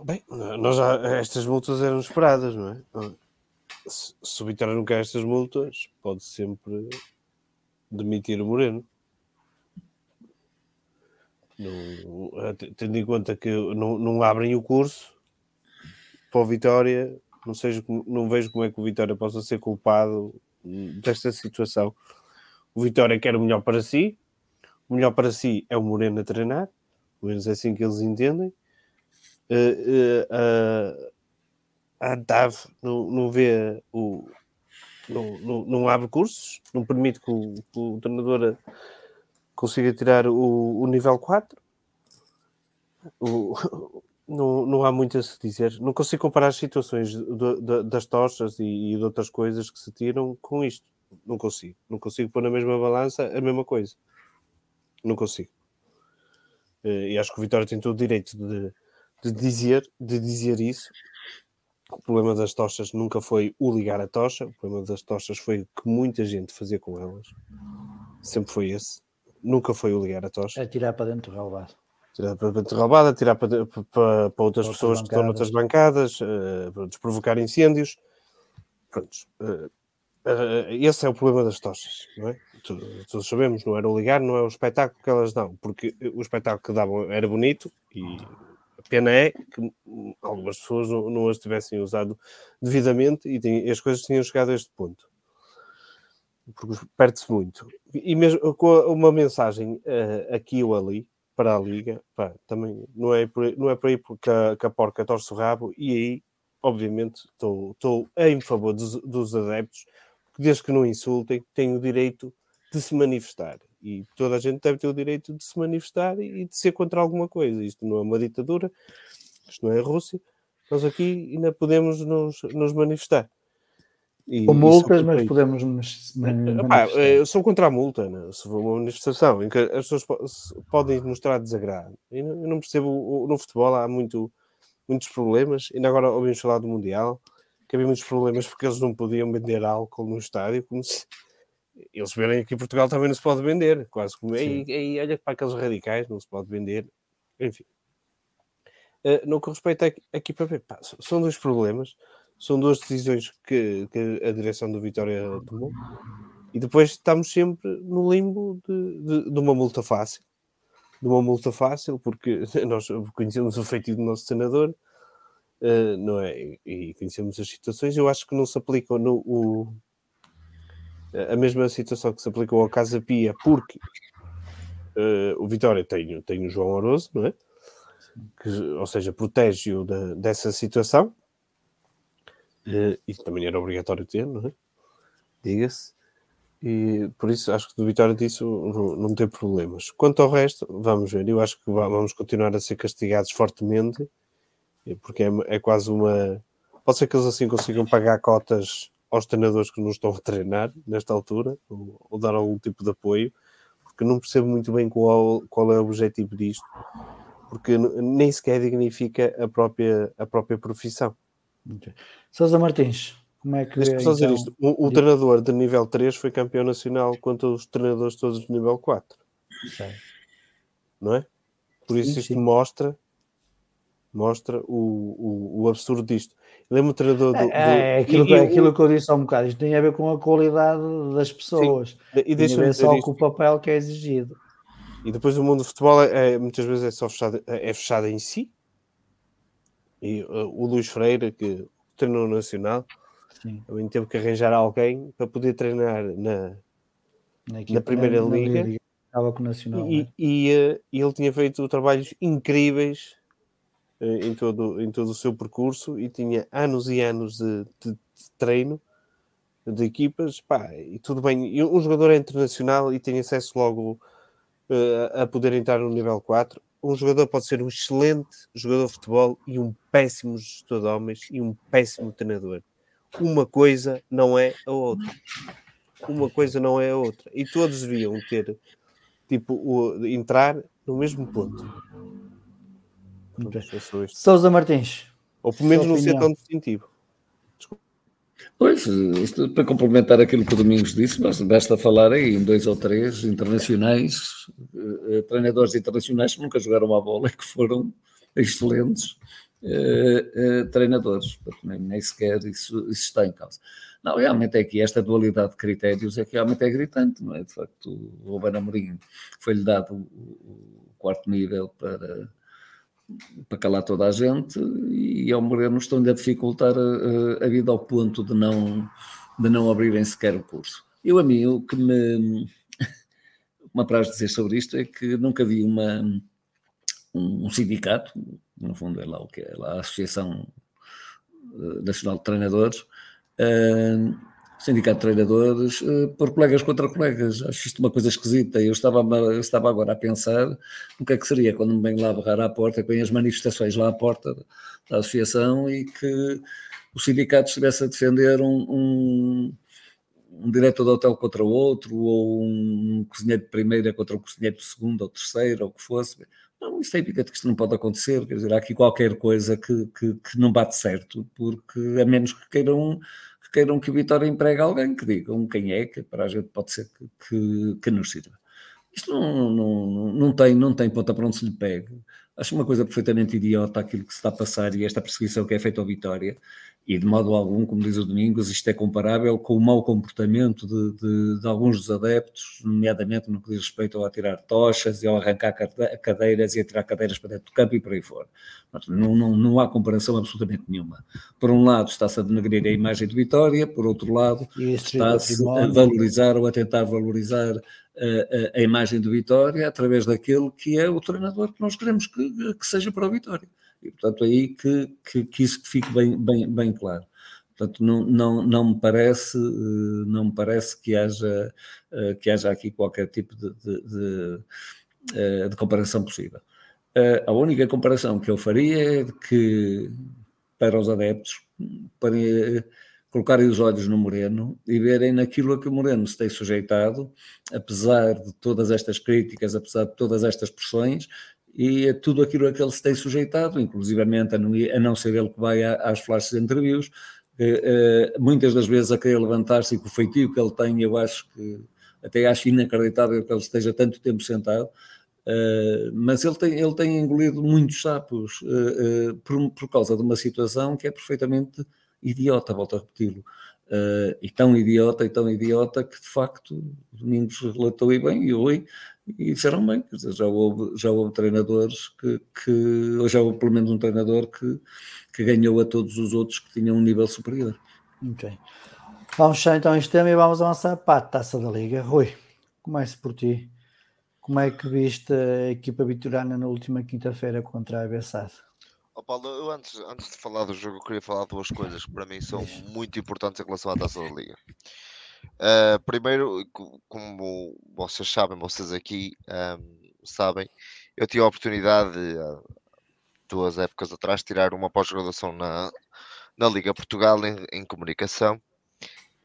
Bem, nós já, estas multas eram esperadas, não é? Se, se o Vitória não quer estas multas, pode sempre demitir o Moreno. Tendo em conta que não, não abrem o curso para o Vitória, não, seja, não vejo como é que o Vitória possa ser culpado desta situação. O Vitória quer o melhor para si, o melhor para si é o Moreno a treinar, pelo menos é assim que eles entendem. Uh, uh, uh, a ANTAV não, não vê o. Não, não, não abre cursos, não permite que o, que o treinador consiga tirar o, o nível 4. O, não, não há muito a se dizer. Não consigo comparar as situações de, de, das tochas e, e, de outras coisas que se tiram com isto. Não consigo. Não consigo pôr na mesma balança a mesma coisa. Não consigo. Eh, e acho que o Vitória tem todo o direito de, de, dizer, de dizer isso. O problema das tochas nunca foi o ligar a tocha. O problema das tochas foi o que muita gente fazia com elas. Sempre foi esse. Nunca foi o ligar a tocha. É tirar para dentro do relvado tirar para dentro roubada, tirar para, para, para outras, pessoas que estão noutras bancadas, uh, provocar incêndios. Prontos. Uh, uh, esse é o problema das tochas, não é? Todos sabemos, não era o ligar, não é o espetáculo que elas dão, porque o espetáculo que davam era bonito e a pena é que algumas pessoas não, não as tivessem usado devidamente e, as coisas tinham chegado a este ponto porque perde-se muito. E mesmo com uma mensagem uh, aqui ou ali, para a Liga, pá, também não é, por, não é por aí porque a, que a porca torce o rabo, e aí, obviamente, estou em favor dos, dos adeptos, porque desde que não insultem, têm o direito de se manifestar. E toda a gente deve ter o direito de se manifestar e de ser contra alguma coisa. Isto não é uma ditadura, isto não é a Rússia. Nós aqui ainda podemos nos, nos manifestar. E, Com multas, mas podemos Epá, eu sou contra a multa, né? se for uma manifestação em que as pessoas podem mostrar desagrado. Eu não percebo, no futebol há muito, muitos problemas, ainda agora ouvimos falar do Mundial, que havia muitos problemas porque eles não podiam vender álcool no estádio, como se eles verem aqui em Portugal também não se pode vender, quase como aí, aí olha para aqueles radicais, não se pode vender, enfim. Uh, no que respeita aqui para ver, são dois problemas são duas decisões que, que a direção do Vitória tomou. E depois estamos sempre no limbo de, de, de, uma multa fácil. De uma multa fácil, porque nós conhecemos o feitiço do nosso senador, uh, não é? E conhecemos as situações. Eu acho que não se aplica no, o, a mesma situação que se aplicou ao Casa Pia, porque uh, o Vitória tem, tem o João Oroso, não é? Que, ou seja, protege-o de, dessa situação Uh, e também era obrigatório ter, não é? Diga-se. E por isso acho que do Vitória disso não, não tem problemas. Quanto ao resto, vamos ver. Eu acho que vamos continuar a ser castigados fortemente, porque é, é quase uma. Pode ser que eles assim consigam pagar cotas aos treinadores que não estão a treinar nesta altura, ou, ou dar algum tipo de apoio, porque não percebo muito bem qual, qual é o objetivo disto, porque nem sequer dignifica a própria, a própria profissão. Sousa Martins, como é que. Deixa-me só dizer então... isto: o, o treinador de nível 3 foi campeão nacional contra os treinadores todos de nível 4. Sim. Não é? Por isso sim, isto sim. mostra mostra o, o, o absurdo disto. Lembro o treinador do. É, é, aquilo, e, aquilo que eu disse há um bocado, isto tem a ver com a qualidade das pessoas. Sim. E deixa ver só isto. com o papel que é exigido. E depois o mundo do futebol é, é muitas vezes é só fechado, é, é fechado em si, e uh, o Luís Freire, que treinou no Nacional, Sim. também teve que arranjar alguém para poder treinar na, na, na Primeira na, Liga. Liga. Estava com o Nacional. E, né? e, uh, e, ele tinha feito trabalhos incríveis uh, em, todo, em todo o seu percurso e tinha anos e anos de, de, de treino de equipas, pá, e tudo bem. E um jogador é internacional e tem acesso logo uh, a poder entrar no nível 4 um jogador pode ser um excelente jogador de futebol e um péssimo gestor de homens e um péssimo treinador. Uma coisa não é a outra. Uma coisa não é a outra. E todos deviam ter, tipo, o, entrar no mesmo ponto. Sousa Martins. Ou pelo menos não ser tão distintivo. Pois, isto, para complementar aquilo que o Domingos disse, basta, falar aí em dois ou três internacionais, eh, treinadores internacionais que nunca jogaram a bola e que foram excelentes eh, eh, treinadores. Nem, sequer isso, isso está em causa. Não, realmente é que esta dualidade de critérios é que realmente é gritante, não é? De facto, o Ruben Amorim foi-lhe dado o quarto nível para para calar toda a gente e ao Moreno estão-lhe a dificultar a, a, vida ao ponto de não, de não abrirem sequer o curso. Eu, a mim, o que me, apraz dizer sobre isto é que nunca vi uma, um, sindicato, no fundo é lá o que é, lá a Associação eh, Nacional de Treinadores, uh, sindicato de treinadores, uh, por colegas contra colegas. Acho isto uma coisa esquisita. Eu estava, eu estava agora a pensar o que é que seria quando me vem lá barrar à porta, que vem as manifestações lá à porta da associação e que o sindicato estivesse a defender um, um, um diretor de hotel contra o outro, ou um cozinheiro de primeira contra o cozinheiro de segunda ou terceira, ou o que fosse. Não, isto é evidente que isto não pode acontecer, quer dizer, há aqui qualquer coisa que, que, que não bate certo, porque a menos que queiram queiram que o Vitória empregue alguém, que digam quem é, que para a gente pode ser que, que, que nos sirva. Isto não, não, não, tem, não tem ponta para onde se lhe pegue. Acho uma coisa perfeitamente idiota aquilo que se está a passar e esta perseguição que é feita ao Vitória e de modo algum, como diz o Domingos, isto é comparável com o mau comportamento de, de, de, alguns dos adeptos, nomeadamente no que diz respeito ao atirar tochas e ao arrancar cadeiras e atirar cadeiras para dentro do campo e por aí fora. Não, não, não há comparação absolutamente nenhuma. Por um lado está-se a denegrir a imagem de Vitória, por outro lado está-se a valorizar ou a tentar valorizar a, a, imagem de Vitória através daquele que é o treinador que nós queremos que, que seja para o Vitória. E, portanto, aí que, que, que isso fique bem, bem, bem claro. Portanto, não, não, não, me parece, eh, não me parece que haja, eh, que haja aqui qualquer tipo de, de, de, eh, de comparação possível. A única comparação que eu faria é que, para os adeptos, para colocarem os olhos no Moreno e verem naquilo a que o Moreno se tem sujeitado, apesar de todas estas críticas, apesar de todas estas pressões, e é tudo aquilo a que ele se tem sujeitado, inclusivamente a não, a ser ele que vai às flashes de entreviews, eh, muitas das vezes a querer levantar-se e com o feitio que ele tem, eu acho que até acho inacreditável que ele esteja tanto tempo sentado, uh, mas ele tem, ele tem engolido muitos sapos uh, uh, por, por causa de uma situação que é perfeitamente idiota, volto a repeti-lo. e tão idiota e tão idiota que de facto Domingos relatou e bem, e oi, e disseram bem, dizer, já, houve, já houve treinadores que, que, ou já houve pelo menos um treinador que, que ganhou a todos os outros que tinham um nível superior. Ok. Vamos fechar então este tema e vamos avançar para a taça da Liga. Rui, comece por ti. Como é que viste a equipa vitoriana na última quinta-feira contra a Bessade? Oh Paulo, eu antes, antes de falar do jogo, eu queria falar duas coisas que para mim são muito importantes em relação à taça da Liga. Uh, primeiro, como vocês sabem, vocês aqui um, sabem, eu tive a oportunidade, uh, duas épocas atrás, de tirar uma pós-graduação na, na Liga Portugal em, em, comunicação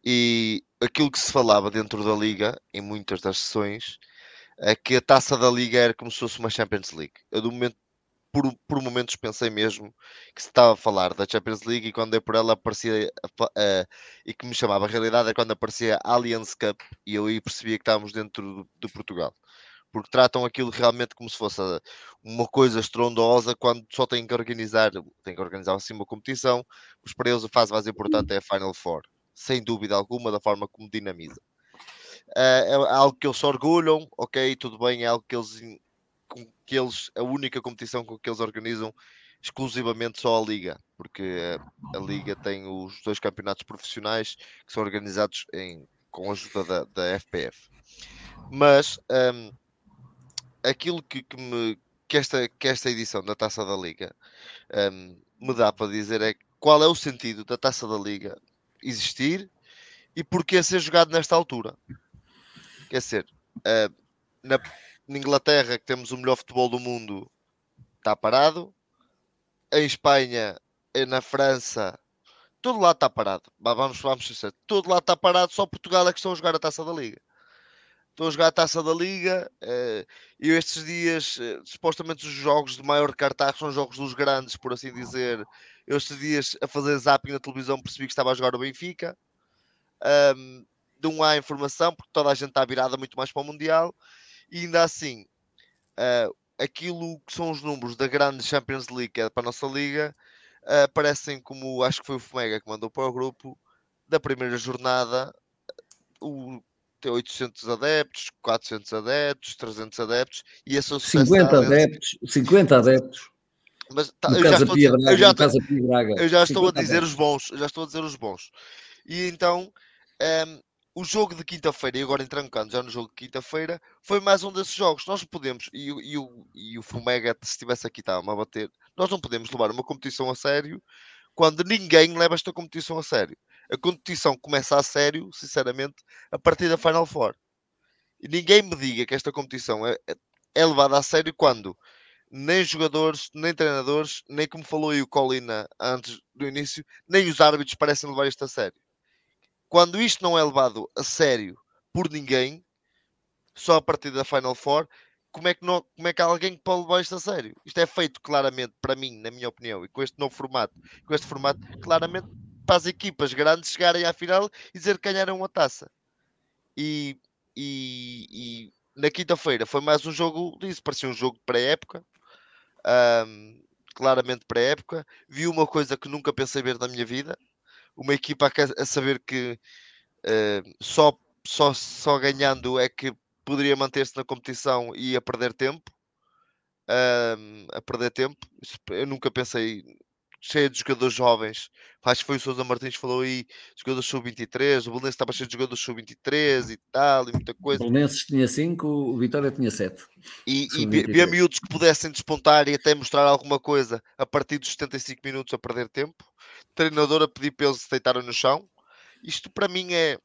e aquilo que se falava dentro da Liga, em muitas das sessões, é que a taça da Liga era como se fosse uma Champions League. Eu, do momento por, por momentos pensei mesmo que se estava a falar da Champions League e quando é por ela aparecia uh, e que me chamava a realidade é quando aparecia Allianz Cup e eu aí percebia que estávamos dentro de Portugal porque tratam aquilo realmente como se fosse uma coisa estrondosa quando só têm que organizar, têm que organizar assim uma competição, mas para eles a fase mais importante é a Final Four, sem dúvida alguma, da forma como dinamiza. Uh, é algo que eles se orgulham, ok, tudo bem, é algo que eles que eles, a única competição com que eles organizam exclusivamente só a Liga, porque a, a Liga tem os dois campeonatos profissionais que são organizados em, com a ajuda da, da FPF. Mas um, aquilo que, que, me, que, esta, que esta edição da Taça da Liga um, me dá para dizer é qual é o sentido da Taça da Liga existir e porquê ser jogado nesta altura. Quer dizer, uh, na, na Inglaterra, que temos o melhor futebol do mundo, está parado. Em Espanha, na França, todo lá está parado. Vamos, vamos ser tudo lá está parado, só Portugal é que estão a jogar a taça da Liga. estou a jogar a taça da liga. Uh, eu estes dias, uh, supostamente os jogos de maior cartaz são jogos dos grandes, por assim dizer. Eu estes dias a fazer zapping na televisão percebi que estava a jogar o Benfica. Um, não há informação, porque toda a gente está virada muito mais para o Mundial. E ainda assim, uh, aquilo que são os números da grande Champions League, que é para a nossa liga, uh, parecem como acho que foi o Fomega que mandou para o grupo da primeira jornada. O, tem 800 adeptos, 400 adeptos, 300 adeptos e a 50 adeptos, 50 adeptos. Mas tá, eu, já estou, eu, já eu, já estou, a dizer adeptos. os bons, já estou a dizer os bons. E então um, ehm, o jogo de quinta-feira, e agora entrancando já no jogo de quinta-feira, foi mais um desses jogos. Nós podemos, e, e, o, e o Fumega, se estivesse aqui, estava-me a bater, nós não podemos levar uma competição a sério quando ninguém leva esta competição a sério. A competição começa a sério, sinceramente, a partir da Final Four. E ninguém me diga que esta competição é, é, é levada a sério quando nem jogadores, nem treinadores, nem como falou aí o Colina antes do início, nem os árbitros parecem levar isto a sério. Quando isto não é levado a sério por ninguém, só a partir da Final Four, como é que, não, como é que alguém pode levar isto a sério? Isto é feito claramente, para mim, na minha opinião, e com este novo formato, com este formato, claramente para as equipas grandes chegarem à final e dizer que ganharam a taça. E, e, e na quinta-feira foi mais um jogo disso, parecia um jogo de pré-época, um, claramente pré-época. Vi uma coisa que nunca pensei ver na minha vida, uma equipa a, saber que uh, só, só, só ganhando é que poderia manter-se na competição e a perder tempo. Uh, a perder tempo. Eu nunca pensei cheia de jogadores jovens. Acho que foi o Sousa Martins que falou aí, jogadores sub-23, o Belenenses estava cheio de jogadores sub-23 e tal, e muita coisa. O Belenenses tinha 5, o Vitória tinha 7. E, e ver miúdos que pudessem despontar e até mostrar alguma coisa a partir dos 75 minutos a perder tempo. Treinador a pedir pelos se deitaram no chão. Isto para mim é.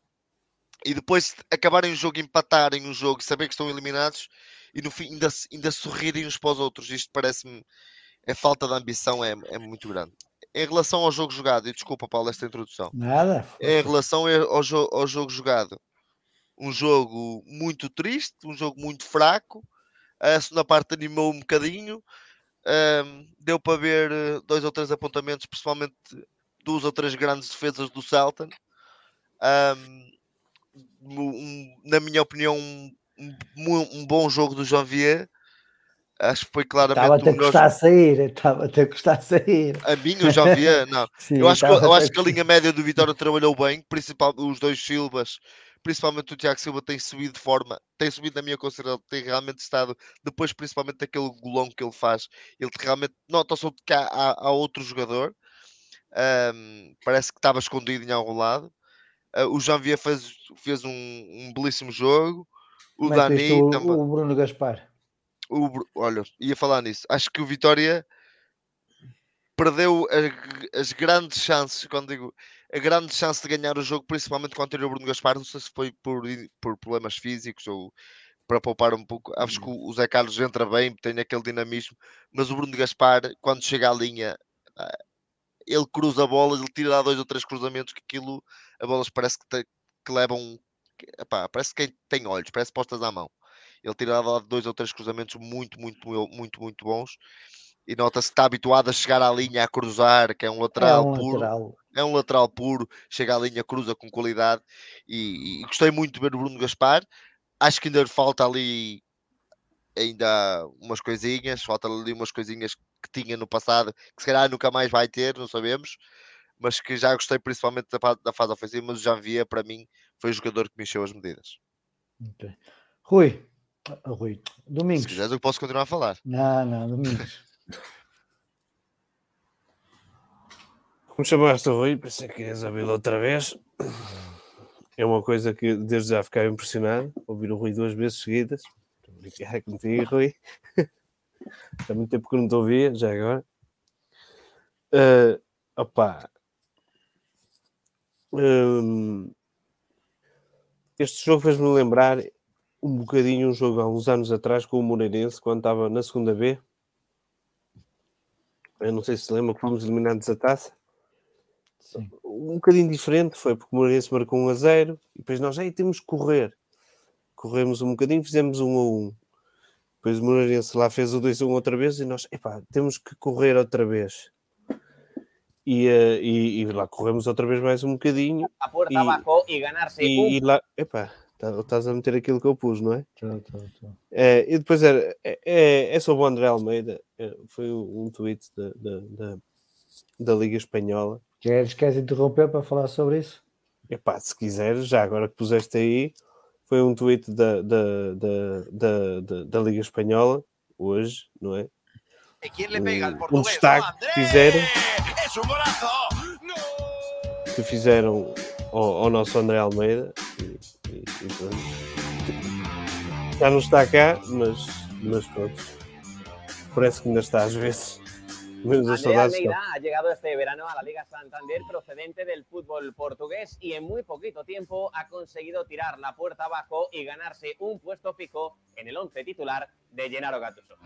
E depois acabarem o jogo, empatarem o jogo, saber que estão eliminados e no fim ainda, ainda sorrirem uns para os outros. Isto parece-me a falta de ambição é, é muito grande. Em relação ao jogo jogado, e desculpa, Paulo, esta introdução. Nada. Em relação ao, jo ao jogo jogado, um jogo muito triste, um jogo muito fraco. A segunda parte animou um bocadinho. Um, deu para ver eh, dois ou três apontamentos, principalmente duas ou três grandes defesas do Celta. Um, um, na minha opinião, um, um, bom jogo do Janvier. Acho que foi claramente. Estava até um custar a sair, estava até custar a sair. A mim, eu já via, não. Sim, eu acho, que, eu acho que a linha média do Vitória trabalhou bem, principal, os dois Silvas, principalmente o Tiago Silva, tem subido de forma, tem subido na minha consideração, tem realmente estado, depois principalmente daquele golão que ele faz, ele realmente nota-se que há, há, há, outro jogador, um, parece que estava escondido em algum lado. Uh, o Janvier fez, fez um, um belíssimo jogo. O Como Dani. É o, também... o Bruno Gaspar o, olha, ia falar nisso. Acho que o Vitória perdeu a, as grandes chances, quando digo a grande chance de ganhar o jogo, principalmente com o anterior Bruno Gaspar. Não sei se foi por, por problemas físicos ou para poupar um pouco. Acho que o Zé Carlos entra bem, tem aquele dinamismo, mas o Bruno Gaspar, quando chega à linha, ah, ele cruza a bola, ele tira lá dois ou três cruzamentos que aquilo, a bolas parece que, te, que levam. Epá, parece que tem olhos, parece postas à mão. Ele tirava dois ou três cruzamentos muito, muito, muito, muito bons. E nota-se que está habituado a chegar à linha a cruzar, que é um lateral é um puro. Lateral. É um lateral puro, chega à linha, cruza com qualidade. E, e gostei muito de ver o Bruno Gaspar. Acho que ainda falta ali ainda umas coisinhas, falta ali umas coisinhas que tinha no passado, que se calhar nunca mais vai ter, não sabemos, mas que já gostei principalmente da, da fase ofensiva, mas já via para mim foi o jogador que me encheu as medidas. Okay. Rui, Rui, Domingos. Se quiseres, eu posso continuar a falar. Não, não, Domingos. Como chamaste o Rui, pensei que ias ouvi-lo outra vez. É uma coisa que desde já ficava impressionado, ouvir o Rui duas vezes seguidas. Brincar contigo, Rui. Há muito tempo que não te ouvia, já agora. Uh, opa. Um, este jogo fez-me lembrar um bocadinho um jogo há uns anos atrás com o Moreirense, quando estava na segunda B. Eu não sei se lembra que fomos eliminados a taça. Sim. Um bocadinho diferente foi porque o Moreirense marcou 1 a 0 e depois nós aí temos que correr. corremos um bocadinho, fizemos um a um. Depois o Moreirense lá fez o 2 a 1 outra vez e nós, epá, temos que correr outra vez. E, uh, e, e, lá corremos outra vez mais um bocadinho. A porta e, abaixo e ganhar-se. E, e lá, epá, estás a meter aquilo que eu pus, não é? Tá, tá, tá. é e depois era, é, é, é sobre o André Almeida, é, foi um tweet da, da, da, da Liga Espanhola. Queres, queres interromper para falar sobre isso? Epá, se quiseres, já agora que puseste aí, foi um tweet da, da, da, da, da, da Liga Espanhola, hoje, não é? Um, um destaque que fizeram que fizeram ao, ao nosso André Almeida e, e, e já não está cá, mas, mas pronto parece que ainda está às vezes André Almeida ha llegado este verano a la Liga Santander procedente del fútbol portugués y en muy poquito tiempo ha conseguido tirar la puerta abajo y ganarse un puesto fijo en el once titular de Gennaro Gattuso.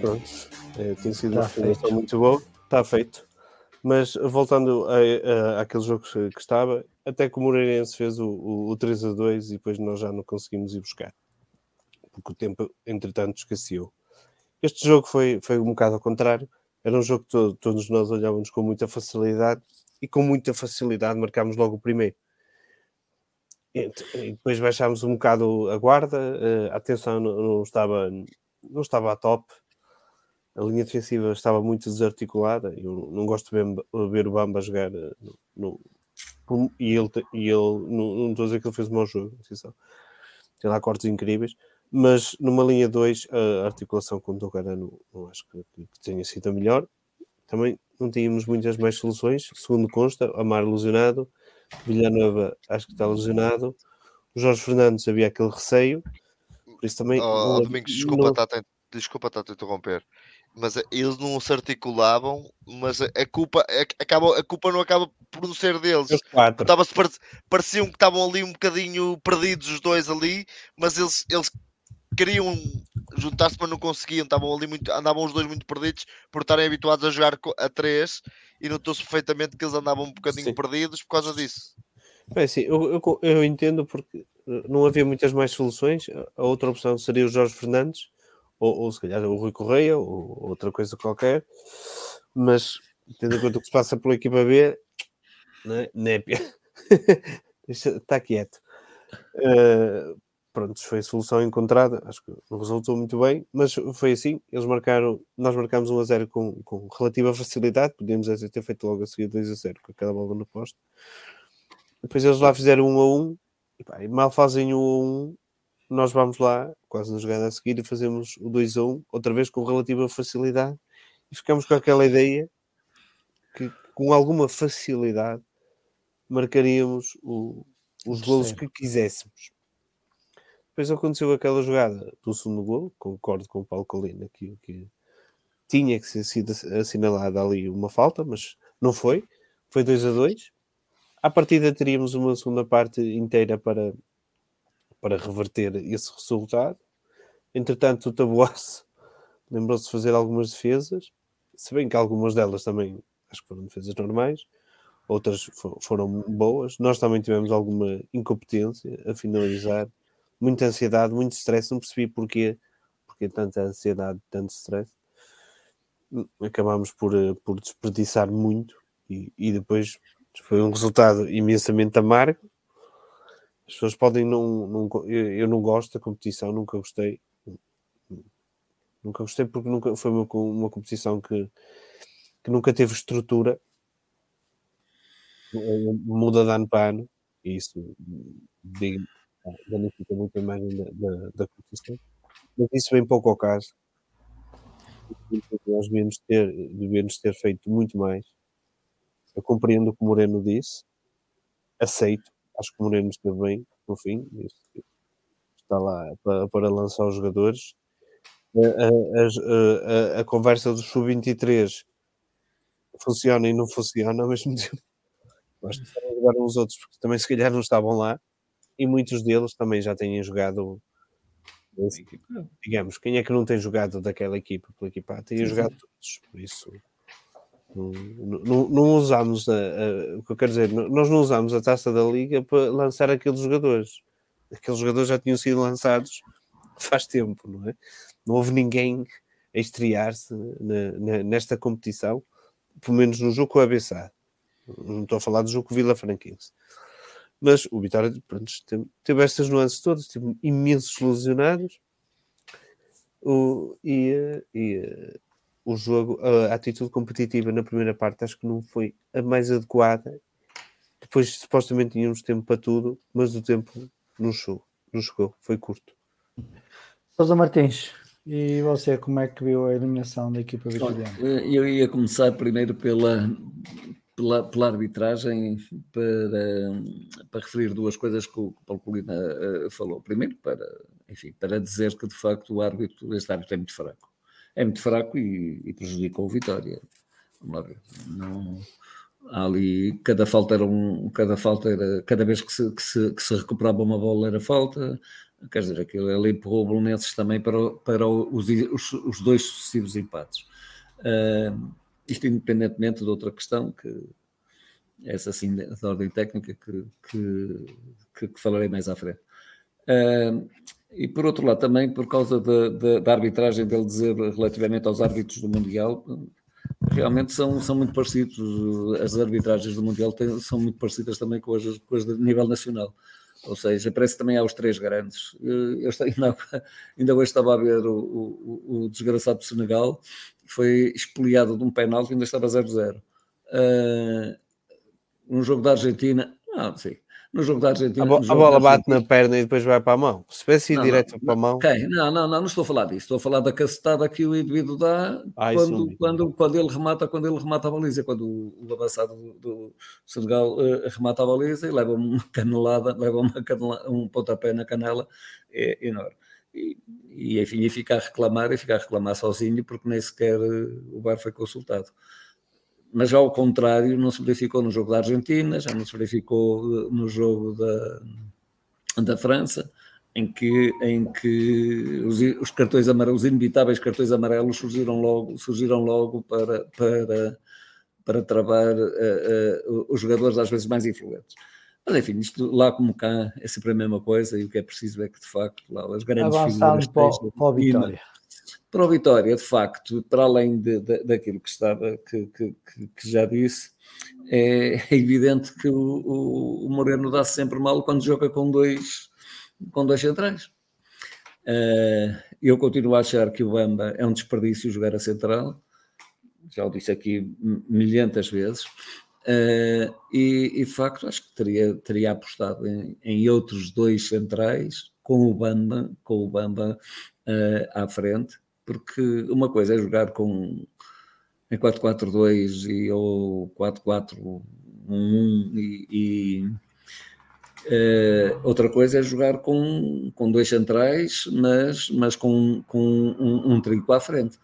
Pronto, é, tem sido uma fundação muito boa, está feito. Mas voltando a, a, àquele jogo que, que, estava, até que o Moreirense fez o, o, o 3 a 2 e depois nós já não conseguimos ir buscar, porque o tempo, entretanto, esqueceu. Este jogo foi, foi um bocado ao contrário. Era um jogo que todo, todos nós olhávamos com muita facilidade e com muita facilidade marcámos logo o primeiro. E, depois baixámos um bocado a guarda, eh, a atenção não, estava, não estava a top, a linha defensiva estava muito desarticulada. Eu não gosto de ver, o Bamba jogar eh, no, e ele, e ele não, não estou a dizer que ele fez um mau jogo, tem lá cortes incríveis, mas numa linha 2 a articulação com o Dogarano não acho que, que, tenha sido a melhor. Também não tínhamos muitas mais soluções, segundo consta, Amar ilusionado, Villanova acho que está ilusionado, o Jorge Fernandes havia aquele receio, por isso também. Oh, oh Domingos, desculpa, não... tá, desculpa estar a interromper mas eles não se articulavam, mas a, culpa a, acaba, a culpa não acaba por não ser deles. Estava pareciam que estavam ali um bocadinho perdidos os dois ali, mas eles, eles queriam juntar-se, mas não conseguiam. Estavam ali muito, andavam os dois muito perdidos por estarem habituados a jogar a três e notou-se perfeitamente que eles andavam um bocadinho Sim. perdidos por causa disso. Bem, sim, eu, eu, eu, entendo porque não havia muitas mais soluções. A outra opção seria o Jorge Fernandes, ou, ou se calhar o Rui Correia, ou outra coisa qualquer, mas tendo em conta o que se passa pela equipa B, né? népia, está quieto. Uh, pronto, foi a solução encontrada, acho que não resultou muito bem, mas foi assim, eles marcaram, nós marcámos 1 a 0 com, com relativa facilidade, podíamos ter feito logo a seguir 2 a 0 com aquela bola no posto. Depois eles lá fizeram 1 a 1 e, pá, e mal fazem 1 a 1, nós vamos lá, quase na jogada a seguir, e fazemos o 2 a 1, outra vez com relativa facilidade, e ficamos com aquela ideia que com alguma facilidade marcaríamos o, os gols que quiséssemos. Depois aconteceu aquela jogada do segundo gol, concordo com o Paulo Colina que, que tinha que ser sido assinalada ali uma falta, mas não foi. Foi 2 a 2. À partida teríamos uma segunda parte inteira para, para reverter esse resultado. Entretanto, o Tabuaço lembrou-se de fazer algumas defesas, se bem que algumas delas também acho que foram defesas normais, outras foram boas. Nós também tivemos alguma incompetência a finalizar, muita ansiedade, muito stress. Não percebi porquê, porque tanta ansiedade, tanto stress. Acabámos por, eh, por desperdiçar muito e, e depois foi um resultado imensamente amargo as pessoas podem não, não eu, eu, não gosto da competição, nunca gostei. Nunca gostei porque nunca foi uma, uma competição que, que nunca teve estrutura. Muda de ano para ano e isso digo, danifica muito a imagem da, da, da competição. Mas isso vem pouco ao caso. Nós devíamos ter, devíamos ter feito muito mais. Eu compreendo o que o Moreno disse, aceito, acho que o Moreno esteve bem no fim, está lá para, para lançar os jogadores. A, a, a, a conversa do Sub-23 funciona e não funciona ao mesmo tempo. Basta jogar uns outros, porque também se calhar não estavam lá, e muitos deles também já têm jogado. Digamos, quem é que não tem jogado daquela equipa pela equipa? Tem jogado todos, por isso não, não, não usamos a, a, o que eu quero dizer, nós não usamos a taça da liga para lançar aqueles jogadores. aqueles jogadores já tinham sido lançados faz tempo, não é? Não houve ninguém a estrear-se nesta competição, pelo menos no jogo com a ABC. Não estou a falar do jogo com o Vila Franquense. Mas o Vitória pronto, teve, teve estas nuances todas, teve imensos lesionados. O, e, e o jogo, a atitude competitiva na primeira parte acho que não foi a mais adequada. Depois supostamente tínhamos tempo para tudo, mas o tempo não chegou, não chegou, foi curto. Sousa Martins, e você, como é que viu a eliminação da equipa vitoriana? Eu ia começar primeiro pela, pela, pela, arbitragem para, para referir duas coisas que o Paulo Colina uh, falou. Primeiro, para, enfim, para dizer que de facto o árbitro, este árbitro é muito fraco. É muito fraco e, e prejudicou o Vitória. Não, ali cada falta era um, cada falta era, cada vez que se, que se, que se recuperava uma bola era falta, quer dizer, aquilo ele empurrou o Bolonenses também para, para os, os, os dois sucessivos empates. Uh, isto independentemente de outra questão, que essa sim da ordem técnica, que, que, que, falarei mais à frente. Uh, e por outro lado, também por causa da, da, da, arbitragem dele dizer relativamente aos árbitros do Mundial, realmente são, são muito parecidos. As arbitragens do Mundial têm, são muito parecidas também com as, com as de nível nacional. Ou seja, parece também aos três grandes. Eu ainda, ainda hoje estava a ver o, o, o desgraçado do Senegal, foi expoliado de um penalti e ainda estava 0-0. Uh, um jogo da Argentina, não, sim, no jogo da Argentina. A, bo a bola bate na perna e depois vai para a mão. Se tivesse ido direto para a mão. Okay. Não, não, não, não estou a falar disso. Estou a falar da cacetada que o indivíduo dá ah, quando, quando, quando ele remata, quando ele remata a baliza, quando o, o avançado do, do Senegal uh, remata a baliza e leva uma canelada, leva uma canela, um pontapé na canela é enorme. E, e enfim, e fica a reclamar e fica a reclamar sozinho porque nem sequer uh, o bar foi consultado mas já ao contrário não se verificou no jogo da Argentina, já não se verificou eh, no jogo da, da França, em que, em que os, os cartões amarelos, os inevitáveis cartões amarelos surgiram logo, surgiram logo para, para, para travar uh, uh, os jogadores às vezes mais influentes. Mas enfim, isto lá como cá é sempre a mesma coisa e o que é preciso é que de facto lá as grandes Avançamos figuras... Para, para a vitória. Para o Vitória, de facto, para além de, de, daquilo que estava, que, que, que já disse, é, é evidente que o, o, Moreno dá -se sempre mal quando joga com dois, com dois centrais. Uh, eu continuo a achar que o Bamba é um desperdício jogar a central, já o disse aqui milhentas vezes, uh, e, e, de facto acho que teria, teria apostado em, em outros dois centrais com o Bamba, com o Bamba uh, à frente, porque uma coisa é jogar com em 4-4-2 e, ou 4-4-1 e, e uh, outra coisa é jogar com, com dois centrais, mas, mas com, com um, um trinco à frente.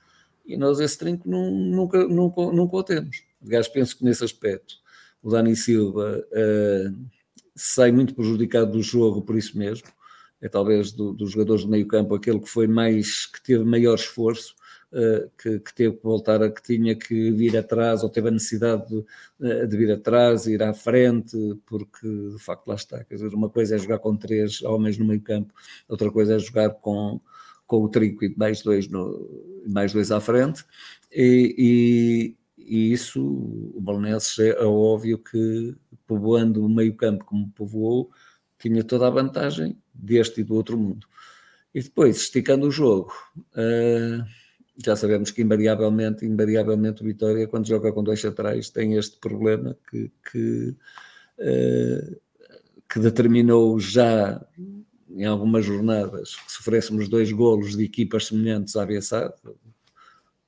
E nós esse trinco não, nunca, nunca, nunca o temos. Aliás, penso que nesse aspecto o Dani Silva uh, sai muito prejudicado do jogo por isso mesmo. É talvez do, dos jogadores de meio campo aquele que foi mais, que teve maior esforço, uh, que, que, teve que voltar a que tinha que vir atrás, ou teve a necessidade de, eh, de, vir atrás, ir à frente, porque de facto lá está, quer dizer, uma coisa é jogar com três homens no meio campo, outra coisa é jogar com, com o trinco e mais dois, no, mais dois à frente, e, e, e isso, o Balneses é, é óbvio que povoando o meio campo como povoou, tinha toda a vantagem deste e do outro mundo. E depois, esticando o jogo, uh, já sabemos que invariavelmente, invariavelmente o Vitória, quando joga com dois atrás, tem este problema que, que, uh, que determinou já em algumas jornadas que sofrêssemos dois golos de equipas semelhantes à Bessade,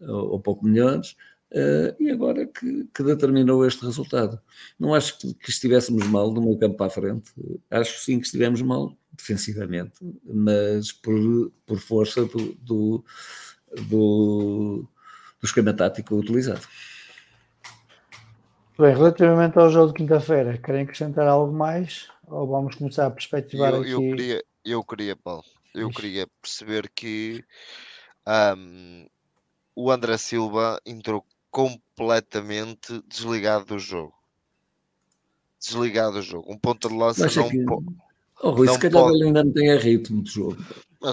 ou, ou pouco melhores, Uh, e agora que, que, determinou este resultado. Não acho que, que, estivéssemos mal do meu campo para a frente, acho sim que estivemos mal defensivamente, mas por, por força do, do, do, do esquema tático utilizado. Bem, relativamente ao jogo de quinta-feira, querem acrescentar algo mais? Ou vamos começar a perspectivar eu, aqui? Eu queria, eu queria, Paulo, eu queria perceber que um, o André Silva entrou completamente desligado do jogo. Desligado do jogo. Um ponto de lança não, que... Oh, Rui, se calhar pode... ele ainda não tem ritmo de jogo.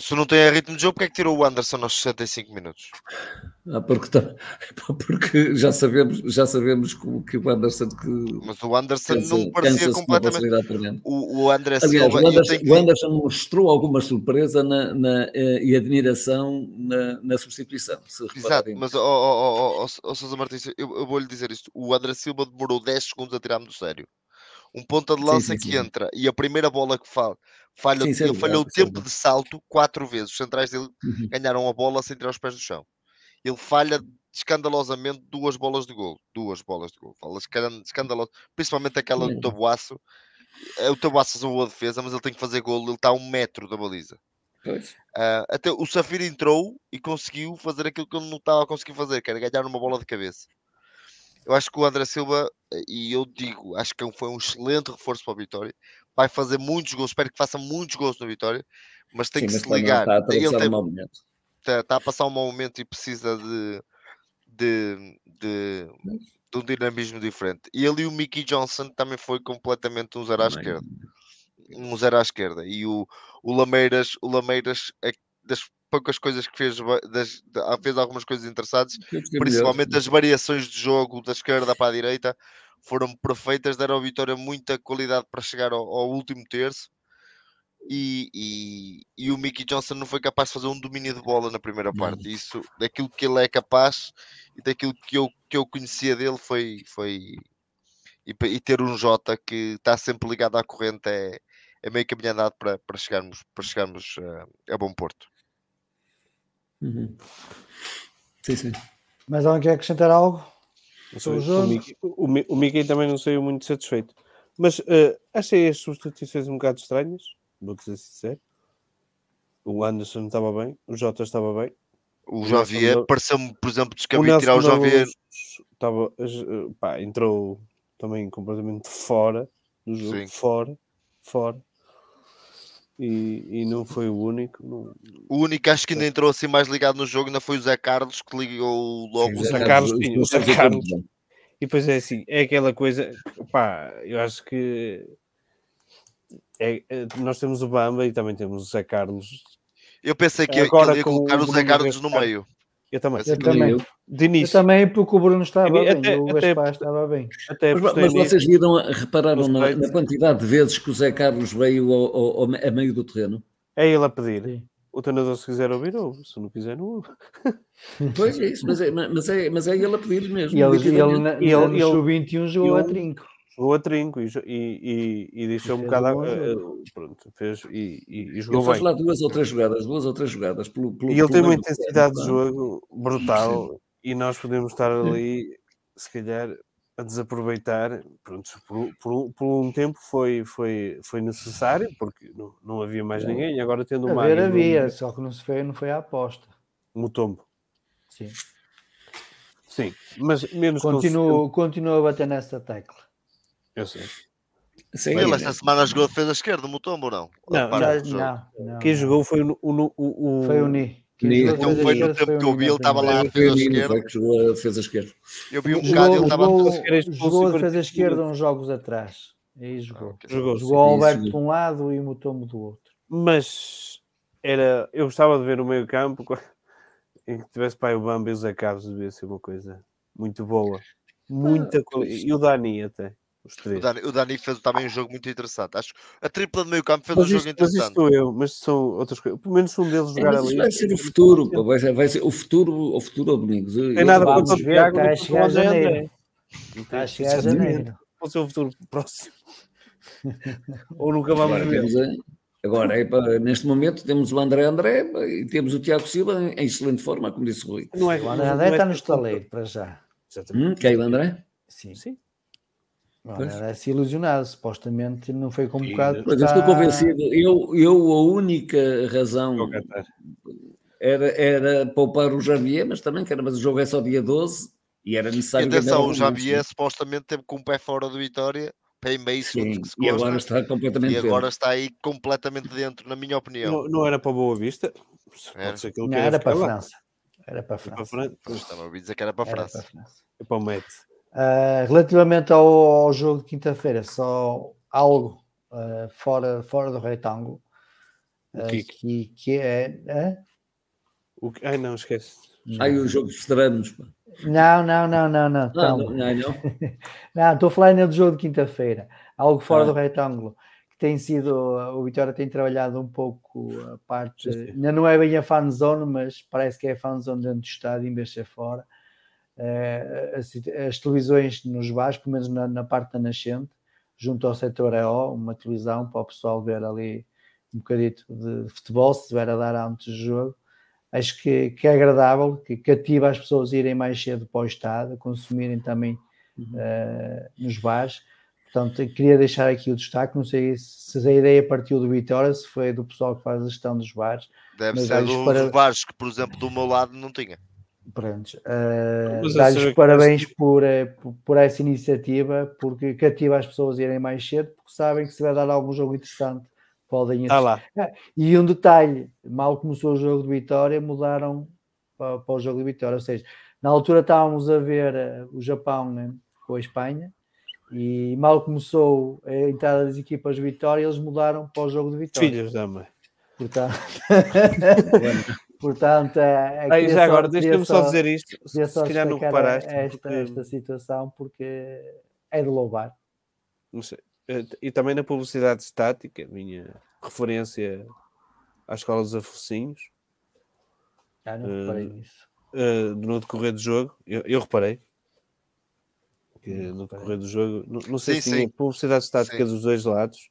Se não tem ritmo de jogo, porque é que tirou o Anderson aos 65 minutos? Ah, porque, tá, porque já sabemos, já sabemos que o Anderson que. Mas o Anderson cansa, não parecia completamente. O, o André Aliás, Silva, o Anderson, o Anderson mostrou alguma surpresa na, na, eh, e admiração na, na substituição. Exato, mas oh, oh, oh, oh, Sousa Martins, eu, eu vou-lhe dizer isto: o André Silva demorou 10 segundos a tirar-me do sério um ponta de lança sim, sim, que sim. entra e a primeira bola que fala, falha, sim, ele falhou o tempo de salto quatro vezes. Os centrais dele uhum. ganharam a bola sem tirar os pés do chão. Ele falha escandalosamente duas bolas de gol. Duas bolas de gol. Fala escandaloso. Principalmente aquela do Tabuaço. É, o Tabuaço usou a defesa, mas ele tem que fazer gol. Ele está a um metro da baliza. Uh, até o Safir entrou e conseguiu fazer aquilo que ele não estava a conseguir fazer, que era ganhar uma bola de cabeça. Eu acho que o André Silva, e eu digo, acho que é foi um excelente reforço para a Vitória. Vai fazer muitos gols, espero que faça muitos gols na Vitória, mas tem Sim, que mas se ligar. Está a, ele tem, um. Está, está, a passar um mau momento e precisa de, de, de, de, um dinamismo diferente. E e o Mickey Johnson também foi completamente um zero à esquerda. Um zero à esquerda. E o, o Lameiras, o Lameiras é das poucas coisas que fez, das, fez algumas coisas interessantes, principalmente as variações de jogo da esquerda para a direita foram perfeitas, deram a Vitória muita qualidade para chegar ao, ao último terço. E, e, e, o Mickey Johnson não foi capaz de fazer um domínio de bola na primeira parte. Isso, daquilo que ele é capaz e daquilo que eu, que eu conhecia dele foi. foi e, e ter um Jota que está sempre ligado à corrente é, é meio caminho andado para, para chegarmos, para chegarmos uh, a bom porto. Uhum. Sim, sim. Mas alguém quer acrescentar algo? Sobre o, jogo? O, Mickey, o, o Mickey também não saiu muito satisfeito. Mas uh, achei as substituições um bocado estranhas, vou dizer sincero. O Anderson estava bem, o Jota estava bem. O, o Javier pareceu-me, por exemplo, descabido tirar o Javier. Estava, eh, pá, entrou também completamente fora do jogo, Sim. fora, fora e, e não foi o único. Não... O único acho que ainda entrou assim mais ligado no jogo ainda foi o Zé Carlos que ligou logo. Sim, o Zé Carlos, sim, o Zé Carlos. E depois é assim, é aquela coisa, pá, eu acho que é, é, nós temos o Bamba e também temos o Zé Carlos. Eu pensei que, Agora, ia colocar o Zé Carlos no meio. Eu também. Eu também. De início. Eu também, porque o Bruno estava bem, até, o Gaspar estava bem. Até mas, mas vocês viram, repararam na, na, quantidade de vezes que o Zé Carlos veio ao, ao, ao a meio do terreno? É ele a pedir. Sim. O treinador, se quiser ouvir, ouve. Se não quiser, não ouve. Pois é isso, mas é, mas é, mas é ele a pedir mesmo. E ele, ele, ele, ele, ele, 21 jogou a trinco jogou a trinco e, e, e deixou um bocado. Uh, pronto, fez e, e, e jogou ele fez lá duas ou três jogadas, duas ou três jogadas. Pelo, pelo, e ele tem uma intensidade de jogo brutal Sim. e nós podemos estar ali, se calhar, a desaproveitar. Pronto, por, por, por, um tempo foi, foi, foi necessário, porque não, não havia mais ninguém, e agora tendo uma. Haver havia, só que não, se foi, não foi a aposta. Mutombo. Sim. Sim, mas menos continuo, continuo a bater nessa tecla. Eu sei. Sim, ele esta semana jogou a defesa esquerda, o Mutombo ou não? Não, não, não, Quem jogou foi o, o, o, Foi o Ni. Então foi no tempo que eu vi, ele estava lá a defesa esquerda. Jogou a defesa esquerda. Eu vi um bocado, ele estava Jogou a defesa esquerda uns jogos atrás. Aí jogou. Ah, jogou, jogou o Alberto de um lado e o Mutombo do outro. Mas era, eu gostava de ver o meio campo em que tivesse pai o Bamba e o Zé Carlos devia ser uma coisa muito boa. Muita ah, E o Dani até. O Dani, o Dani, fez também um jogo muito interessante. Acho a tripla de meio campo fez mas um jogo interessante. Mas estou eu, mas são outras coisas. Pelo menos um deles jogar é, ali. Vai ser o futuro, pô, vai, ser, vai ser o futuro, o futuro ao Domingos. Tem nada contra o Tiago, está a chegar a janeiro. Está a chegar a janeiro. Pode ser o futuro próximo. Ou nunca vamos agora, ver. Agora, é, neste momento, temos o André André e temos o Tiago Silva em, excelente forma, como disse o Rui. Não é, o André André está no estaleiro, para já. Hum, quem é o André? Sim. Sim. Era-se ilusionado, supostamente não foi convocado. Mas está... estou convencido, eu, eu a única razão era, era poupar o Javier, mas também, cara, mas o jogo é só dia 12 e era necessário. E atenção, o Javier supostamente teve com o pé fora do Vitória, pé em meio Sim, que se e agora está completamente E agora está aí completamente dentro, na minha opinião. Não, não era para Boa Vista? Pode ser que ele não, era para a França. Era para a França. Estava a ouvir dizer que era para a França. Era para, a França. É para o Met. Uh, relativamente ao, ao, jogo de quinta-feira, só algo uh, fora, fora do retângulo. O que, que, que é. O que... Ai, não, esquece. Ai, o jogo de veteranos. Não, não, não, não, não. Não, não, não. não, estou a falar ainda do jogo de quinta-feira. Algo fora ah. do retângulo. Que tem sido. O Vitória tem trabalhado um pouco a parte. Ainda não é bem a fan zone, mas parece que é a fan zone dentro do estádio, em vez de ser fora. Uh, as, as, televisões nos bares, pelo menos na, na, parte da nascente, junto ao setor EO, uma televisão para o pessoal ver ali um bocadito de futebol, se estiver a dar antes do jogo acho que, que é agradável, que cativa as pessoas a irem mais cedo para o estado, a consumirem também uhum. uh, nos bares. Portanto, queria deixar aqui o destaque. Não sei se a ideia partiu do Vitória, se foi do pessoal que faz a gestão dos bares. Deve ser dos para... bares que, por exemplo, do meu lado não tinha. Pronto. Uh, Dar-lhes parabéns por, eh, por, por, essa iniciativa, porque cativa as pessoas a irem mais cedo, porque sabem que se vai dar algum jogo interessante podem ah lá. Ah, e um detalhe: mal começou o jogo de Vitória, mudaram para, para, o jogo de Vitória. Ou seja, na altura estávamos a ver uh, o Japão né, com a Espanha e mal começou a entrada das equipas de Vitória, eles mudaram para o jogo de Vitória. Filhos da mãe. Portanto, portanto é, Aí, já agora, deixa-me só, dizer isto. Se, se calhar não reparaste. Esta, porque... esta situação, porque é de louvar. Não sei. Eh, e também na publicidade estática, minha referência à escola dos afocinhos. Ah, não reparei uh, nisso. Uh, no decorrer do jogo, eu, eu reparei que no decorrer do jogo, não, não sei sim, se tinha publicidade estática sim. dos dois lados.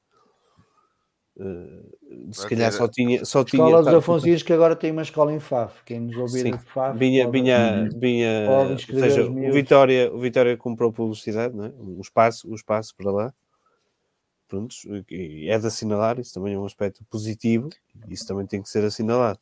Uh, se calhar só tinha. Só escola tinha, dos Afonsinhos que agora tem uma escola em Faf. Quem nos ouvir de Faf. Vinha, vinha, vinha, ou seja, o Vitória, o Vitória comprou publicidade, não é? um, espaço, um espaço para lá prontos, é de assinalar, isso também é um aspecto positivo, isso também tem que ser assinalado.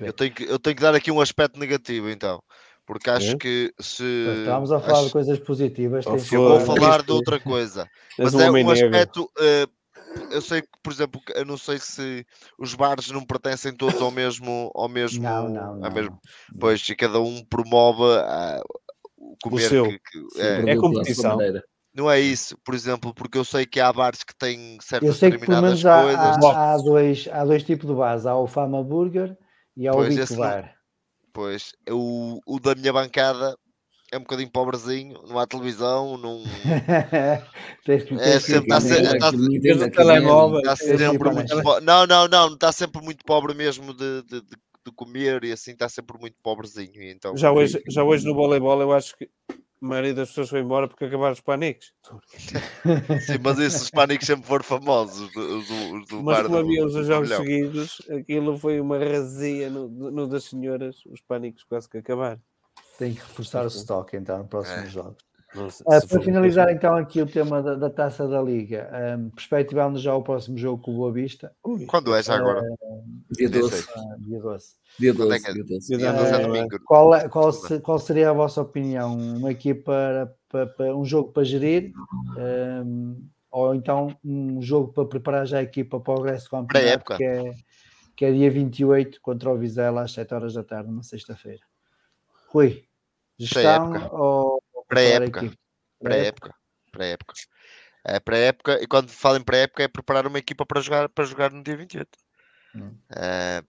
Eu tenho que, eu tenho que dar aqui um aspecto negativo, então, porque acho é? que se. Estávamos a falar acho... de coisas positivas. Eu vou falar de outra coisa, mas é um aspecto. Uh, eu sei que, por exemplo, eu não sei se os bares não pertencem todos ao mesmo. Ao mesmo, não, não, não. Mesmo, pois, e cada um promove uh, comer. O seu. Que, que, é, é competição. Não é isso, por exemplo, porque eu sei que há bares que têm certas eu sei que pelo menos há, coisas. Há, há, dois, há dois tipos de bares, há o Fama Burger e há o pois, Big Bar. Não, pois, o, o da minha bancada é um bocadinho pobrezinho, não há televisão, não. é sempre, está, sempre, está, está sempre muito Não, não, não, está sempre muito pobre mesmo de, de, de, de comer e assim está sempre muito pobrezinho. Então, já, hoje, já hoje no voleibol eu acho que a maioria das pessoas foi embora porque acabaram os pânicos. Sim, mas esses pânicos sempre foram famosos. Os do, os do mas como havia os jogos seguidos, aquilo foi uma razia no, no, das senhoras, os pânicos quase que acabaram. Tem que reforçar o estoque então no próximos é. jogos. uh, para finalizar então aqui o tema da, da taça da Liga, um, perspectivando já o próximo jogo com o Boa Vista. Quando é já agora? Uh, dia 12. Uh, dia 12. Dia 12. É dia 12. Dia 12 é domingo. Qual, é, qual, se, qual, seria a vossa opinião? Uma equipa para, para, para um jogo para gerir? Um, ou então um jogo para preparar já a equipa para o resto do campeonato, que é, que é dia 28 contra o Vizela às 7 horas da tarde, na sexta-feira. Rui, gestão ou pré-época? Pré-época. Pré-época. É pré-época, e quando falo em pré-época é preparar uma equipa para jogar, para jogar no dia 28. Hum. É,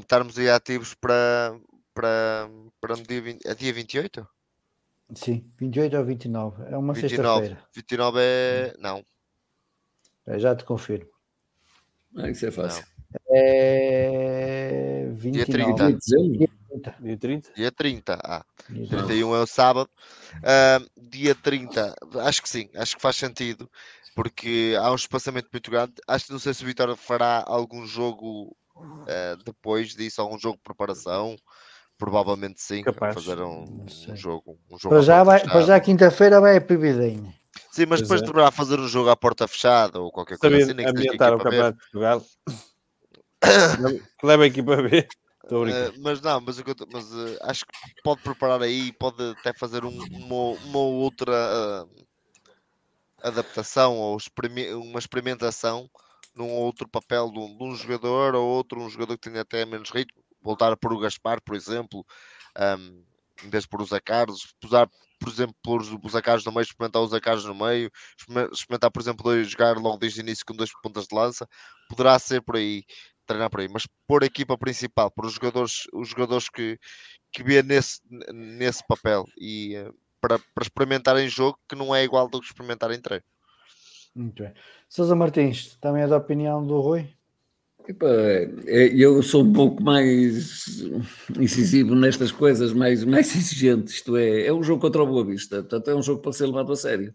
estarmos aí ativos para, para, para no dia, 20, é dia 28? Sim, 28 ou 29. É uma sexta-feira. 29 é. Hum. Não. É, já te confirmo. Ah, isso é fácil. É 29. Dia 30. Dia 30? Dia 30. Ah, dia 31 é o sábado. Uh, dia 30, acho que sim, acho que faz sentido, porque há um espaçamento muito grande. Acho que não sei se o Vitória fará algum jogo uh, depois disso, algum jogo de preparação. Provavelmente sim, Capaz. fazer um, um, jogo. Um jogo para, já vai, para já quinta-feira vai a Pibidinha. Sim, mas depois é. deverá fazer um jogo à porta fechada ou qualquer coisa Sabia assim. Ambientar o Campeonato de Portugal. Leva a equipa a ver. Uh, mas não, mas, mas uh, acho que pode preparar aí, pode até fazer um, uma, uma, outra uh, adaptação ou uma experimentação num outro papel de um, de um, jogador ou outro, um jogador que tenha até menos ritmo. Voltar a pôr o Gaspar, por exemplo, um, em vez de pôr o Zé Carlos, usar por exemplo, pôr os Acasos no meio, experimentar os Acasos no meio, experimentar, por exemplo, dois, jogar logo desde o início com dois pontas de lança, poderá ser por aí, treinar por aí, mas pôr a equipa principal, por os jogadores, os jogadores que, que vê nesse, nesse papel e uh, para, para experimentar em jogo que não é igual do que experimentar em treino. Muito bem. Sousa Martins, também é da opinião do Rui? É, eu sou um pouco mais incisivo nestas coisas, mais, mais exigente. Isto é, é um jogo contra o Boa Vista, portanto, é um jogo para ser levado a sério.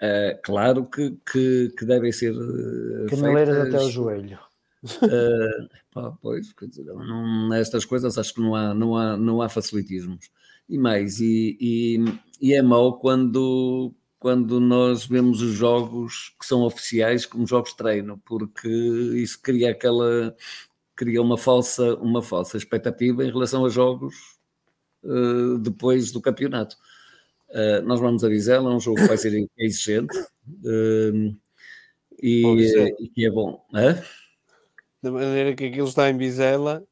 Uh, claro que, que, que, devem ser. Uh, Caneleiras feitas, até o joelho. Uh, pá, pois, dizer, não, nestas coisas acho que não há, não há, não há facilitismos. E mais, e, e, e é mau quando, quando nós vemos os jogos que são oficiais como jogos de treino, porque isso cria aquela cria uma falsa uma falsa expectativa em relação a jogos uh, depois do campeonato. Uh, nós vamos a Vizela, é um jogo que vai ser exigente uh, e, e, que é bom. Hã? Da maneira que aquilo está em Vizela,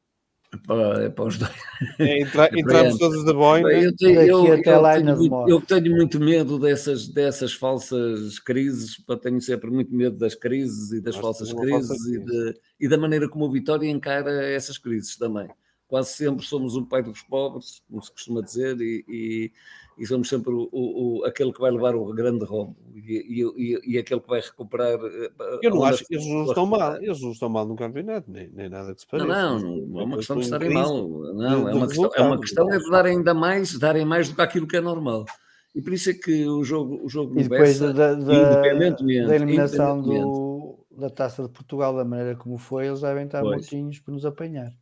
para, para os dois. É, entra, entramos todos de boina. Eu tenho, eu, eu, tenho, eu tenho, muito medo dessas, dessas falsas crises, tenho sempre muito medo das crises e das falsas crises e, de, e, da maneira como o Vitória encara essas crises também. Quase sempre somos o pai dos pobres, como se costuma dizer, e, e e somos sempre o, o, aquele que vai levar o grande rombo e, e, e, aquele que vai recuperar. Eh, Eu não acho que eles não estão mal, eles não estão mal no campeonato, nem, nem nada que se pareça. Não, não, não é uma questão de estarem mal, não, é uma questão, é uma questão é de dar ainda mais, darem mais do que aquilo que é normal. E por isso é que o jogo, o jogo e depois Bessa, da, da, da eliminação do, da Taça de Portugal, da maneira como foi, eles devem estar pois. mortinhos para nos apanhar.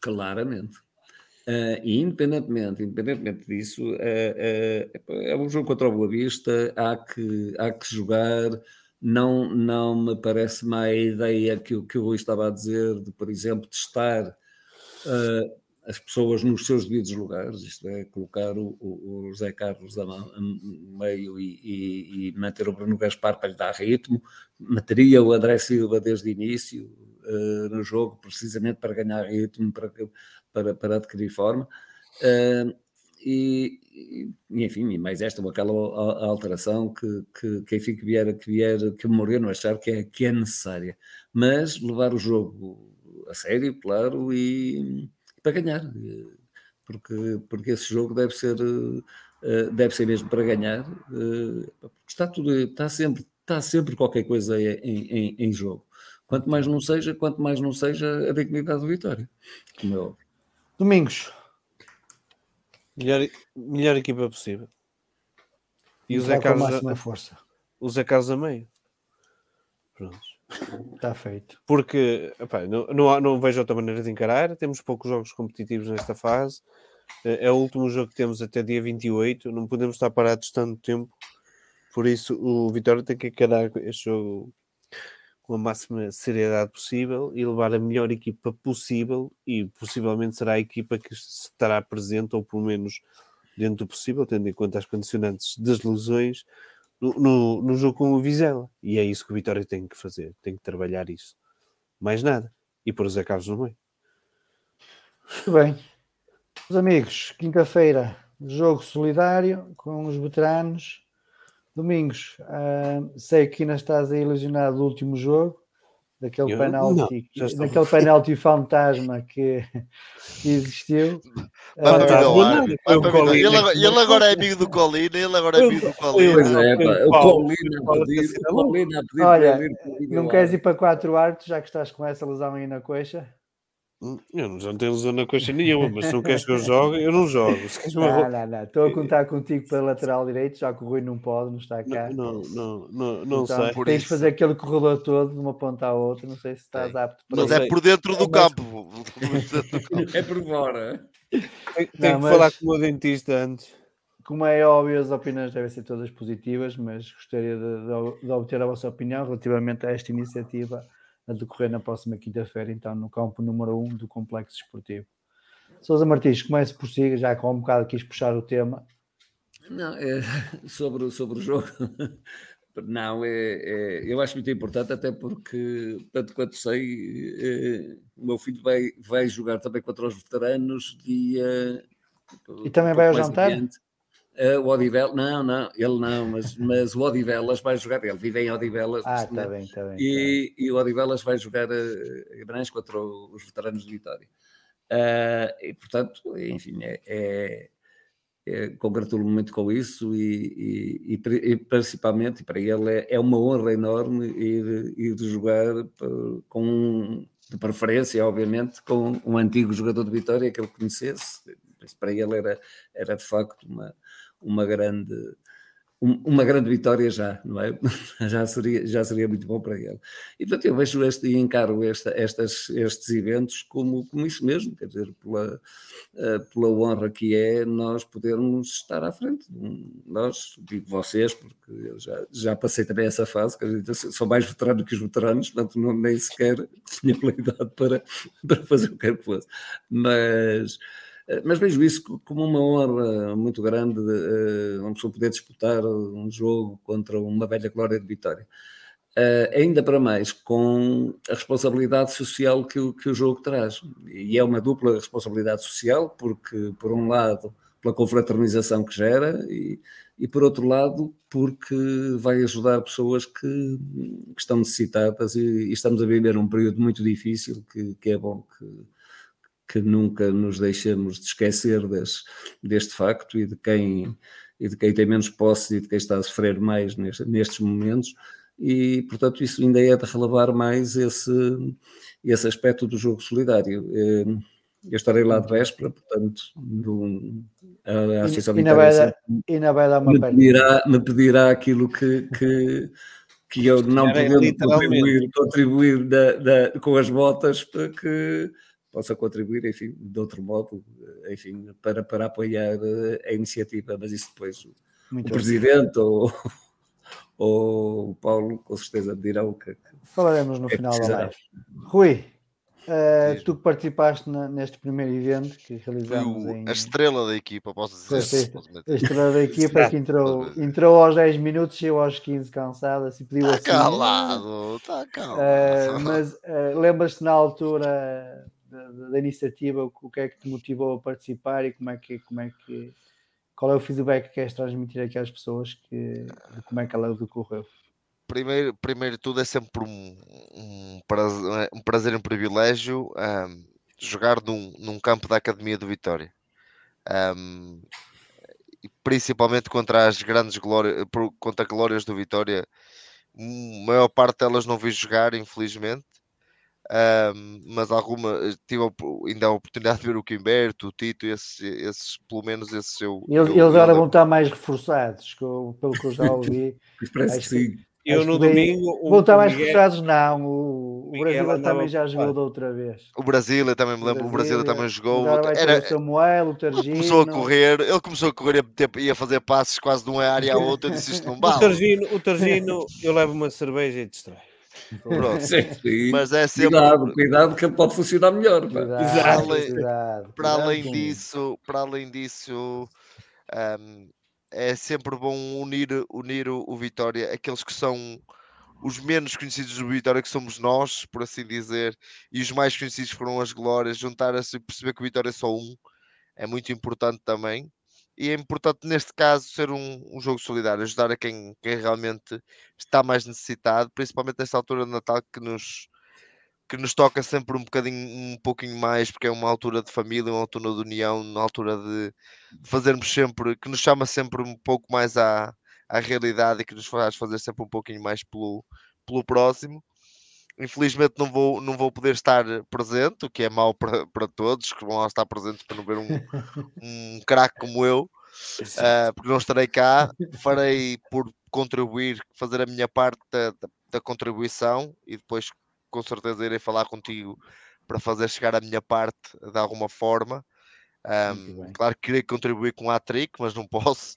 Claramente. E independentemente, independentemente disso, uh, uh, é um jogo contra o Boa Vista, há que, há que jogar. Não, não me parece má ideia que, que o Rui estava a dizer, de, por exemplo, testar as pessoas nos seus devidos lugares, isto é, colocar o, o, o José Carlos a, meio e, e, e, manter o Bruno Gaspar para lhe dar ritmo, meteria o André Silva desde o início no jogo, precisamente para ganhar ritmo, para para, para adquirir forma. Uh, e, e, enfim, e mais esta ou aquela alteração que, que, que, enfim, que vier, que vier, que morrer não achar que é, que é necessária. Mas levar o jogo a sério, claro, e, para ganhar. Porque, porque esse jogo deve ser, uh, deve ser mesmo para ganhar. Uh, está, tudo, está, sempre, está sempre qualquer coisa em, em, em jogo. Quanto mais não seja, quanto mais não seja a dignidade do Vitória. Como é óbvio. Domingos. Melhor, melhor equipa possível. E o Zé Carlos. A, força. O Zé Carlos a meio. Pronto. Está feito. Porque epá, não, não, não vejo outra maneira de encarar. Temos poucos jogos competitivos nesta fase. É, é o último jogo que temos até dia 28. Não podemos estar parados tanto tempo. Por isso, o Vitória tem que encarar este jogo com a máxima seriedade possível e levar a melhor equipa possível e possivelmente será a equipa que estará presente, ou pelo menos dentro do possível, tendo em conta as condicionantes das lesões, no, no, no, jogo com o Vizela. E é isso que o Vitória tem que fazer, tem que trabalhar isso. Mais nada. E pôr os Zé Carlos no meio. Muito bem. Os amigos, quinta-feira, jogo solidário com os veteranos Domingos, uh, sei que ainda estás aí ilusionado do último jogo, daquele eu, penalti, não, daquele penalti fantasma que, existiu. Vai uh, ele, agora, ele agora é amigo do Colina, ele agora é amigo do Colina. Pois é, pá, o Colina, Olha, não queres ir para quatro artes, já que estás com essa lesão aí na coxa? Eu já não tenho lesão na coxa nenhuma, mas se não queres que eu jogue, eu não jogo. não, não, não. Estou a contar contigo para lateral direito, já que o Rui não pode, não está cá. Não, não, não, não, então, sei. Tens de fazer aquele corredor todo de uma ponta à outra, não sei se estás apto para Mas é por dentro do, campo. é por fora. Tenho que mas... falar com o meu dentista antes. Como é óbvio, as opiniões devem ser todas positivas, mas gostaria de, de, de obter a vossa opinião relativamente a esta iniciativa a decorrer na próxima quinta-feira, então no campo número 1 um do Complexo Esportivo. Sousa Martins, comece por si, já com um bocado quis puxar o tema. Não, é, sobre, sobre o jogo, não, é, é, eu acho muito importante, até porque, tanto quanto sei, é, o meu filho vai, vai jogar também contra os veteranos dia. E também vai ao jantar? Adiante. Uh, o Odivelas, não, não, ele não, mas, mas o Odivelas vai jogar, ele vive em Odivelas. Ah, está bem, está bem. E, e o Odivelas vai jogar a Guimarães contra os veteranos de Vitória. Uh, e, portanto, enfim, é, é, é, congratulo-me muito com isso e, e, e, principalmente para ele é, é, uma honra enorme ir, ir jogar com, de preferência, obviamente, com um antigo jogador de Vitória que ele conhecesse. Para ele era, era de facto uma, uma grande uma grande vitória já, não é? Já seria, já seria muito bom para ele. E portanto eu vejo este e encaro esta, estas, estes eventos como, como isso mesmo, quer dizer, pela, uh, pela honra que é nós podermos estar à frente. Nós, digo vocês, porque eu já, já passei também essa fase, que eu sou mais veterano que os veteranos, portanto não, nem sequer tinha qualidade para, para fazer o que quer que fosse. Mas eh, mas vejo isso como uma honra muito grande, uh, uma pessoa poder disputar um jogo contra uma velha glória de Vitória. Uh, ainda para mais com a responsabilidade social que o, que o jogo traz. E é uma dupla responsabilidade social, porque, por um lado, pela confraternização que gera, e, e por outro lado, porque vai ajudar pessoas que, que estão necessitadas, e, e, estamos a viver um período muito difícil, que, que é bom que que nunca nos deixemos de esquecer desse, deste facto e de quem e de quem tem menos posse e de quem está a sofrer mais neste, nestes momentos. E portanto isso ainda é de relevar mais esse, esse aspecto do jogo solidário. Eh, eu estarei lá de véspera, portanto, no, a, a Associação e, dar, e me pedirá, me pedirá aquilo que, que, que eu não podendo contribuir, contribuir da, da, com as botas para que possa contribuir, enfim, de outro modo, enfim, para, para apoiar eh, a iniciativa, mas isso depois Muito o Presidente ou, ou o Paulo com certeza dirão que, que falaremos no é final da live. Rui, uh, tu que participaste na, neste primeiro evento que realizamos o, em... a estrela da equipa, posso dizer. Sim, a estrela da equipa que entrou, entrou aos 10 minutos, e aos 15 cansada, se pediu tá assim. calado, está calado. Uh, mas uh, lembras-te na altura da, da, iniciativa, o que é que te motivou a participar e como é que, como é que qual é o feedback que queres transmitir aqui às pessoas que, de como é que ela decorreu? Primeiro, primeiro tudo é sempre um, um, prazer, um prazer e um privilégio um, jogar num, num campo da Academia do Vitória. Um, principalmente contra as grandes glórias, contra glórias do Vitória, a maior parte delas não vi jogar, infelizmente, um, mas alguma tive ainda a oportunidade de ver o Quimberto, o Tito, esses, esses pelo menos esses eu. Eles, eu, eles agora vão estar mais reforçados, pelo que eu já ouvi. Parece que sim. Eu no domingo. Vão estar mais reforçados, não. O, o Brasil também já jogou da outra vez. O Brasil, também me lembro, o Brasil também jogou. Era, o Samuel, o Targino. Começou a correr, ele começou a correr ia fazer passos quase de uma área à outra. Eu disse isto não vale. O Targino, o Targino eu levo uma cerveja e distrai. Pronto. Sim, Mas é sempre... Cuidado, cuidado que para funcionar melhor. Cuidado, para além, cuidado, para além disso, para além disso um, é sempre bom unir, unir o, o, Vitória, aqueles que são os menos conhecidos do Vitória, que somos nós, por assim dizer, e os mais conhecidos foram as glórias, juntar-se e perceber que o Vitória é só um, é muito importante também e é importante neste caso ser um, um jogo solidário, ajudar a quem, quem, realmente está mais necessitado, principalmente nesta altura de Natal que nos, que nos toca sempre um bocadinho, um pouquinho mais, porque é uma altura de família, uma altura de união, uma altura de fazermos sempre, que nos chama sempre um pouco mais à, à realidade e que nos faz fazer sempre um pouquinho mais pelo, pelo próximo. Infelizmente não vou, não vou poder estar presente, o que é mau para, para todos que vão lá estar presentes para não ver um, um craque como eu, uh, porque não estarei cá. Farei por contribuir, fazer a minha parte da, da, contribuição e depois com certeza irei falar contigo para fazer chegar a minha parte de alguma forma. Um, claro que queria contribuir com a trick, mas não posso.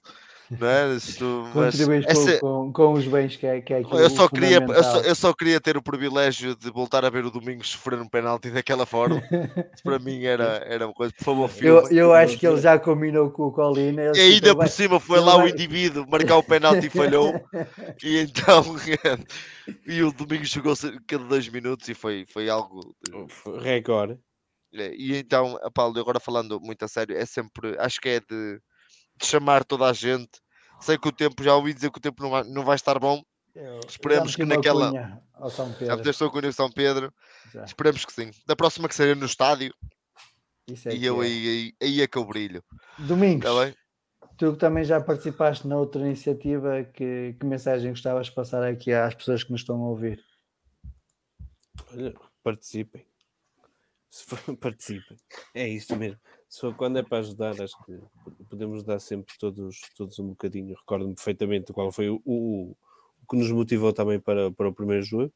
Não é? Isto, Contribuis com, com, com, os bens que é, que é eu só queria eu só, eu só, queria ter o privilégio de voltar a ver o Domingos sofrer um penalti daquela forma. para mim era, era uma coisa, por favor, filma. Eu, eu acho que ele já combinou com o Colina. E ainda por cima foi lá vai... o indivíduo marcar o penalti e falhou. e então e o Domingos jogou cada dois minutos e foi, foi algo recorde. É, e então, Paulo, agora falando muito a sério, é sempre, acho que é de de chamar toda a gente. Sei que o tempo, já ouvi dizer que o tempo não vai, não vai estar bom. Esperemos que naquela. Já meteste a cunha ao São Pedro. Já. Esperemos que sim. Da próxima que seja no estádio. É e eu é. aí, aí, aí é que eu brilho. Domingos. Tá tu também já participaste na outra iniciativa, que, que mensagem gostavas de passar aqui às pessoas que nos estão a ouvir? Olha, participem. Participem. É isso mesmo. Se for, quando é para ajudar, acho que podemos dar sempre todos, todos um bocadinho. Recordo-me perfeitamente qual foi o, o, o, que nos motivou também para, para o primeiro jogo.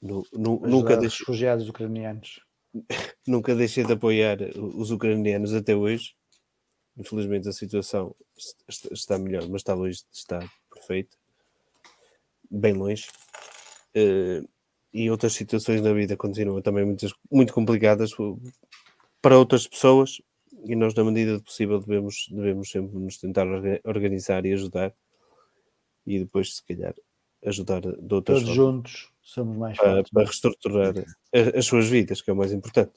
No, no, nunca deixei... refugiados ucranianos. nunca deixei de apoiar os ucranianos até hoje. Infelizmente a situação está melhor, mas está longe de estar perfeita. Bem longe. Uh, e outras situações na vida continuam também muitas, muito complicadas para outras pessoas e nós, na medida do possível, devemos, devemos sempre nos tentar organizar e ajudar e depois, se calhar, ajudar de outras Todos formas, juntos somos mais para, para reestruturar as suas vidas, que é o mais importante.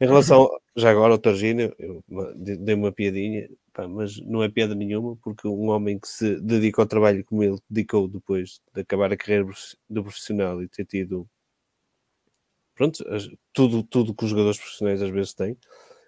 Em relação, já agora, ao Targino, eu dei uma piadinha, pá, mas não é piada nenhuma, porque um homem que se dedica ao trabalho como ele dedicou depois de acabar a carreira do profissional e ter tido pronto, tudo, tudo que os jogadores profissionais às vezes têm,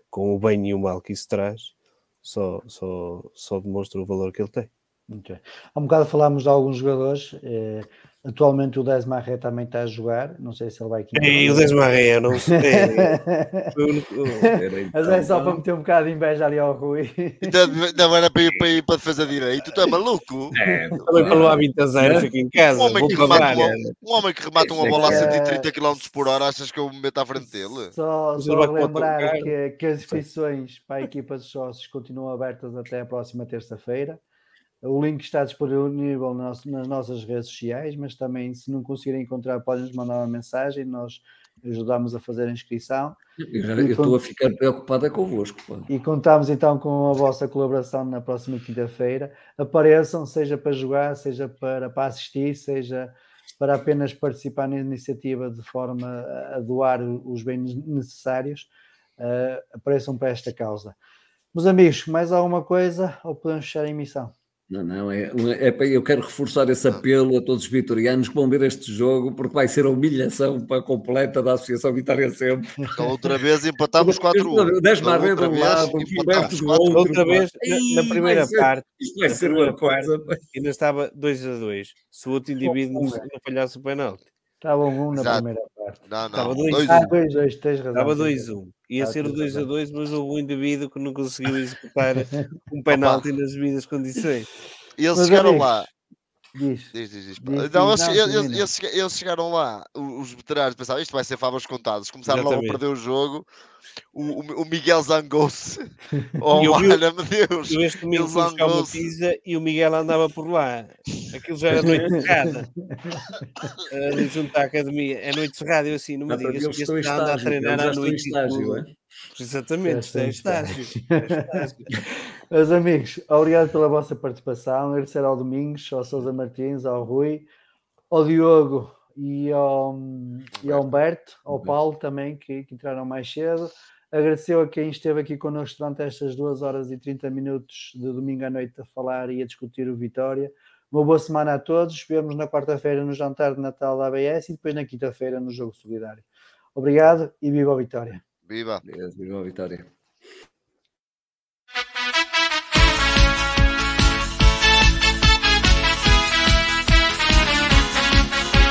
com o bem e o mal que isso traz, só, só, só demonstra o valor que ele tem. Muito bem. Há um bocado falámos de alguns jogadores. Eh, atualmente o Desmarré também está a jogar. Não sei se ele vai aqui. E o Desmarré, eu não sei. Mas é só para meter um bocado de inveja ali ao Rui. Então, não era para ir para, ir para defesa direito. Tu é maluco? É, também pelo hábito a zero, fica em casa. Um homem, que remata, uma, um homem que remata uma bola a 130 km por hora, achas que eu me meto à frente dele? Só, só lembrar que, que as inscrições para a equipa de sócios continuam abertas até a próxima terça-feira. O link está disponível nas nossas redes sociais, mas também, se não conseguirem encontrar, podem nos mandar uma mensagem, nós ajudamos a fazer a inscrição. Eu, já, eu estou a ficar preocupada convosco. Pô. E contamos então com a vossa colaboração na próxima quinta-feira. Apareçam, seja para jogar, seja para, para assistir, seja para apenas participar na iniciativa de forma a doar os bens necessários. Uh, apareçam para esta causa. Meus amigos, mais alguma coisa ou podemos fechar a emissão? Não, não, é, é, eu quero reforçar esse apelo a todos os vitorianos que vão ver este jogo, porque vai ser a humilhação para a completa da Associação Vitória Sempre. Então, outra vez empatámos 4-1. 10 marés de um lado, do outro. Outra vez, na, na primeira ser, parte, isto vai ser uma coisa. Ainda estava 2 a 2. Se o outro indivíduo não, não falhasse o penalti. Estava um na Exato. primeira parte. Não, não. Estava 2 a 2, 2, tens razão. Estava 2 1. Ia ser o 2 a 2, mas houve um indivíduo que não conseguiu executar um penalti nas devidas condições. E eles mas chegaram lá. Diz. Diz, diz, diz. diz não, eles, eles, eles, eles, chegaram lá, os veteranos pensavam isto vai ser favas contadas, começaram logo a perder o jogo. O, o, Miguel zangou-se. Oh, olha-me Deus! Eu este domingo fui buscar uma pizza e o Miguel andava por lá. Aquilo já era noite cerrada. Ali junto à academia. É noite cerrada. Eu assim, não me digas que este anda a treinar à noite. Estágio, é? Exatamente, é, é estágio. Meus amigos, obrigado pela vossa participação. Agradecer ao Domingos, ao Sousa Martins, ao Rui, ao Diogo e ao, e ao Humberto, ao Paulo também, que, que entraram mais cedo. Agradecer a quem esteve aqui connosco durante estas 2 horas e 30 minutos de domingo à noite a falar e a discutir o Vitória. Uma boa semana a todos. Vemos na quarta-feira no jantar de Natal da ABS e depois na quinta-feira no Jogo Solidário. Obrigado e viva a Vitória! Viva! viva a Vitória!